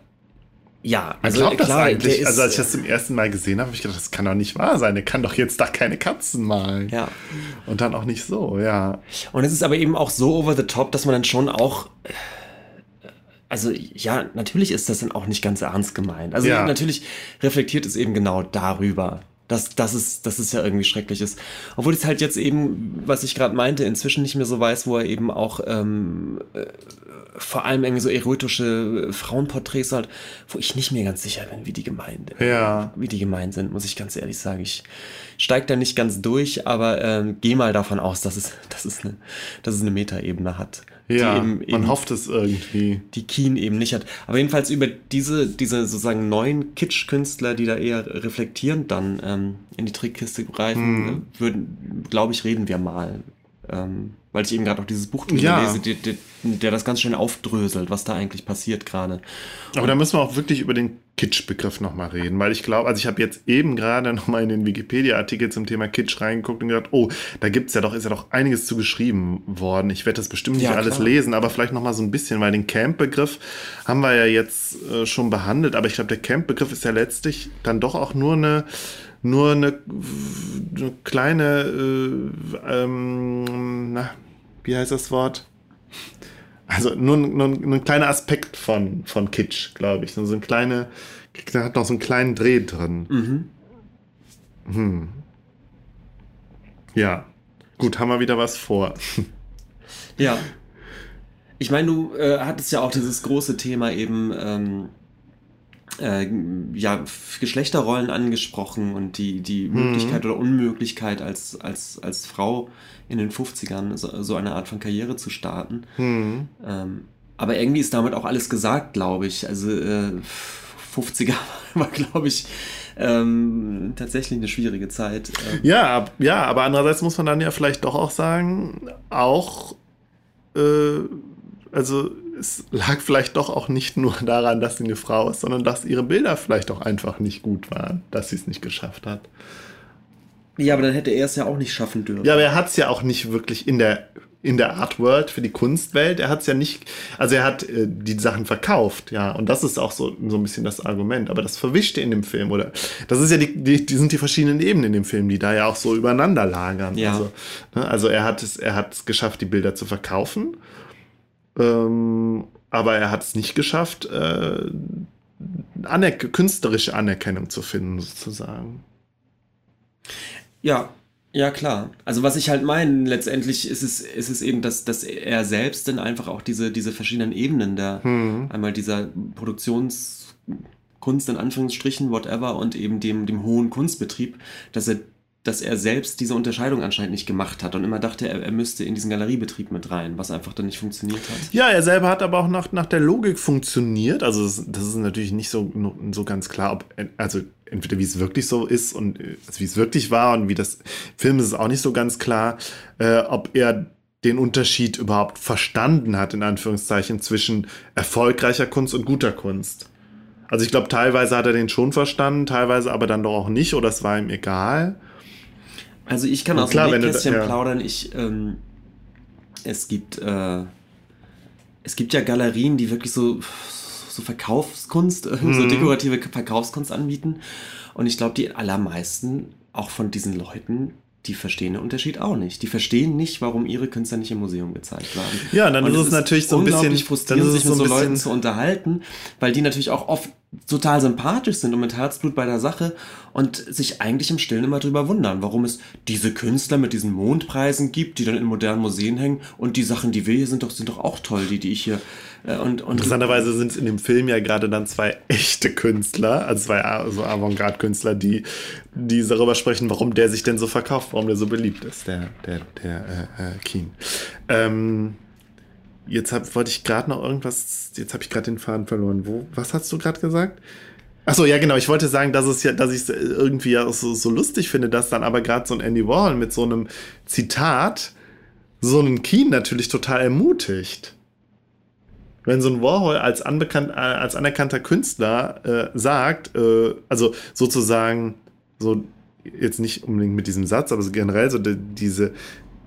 ja, also Man klar, eigentlich, also als ich das zum ersten Mal gesehen habe, habe ich gedacht, das kann doch nicht wahr sein. Der kann doch jetzt da keine Katzen malen. Ja. Und dann auch nicht so, ja. Und es ist aber eben auch so over the top, dass man dann schon auch also ja, natürlich ist das dann auch nicht ganz ernst gemeint. Also ja. natürlich reflektiert es eben genau darüber, dass, dass, es, dass es ja irgendwie schrecklich ist. Obwohl ich halt jetzt eben, was ich gerade meinte, inzwischen nicht mehr so weiß, wo er eben auch ähm, äh, vor allem irgendwie so erotische Frauenporträts hat, wo ich nicht mehr ganz sicher bin, wie die gemeint, ja. wie die gemeint sind, muss ich ganz ehrlich sagen. Ich steige da nicht ganz durch, aber ähm, gehe mal davon aus, dass es, dass es eine, dass es eine Metaebene hat. Ja, eben, man hofft es irgendwie. Die Keen eben nicht hat. Aber jedenfalls über diese, diese sozusagen neuen Kitsch-Künstler, die da eher reflektierend dann ähm, in die Trickkiste greifen, hm. würden, glaube ich, reden wir mal. Ähm, weil ich eben gerade auch dieses Buch ja. lese, der, der, der, das ganz schön aufdröselt, was da eigentlich passiert gerade. Aber da müssen wir auch wirklich über den Kitsch-Begriff nochmal reden, weil ich glaube, also ich habe jetzt eben gerade (laughs) nochmal in den Wikipedia-Artikel zum Thema Kitsch reingeguckt und gedacht, oh, da gibt's ja doch, ist ja doch einiges zu geschrieben worden. Ich werde das bestimmt nicht ja, alles klar. lesen, aber vielleicht nochmal so ein bisschen, weil den Camp-Begriff haben wir ja jetzt äh, schon behandelt, aber ich glaube, der Camp-Begriff ist ja letztlich dann doch auch nur eine nur eine, eine kleine, äh, ähm, na, wie heißt das Wort? Also nur, nur, nur, ein kleiner Aspekt von, von Kitsch, glaube ich. So ein kleine, der hat noch so einen kleinen Dreh drin. Mhm. Hm. Ja. Gut, haben wir wieder was vor. Ja. Ich meine, du äh, hattest ja auch dieses große Thema eben ähm, äh, ja, Geschlechterrollen angesprochen und die, die mhm. Möglichkeit oder Unmöglichkeit als, als, als Frau in den 50ern so, so eine Art von Karriere zu starten. Mhm. Ähm, aber irgendwie ist damit auch alles gesagt, glaube ich. Also äh, 50er (laughs) war, glaube ich, ähm, tatsächlich eine schwierige Zeit. Ähm. Ja, ja, aber andererseits muss man dann ja vielleicht doch auch sagen, auch, äh, also es lag vielleicht doch auch nicht nur daran, dass sie eine Frau ist, sondern dass ihre Bilder vielleicht auch einfach nicht gut waren, dass sie es nicht geschafft hat. Ja, aber dann hätte er es ja auch nicht schaffen dürfen. Ja, aber er hat es ja auch nicht wirklich in der, in der Art World für die Kunstwelt. Er hat es ja nicht, also er hat äh, die Sachen verkauft, ja. Und das ist auch so, so ein bisschen das Argument. Aber das Verwischte in dem Film, oder das ist ja die, die, die sind die verschiedenen Ebenen in dem Film, die da ja auch so übereinander lagern. Ja. Also, ne, also er hat es, er hat es geschafft, die Bilder zu verkaufen. Ähm, aber er hat es nicht geschafft, äh, anerk künstlerische Anerkennung zu finden, sozusagen. Ja, ja, klar. Also was ich halt meine, letztendlich ist es, ist es eben, dass, dass er selbst dann einfach auch diese, diese verschiedenen Ebenen der, hm. einmal dieser Produktionskunst in Anführungsstrichen, whatever, und eben dem, dem hohen Kunstbetrieb, dass er dass er selbst diese Unterscheidung anscheinend nicht gemacht hat und immer dachte, er, er müsste in diesen Galeriebetrieb mit rein, was einfach dann nicht funktioniert hat. Ja, er selber hat aber auch nach, nach der Logik funktioniert. Also das, ist natürlich nicht so, so ganz klar, ob, also entweder wie es wirklich so ist und also wie es wirklich war und wie das Film ist es auch nicht so ganz klar, äh, ob er den Unterschied überhaupt verstanden hat, in Anführungszeichen, zwischen erfolgreicher Kunst und guter Kunst. Also ich glaube, teilweise hat er den schon verstanden, teilweise aber dann doch auch nicht oder es war ihm egal. Also ich kann aus klar, dem Nähkästchen ja. plaudern. Ich, ähm, es gibt, äh, es gibt ja Galerien, die wirklich so, so Verkaufskunst, (laughs) mhm. so dekorative Verkaufskunst anbieten. Und ich glaube, die allermeisten auch von diesen Leuten die verstehen den Unterschied auch nicht. Die verstehen nicht, warum ihre Künstler nicht im Museum gezeigt werden. Ja, dann ist es natürlich so ein bisschen frustrierend, sich mit so, so Leuten zu unterhalten, weil die natürlich auch oft total sympathisch sind und mit Herzblut bei der Sache und sich eigentlich im Stillen immer drüber wundern, warum es diese Künstler mit diesen Mondpreisen gibt, die dann in modernen Museen hängen und die Sachen, die wir hier sind doch sind doch auch toll, die die ich hier äh, und, und Interessanterweise sind es in dem Film ja gerade dann zwei echte Künstler, also zwei so Avantgarde-Künstler, die, die darüber sprechen, warum der sich denn so verkauft, warum der so beliebt ist, der, der, der äh, äh, Keen. Ähm, jetzt hab, wollte ich gerade noch irgendwas, jetzt habe ich gerade den Faden verloren. Wo, was hast du gerade gesagt? Achso, ja, genau. Ich wollte sagen, dass es ja, dass ich es irgendwie ja so, so lustig finde, dass dann aber gerade so ein Andy Warhol mit so einem Zitat so einen Keen natürlich total ermutigt wenn so ein Warhol als, anbekannt, äh, als anerkannter Künstler äh, sagt, äh, also sozusagen, so jetzt nicht unbedingt mit diesem Satz, aber so generell so die, diese,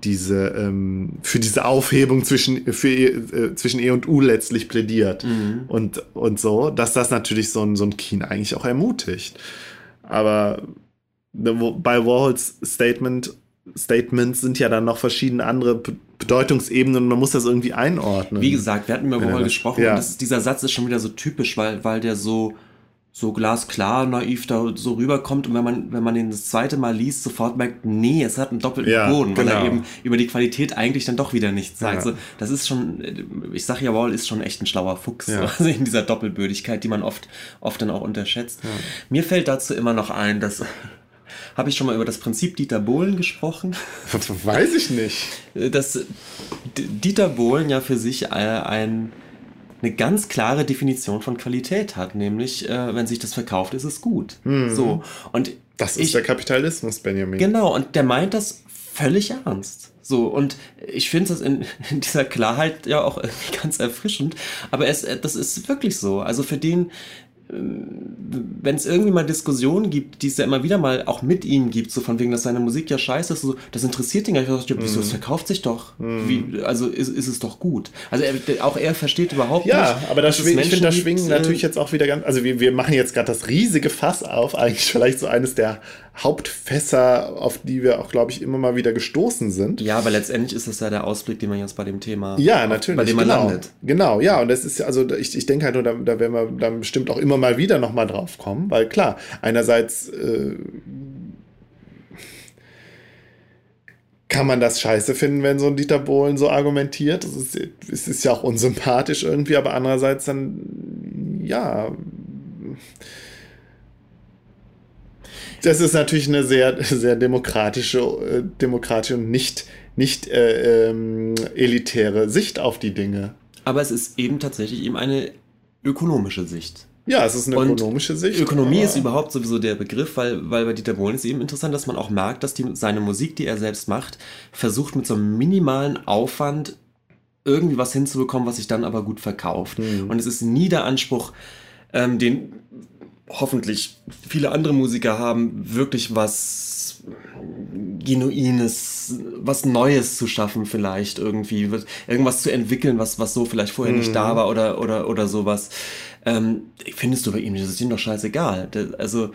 diese ähm, für diese Aufhebung zwischen, für, äh, zwischen E und U letztlich plädiert mhm. und, und so, dass das natürlich so ein, so ein Keen eigentlich auch ermutigt. Aber bei Warhols Statement Statements sind ja dann noch verschiedene andere Bedeutungsebenen und man muss das irgendwie einordnen. Wie gesagt, wir hatten über Warhol gesprochen ja. und das, dieser Satz ist schon wieder so typisch, weil, weil der so, so glasklar, naiv da so rüberkommt und wenn man, wenn man den das zweite Mal liest, sofort merkt, nee, es hat einen doppelten ja, Boden, weil genau. er eben über die Qualität eigentlich dann doch wieder nichts sagt. Ja. So, das ist schon, ich sag ja, Wall ist schon echt ein schlauer Fuchs ja. also (laughs) in dieser Doppelbödigkeit, die man oft, oft dann auch unterschätzt. Mir fällt dazu immer noch ein, dass (laughs) habe ich schon mal über das Prinzip Dieter Bohlen gesprochen? (laughs) Weiß ich nicht. Dass Dieter Bohlen ja für sich äh, ein, eine ganz klare Definition von Qualität hat, nämlich äh, wenn sich das verkauft, ist es gut. Mhm. So und das ist ich, der Kapitalismus, Benjamin. Genau und der meint das völlig ernst. So, und ich finde das in, (laughs) in, dieser Klarheit ja auch (laughs) ganz erfrischend. Aber es, das ist wirklich so. Also für den, wenn es irgendwie mal Diskussionen gibt, die es ja immer wieder mal auch mit ihm gibt, so von wegen, dass seine Musik ja scheiße ist, so, das interessiert ihn gar nicht. Ich wieso, es mhm. verkauft sich doch. Mm. Wie, also ist, ist es doch gut. Also er, auch er versteht überhaupt ja, nicht. Ja, aber das schwing, ich finde, da schwingen äh, natürlich jetzt auch wieder ganz, also wir, wir machen jetzt gerade das riesige Fass auf, eigentlich vielleicht so eines der Hauptfässer, auf die wir auch, glaube ich, immer mal wieder gestoßen sind. Ja, aber letztendlich ist das ja der Ausblick, den man jetzt bei dem Thema, ja, natürlich, bei dem man genau, landet. Genau, ja, und das ist also, ich, ich denke halt, da, da werden wir dann bestimmt auch immer mal wieder nochmal drauf kommen, weil klar, einerseits äh, kann man das scheiße finden, wenn so ein Dieter Bohlen so argumentiert. Es ist, es ist ja auch unsympathisch irgendwie, aber andererseits dann, ja das ist natürlich eine sehr, sehr demokratische, äh, demokratische und nicht, nicht äh, ähm, elitäre Sicht auf die Dinge. Aber es ist eben tatsächlich eben eine ökonomische Sicht. Ja, es ist eine und ökonomische Sicht. Ökonomie ist überhaupt sowieso der Begriff, weil, weil bei Dieter Bohlen ist eben interessant, dass man auch merkt, dass die, seine Musik, die er selbst macht, versucht mit so einem minimalen Aufwand irgendwie was hinzubekommen, was sich dann aber gut verkauft. Mhm. Und es ist nie der Anspruch, ähm, den hoffentlich viele andere Musiker haben, wirklich was Genuines, was Neues zu schaffen vielleicht irgendwie, irgendwas zu entwickeln, was, was so vielleicht vorher mhm. nicht da mhm. war oder, oder, oder sowas. Ähm, findest du bei ihm, das ist ihm doch scheißegal. also,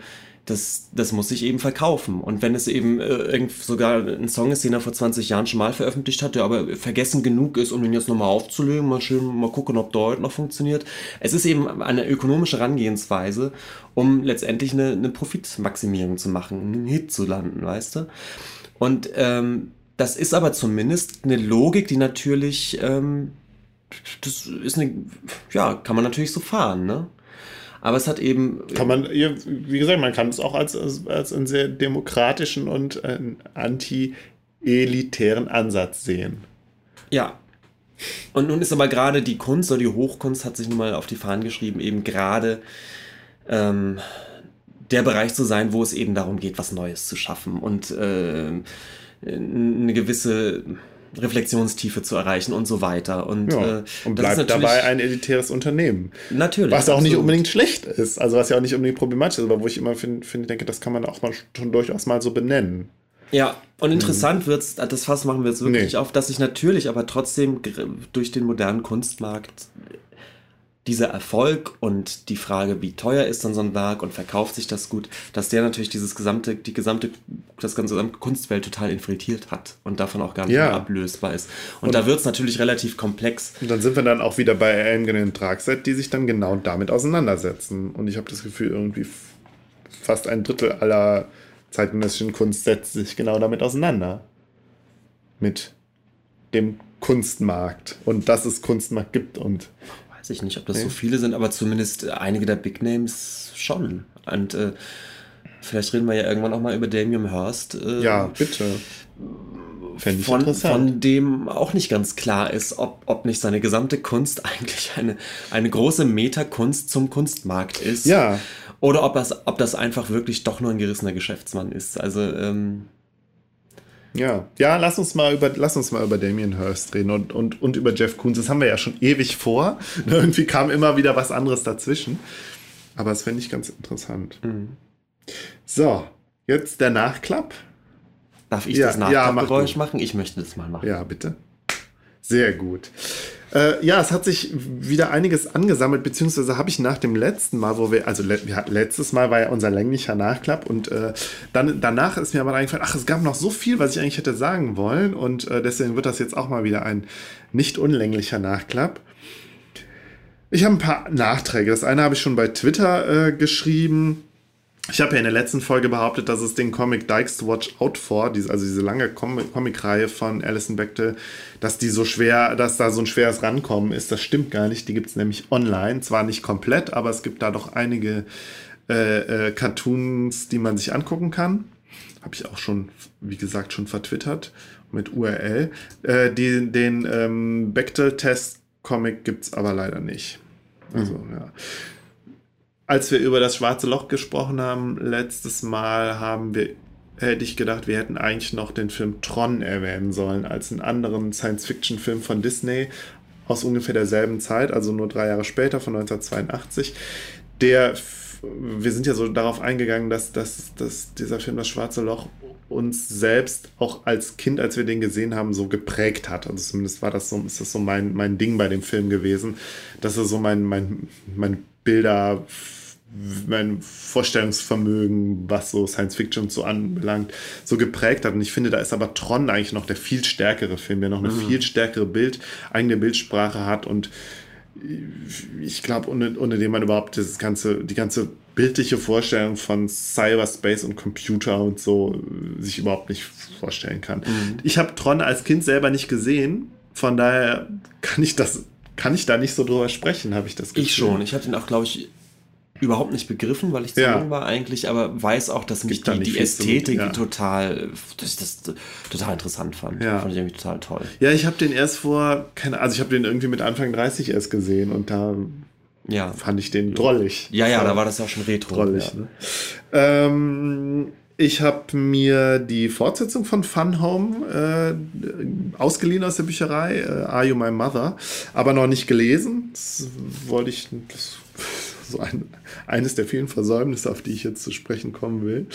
das, das muss sich eben verkaufen. Und wenn es eben äh, sogar ein Song ist, den er vor 20 Jahren schon mal veröffentlicht hat, der aber vergessen genug ist, um ihn jetzt nochmal aufzulegen, mal schön mal gucken, ob der heute noch funktioniert. Es ist eben eine ökonomische Herangehensweise, um letztendlich eine, eine Profitmaximierung zu machen, einen Hit zu landen, weißt du? Und ähm, das ist aber zumindest eine Logik, die natürlich, ähm, das ist eine, ja, kann man natürlich so fahren, ne? Aber es hat eben. Kann man, wie gesagt, man kann es auch als, als, als einen sehr demokratischen und anti-elitären Ansatz sehen. Ja. Und nun ist aber gerade die Kunst oder die Hochkunst hat sich nun mal auf die Fahnen geschrieben, eben gerade ähm, der Bereich zu sein, wo es eben darum geht, was Neues zu schaffen und äh, eine gewisse Reflexionstiefe zu erreichen und so weiter. Und, ja, äh, und bleibt dabei ein elitäres Unternehmen. Natürlich. Was auch absolut. nicht unbedingt schlecht ist, also was ja auch nicht unbedingt problematisch ist, aber wo ich immer finde, find, denke, das kann man auch mal schon durchaus mal so benennen. Ja, und interessant mhm. wird's, das Fass machen wir jetzt wirklich nee. auf, dass sich natürlich aber trotzdem durch den modernen Kunstmarkt dieser Erfolg und die Frage, wie teuer ist dann so ein Werk und verkauft sich das gut, dass der natürlich dieses gesamte, die gesamte, das gesamte Kunstwelt total infiltriert hat und davon auch gar nicht Ja. mehr ablösbar ist. Und, da wird es natürlich relativ komplex. Und dann sind wir dann auch wieder bei Elmgren und Dragset, die sich dann genau damit auseinandersetzen. Und ich habe das Gefühl, irgendwie fast ein Drittel aller zeitgenössischen Kunst setzt sich genau damit auseinander. Mit dem Kunstmarkt. Und dass es Kunstmarkt gibt. Und Weiß ich nicht, ob das so viele sind, aber zumindest einige der Big Names schon. Und äh, vielleicht reden wir ja irgendwann auch mal über Damien Hirst. Äh, ja, bitte. Fände ich von, interessant. von dem auch nicht ganz klar ist, ob, ob nicht seine gesamte Kunst (laughs) eigentlich eine, eine große Metakunst zum Kunstmarkt ist. Ja. Oder ob das, ob das einfach wirklich doch nur ein gerissener Geschäftsmann ist. Also, ähm, Ja, ja, lass uns mal über, lass uns mal über Damien Hirst reden und, und, und über Jeff Koons. Das haben wir ja schon ewig vor. (laughs) Irgendwie kam immer wieder was anderes dazwischen. Aber das fände ich ganz interessant. So, jetzt der Nachklapp. darf ich Ja, das ja, mach Nachklappgeräusch machen? Ich möchte das mal machen. Ja, bitte. Sehr gut. Äh, ja, es hat sich wieder einiges angesammelt, beziehungsweise habe ich nach dem letzten Mal, wo wir, also le hatten- letztes Mal war ja unser länglicher Nachklapp und äh, dann danach ist mir aber eingefallen, ach, es gab noch so viel, was ich eigentlich hätte sagen wollen und äh, deswegen wird das jetzt auch mal wieder ein nicht unlänglicher Nachklapp. Ich habe ein paar Nachträge. Das eine habe ich schon bei Twitter äh, geschrieben. Ich habe ja in der letzten Folge behauptet, dass es den Comic Dykes to Watch Out for, also diese lange Com Comicreihe von Alison Bechtel, dass die so schwer, dass da so ein schweres Rankommen ist. Das stimmt gar nicht. Die gibt es nämlich online. Zwar nicht komplett, aber es gibt da doch einige äh, äh, Cartoons, die man sich angucken kann. Habe ich auch schon, wie gesagt, schon vertwittert mit URL. Äh, die, den ähm, Bechtel-Test-Comic gibt es aber leider nicht. Also, ja. Als wir über das schwarze Loch gesprochen haben, letztes Mal haben wir, hätte ich gedacht, wir hätten eigentlich noch den Film Tron erwähnen sollen, als einen anderen Science-Fiction-Film von Disney aus ungefähr derselben Zeit, also nur drei Jahre später, von 1982. Der, wir sind ja so darauf eingegangen, dass, dass, dass dieser Film Das Schwarze Loch uns selbst auch als Kind, als wir den gesehen haben, so geprägt hat. Also zumindest war das so, ist das so mein, mein Ding bei dem Film gewesen, dass er so mein, mein, mein Bilder, mein Vorstellungsvermögen, was so Science Fiction so anbelangt, so geprägt hat. Und ich finde, da ist aber Tron eigentlich noch der viel stärkere Film, der noch eine viel stärkere Bild, eigene Bildsprache hat und ich glaube, ohne, ohne den man überhaupt das ganze, die ganze bildliche Vorstellung von Cyberspace und Computer und so äh, sich überhaupt nicht vorstellen kann. Ich habe Tron als Kind selber nicht gesehen, von daher kann ich das, kann ich da nicht so drüber sprechen, habe ich das Gefühl. Ich schon. Ich habe den auch, glaube ich, überhaupt nicht begriffen, weil ich zu Ja. jung war eigentlich, aber weiß auch, dass mich die, die Ästhetik ja. total, ich das total interessant fand. Ja. Fand ich irgendwie total toll. Ja, ich habe den erst vor, keine, also ich habe den irgendwie mit Anfang 30 erst gesehen und da Ja. fand ich den drollig. Ja, ja, da war das ja auch schon retro. drollig. Ne? Ähm, ich habe mir die Fortsetzung von Fun Home äh, ausgeliehen aus der Bücherei, äh, Are You My Mother, aber noch nicht gelesen. Das wollte ich, das so ein, eines der vielen Versäumnisse, auf die ich jetzt zu sprechen kommen will.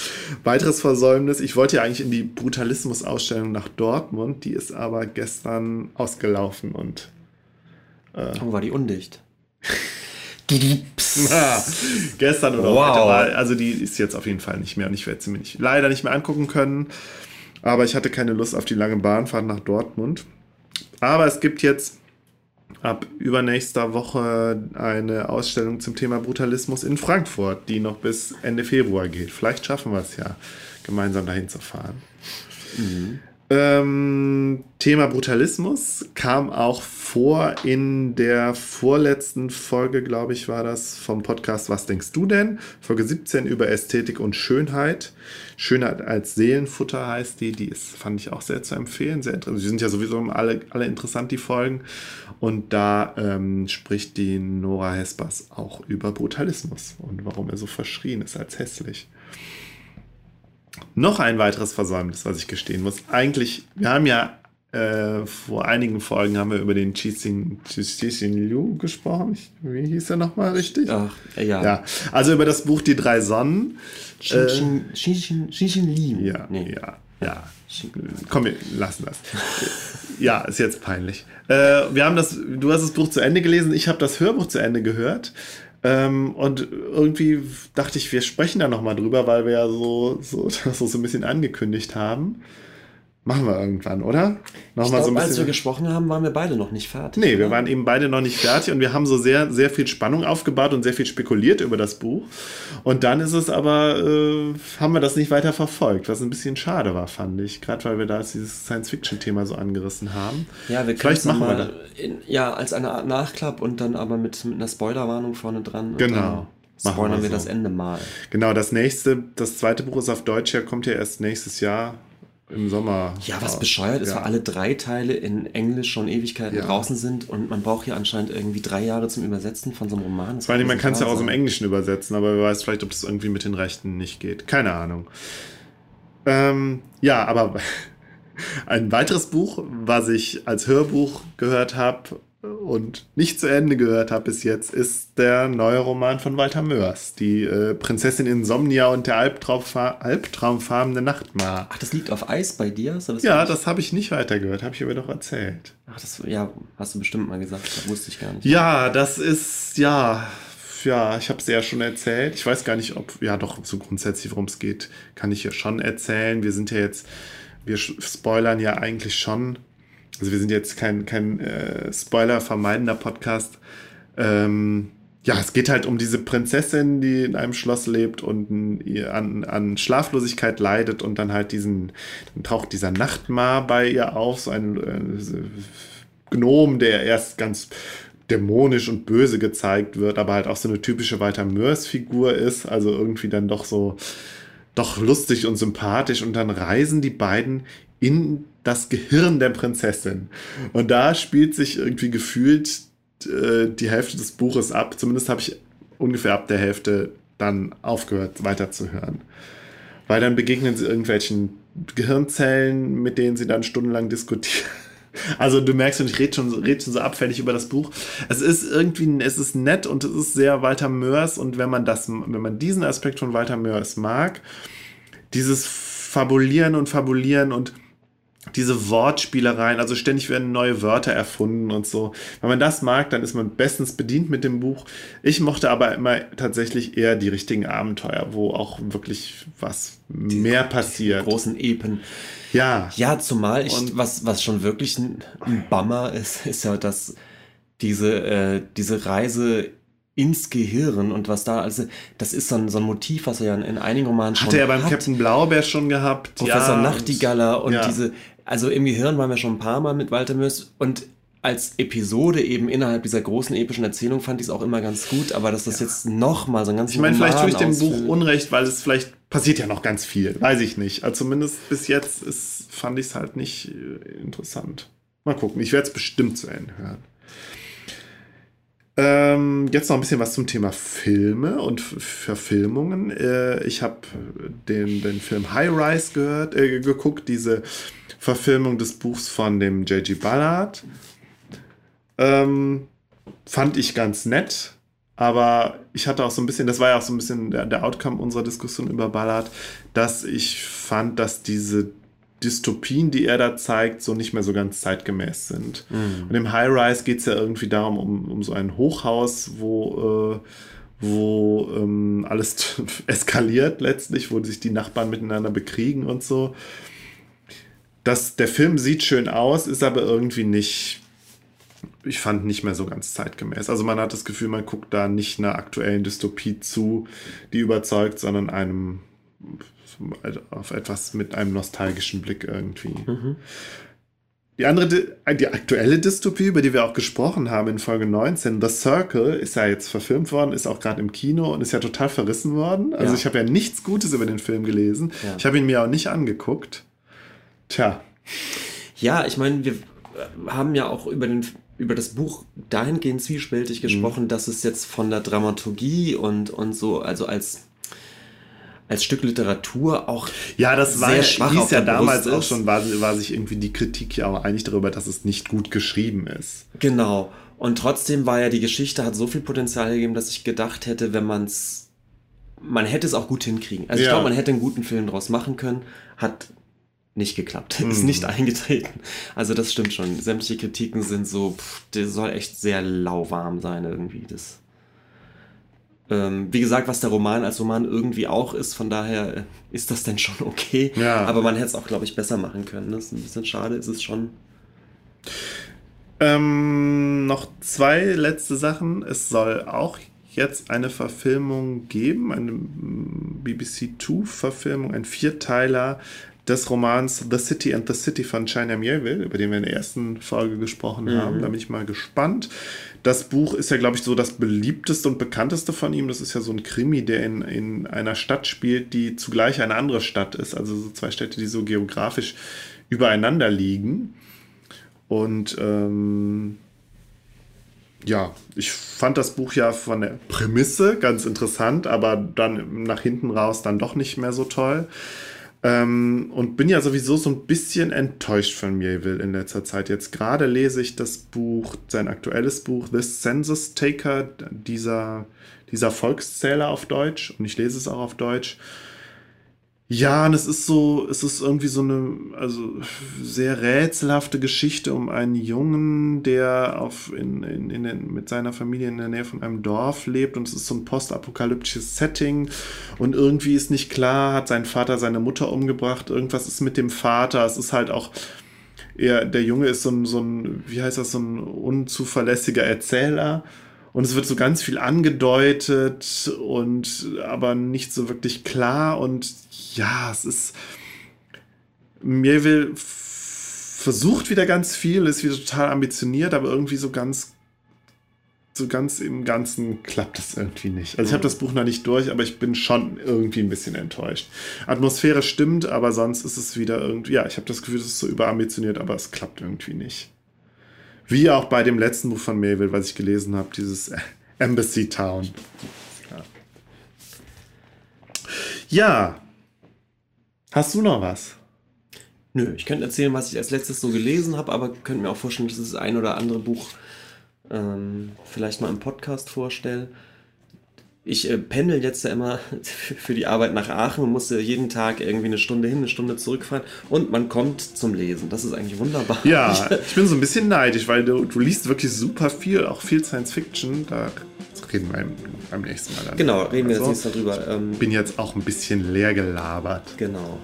Weiteres Versäumnis, ich wollte ja eigentlich in die Brutalismus-Ausstellung nach Dortmund, die ist aber gestern ausgelaufen und Oh, war die undicht. (laughs) Ah, gestern oder Wow. heute war, also die ist jetzt auf jeden Fall nicht mehr und ich werde sie mir nicht, leider nicht mehr angucken können. Aber ich hatte keine Lust auf die lange Bahnfahrt nach Dortmund. Aber es gibt jetzt ab übernächster Woche eine Ausstellung zum Thema Brutalismus in Frankfurt, die noch bis Ende Februar geht. Vielleicht schaffen wir es ja, gemeinsam dahin zu fahren. Ähm, Thema Brutalismus kam auch vor in der vorletzten Folge, glaube ich, war das vom Podcast Was denkst du denn? Folge 17 über Ästhetik und Schönheit. Schönheit als Seelenfutter heißt die. Die ist, fand ich auch sehr zu empfehlen. Sehr interessant. Sie sind ja sowieso alle, alle interessant, die Folgen. Und da ähm, spricht die Nora Hespers auch über Brutalismus und warum er so verschrien ist als hässlich. Noch ein weiteres Versäumnis, was ich gestehen muss. Eigentlich, wir haben ja äh, vor einigen Folgen haben wir über den Cixin Liu gesprochen. Ich, wie hieß er nochmal richtig? Ach, ja. ja. Also über das Buch Die drei Sonnen. Xixin Liu. Ja, nee. ja, ja. Komm, wir lassen das. ja, ist jetzt peinlich. Äh, wir haben das, du hast das Buch zu Ende gelesen, ich habe das Hörbuch zu Ende gehört. Ähm, und irgendwie dachte ich, wir sprechen da nochmal drüber, weil wir ja so, so, (laughs) das so ein bisschen angekündigt haben. Machen wir irgendwann, oder? Noch ich mal glaub, so ein bisschen. Als wir gesprochen haben, waren wir beide noch nicht fertig. Nee, wir waren eben beide noch nicht fertig und wir haben so sehr, sehr viel Spannung aufgebaut und sehr viel spekuliert über das Buch. Und dann ist es aber, äh, haben wir das nicht weiter verfolgt, was ein bisschen schade war, fand ich. Gerade weil wir da dieses Science-Fiction-Thema so angerissen haben. Ja, wir können es mal wir in, ja, als eine Art Nachklapp und dann aber mit, mit einer Spoilerwarnung vorne dran. Genau. Spoilern wir, so. wir das Ende mal. Genau, das nächste, das zweite Buch ist auf Deutsch, ja, kommt ja erst nächstes Jahr im Sommer. Ja, was bescheuert ist, ja. weil alle drei Teile in Englisch schon Ewigkeiten ja. draußen sind und man braucht hier anscheinend irgendwie drei Jahre zum Übersetzen von so einem Roman. Vor allem, man kann es ja auch aus dem Englischen übersetzen, aber wer weiß vielleicht, ob das irgendwie mit den Rechten nicht geht. Keine Ahnung. Ähm, ja, aber (laughs) ein weiteres Buch, was ich als Hörbuch gehört habe, und nicht zu Ende gehört habe bis jetzt, ist der neue Roman von Walter Mörs, die äh, Prinzessin Insomnia und der Albtraumfa albtraumfarbene Nachtmar. Ach, das liegt auf Eis bei dir? Das ja, das habe ich nicht weitergehört, habe ich aber doch erzählt. Ach, das ja, hast du bestimmt mal gesagt, das wusste ich gar nicht. Ja, das ist, ja, ja, ich habe es ja schon erzählt. Ich weiß gar nicht, ob, ja doch, so grundsätzlich, worum es geht, kann ich ja schon erzählen. Wir sind ja jetzt, wir spoilern ja eigentlich schon also wir sind jetzt kein, kein äh, Spoiler-vermeidender Podcast. Ähm, ja, es geht halt um diese Prinzessin, die in einem Schloss lebt und an, an Schlaflosigkeit leidet und dann halt diesen, dann taucht dieser Nachtmar bei ihr auf, so ein äh, Gnom, der erst ganz dämonisch und böse gezeigt wird, aber halt auch so eine typische Walter Mörs-Figur ist, also irgendwie dann doch so, doch lustig und sympathisch und dann reisen die beiden in das Gehirn der Prinzessin. Und da spielt sich irgendwie gefühlt äh, die Hälfte des Buches ab. Zumindest habe ich ungefähr ab der Hälfte dann aufgehört, weiterzuhören. Weil dann begegnen sie irgendwelchen Gehirnzellen, mit denen sie dann stundenlang diskutieren. (laughs) Also du merkst schon, ich rede schon, red schon so abfällig über das Buch. Es ist irgendwie, es ist nett und es ist sehr Walter Mörs und wenn man das, wenn man diesen Aspekt von Walter Mörs mag, dieses Fabulieren und Fabulieren und diese Wortspielereien, also ständig werden neue Wörter erfunden und so. Wenn man das mag, dann ist man bestens bedient mit dem Buch. Ich mochte aber immer tatsächlich eher die richtigen Abenteuer, wo auch wirklich was die, mehr passiert. Die großen Epen. Ja. Ja, zumal ich, und was, was schon wirklich ein, ein Bummer ist, (laughs) ist ja, dass diese, äh, diese Reise ins Gehirn und was da, also das ist so ein, so ein Motiv, was er ja in einigen Romanen schon hat. Hat er ja beim hat. Captain Blaubeer schon gehabt. Professor ja, Nachtigaller und ja. diese, also im Gehirn waren wir schon ein paar Mal mit Walter Mörs und als Episode eben innerhalb dieser großen epischen Erzählung fand ich es auch immer ganz gut, aber dass das ja. jetzt noch mal so ein ganz Ich meine, vielleicht tue ich dem Buch Unrecht, weil es vielleicht passiert ja noch ganz viel, weiß ich nicht. Also zumindest bis jetzt ist, fand ich es halt nicht äh, interessant. Mal gucken, ich werde es bestimmt zu Ende hören. Ähm, jetzt noch ein bisschen was zum Thema Filme und Verfilmungen. Äh, ich habe den, den Film High Rise gehört, äh, geguckt, diese Verfilmung des Buchs von dem J.G. Ballard. Ähm, fand ich ganz nett, aber ich hatte auch so ein bisschen, das war ja auch so ein bisschen der, der Outcome unserer Diskussion über Ballard, dass ich fand, dass diese Dystopien, die er da zeigt, so nicht mehr so ganz zeitgemäß sind. Mhm. Und im High Rise geht es ja irgendwie darum, um, um so ein Hochhaus, wo, äh, wo ähm, alles (laughs) eskaliert letztlich, wo sich die Nachbarn miteinander bekriegen und so. Das, der Film sieht schön aus, ist aber irgendwie nicht, ich fand nicht mehr so ganz zeitgemäß. Also man hat das Gefühl, man guckt da nicht einer aktuellen Dystopie zu, die überzeugt, sondern einem auf etwas mit einem nostalgischen Blick irgendwie. Mhm. Die andere, die aktuelle Dystopie, über die wir auch gesprochen haben in Folge 19, The Circle, ist ja jetzt verfilmt worden, ist auch gerade im Kino und ist ja total verrissen worden. Also ja. ich habe ja nichts Gutes über den Film gelesen. Ja. Ich habe ihn mir auch nicht angeguckt. Tja. Ja, ich meine, wir haben ja auch über, den, über das Buch dahingehend zwiespältig gesprochen, mhm. dass es jetzt von der Dramaturgie und, und so, also als als Stück Literatur auch ja, das war, sehr schwach hieß ja damals auch ist. schon, war, war sich irgendwie die Kritik ja auch einig darüber, dass es nicht gut geschrieben ist. Genau. Und trotzdem war ja die Geschichte, hat so viel Potenzial gegeben, dass ich gedacht hätte, wenn man es, man hätte es auch gut hinkriegen. Also ich Ja. glaube, man hätte einen guten Film draus machen können, hat nicht geklappt, (laughs) ist Mhm. nicht eingetreten. Also das stimmt schon. Sämtliche Kritiken sind so, pff, der soll echt sehr lauwarm sein irgendwie. Das, ähm, wie gesagt, was der Roman als Roman irgendwie auch ist, von daher äh, ist das denn schon okay. Ja. Aber man hätte es auch, glaube ich, besser machen können. Das ist ein bisschen schade, ist es schon. Ähm, noch zwei letzte Sachen. Es soll auch jetzt eine Verfilmung geben, eine mm, BBC Two-Verfilmung, ein Vierteiler des Romans The City and the City von China Miéville, über den wir in der ersten Folge gesprochen haben. Da bin ich mal gespannt. Das Buch ist ja, glaube ich, so das beliebteste und bekannteste von ihm. Das ist ja so ein Krimi, der in, in einer Stadt spielt, die zugleich eine andere Stadt ist. Also so zwei Städte, die so geografisch übereinander liegen. Und ähm, ja, ich fand das Buch ja von der Prämisse ganz interessant, aber dann nach hinten raus dann doch nicht mehr so toll. Ähm, und bin ja sowieso so ein bisschen enttäuscht von Mieville in letzter Zeit. Jetzt gerade lese ich das Buch, sein aktuelles Buch, The Census Taker, dieser, dieser Volkszähler auf Deutsch. Und ich lese es auch auf Deutsch. Ja, und es ist so, es ist irgendwie so eine, also sehr rätselhafte Geschichte um einen Jungen, der auf in, in, in den, mit seiner Familie in der Nähe von einem Dorf lebt und es ist so ein postapokalyptisches Setting und irgendwie ist nicht klar, hat sein Vater seine Mutter umgebracht, irgendwas ist mit dem Vater, es ist halt auch eher, der Junge ist so ein, so ein, wie heißt das, so ein unzuverlässiger Erzähler. Und es wird so ganz viel angedeutet und aber nicht so wirklich klar. Und ja, es ist. Mieville f- versucht wieder ganz viel, ist wieder total ambitioniert, aber irgendwie so ganz. So ganz im Ganzen klappt es irgendwie nicht. Also ich habe das Buch noch nicht durch, aber ich bin schon irgendwie ein bisschen enttäuscht. Atmosphäre stimmt, aber sonst ist es wieder irgendwie, ja, ich habe das Gefühl, es ist so überambitioniert, aber es klappt irgendwie nicht. Wie auch bei dem letzten Buch von Mayville, was ich gelesen habe, dieses Embassy Town. Ja. ja. Hast du noch was? Nö, ich könnte erzählen, was ich als letztes so gelesen habe, aber könnte mir auch vorstellen, dass ich das ein oder andere Buch ähm, vielleicht mal im Podcast vorstelle. Ich äh, pendel jetzt ja immer (laughs) für die Arbeit nach Aachen und musste jeden Tag irgendwie eine Stunde hin, eine Stunde zurückfahren und man kommt zum Lesen. Das ist eigentlich wunderbar. Ja, (laughs) ich bin so ein bisschen neidisch, weil du, du liest wirklich super viel, auch viel Science Fiction. Da reden wir beim, nächsten Mal. dann. Genau, reden wir jetzt Also, nicht darüber. Ähm, bin jetzt auch ein bisschen leer gelabert. genau.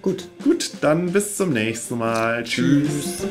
Gut. Gut, dann bis zum nächsten Mal. Tschüss. Tschüss.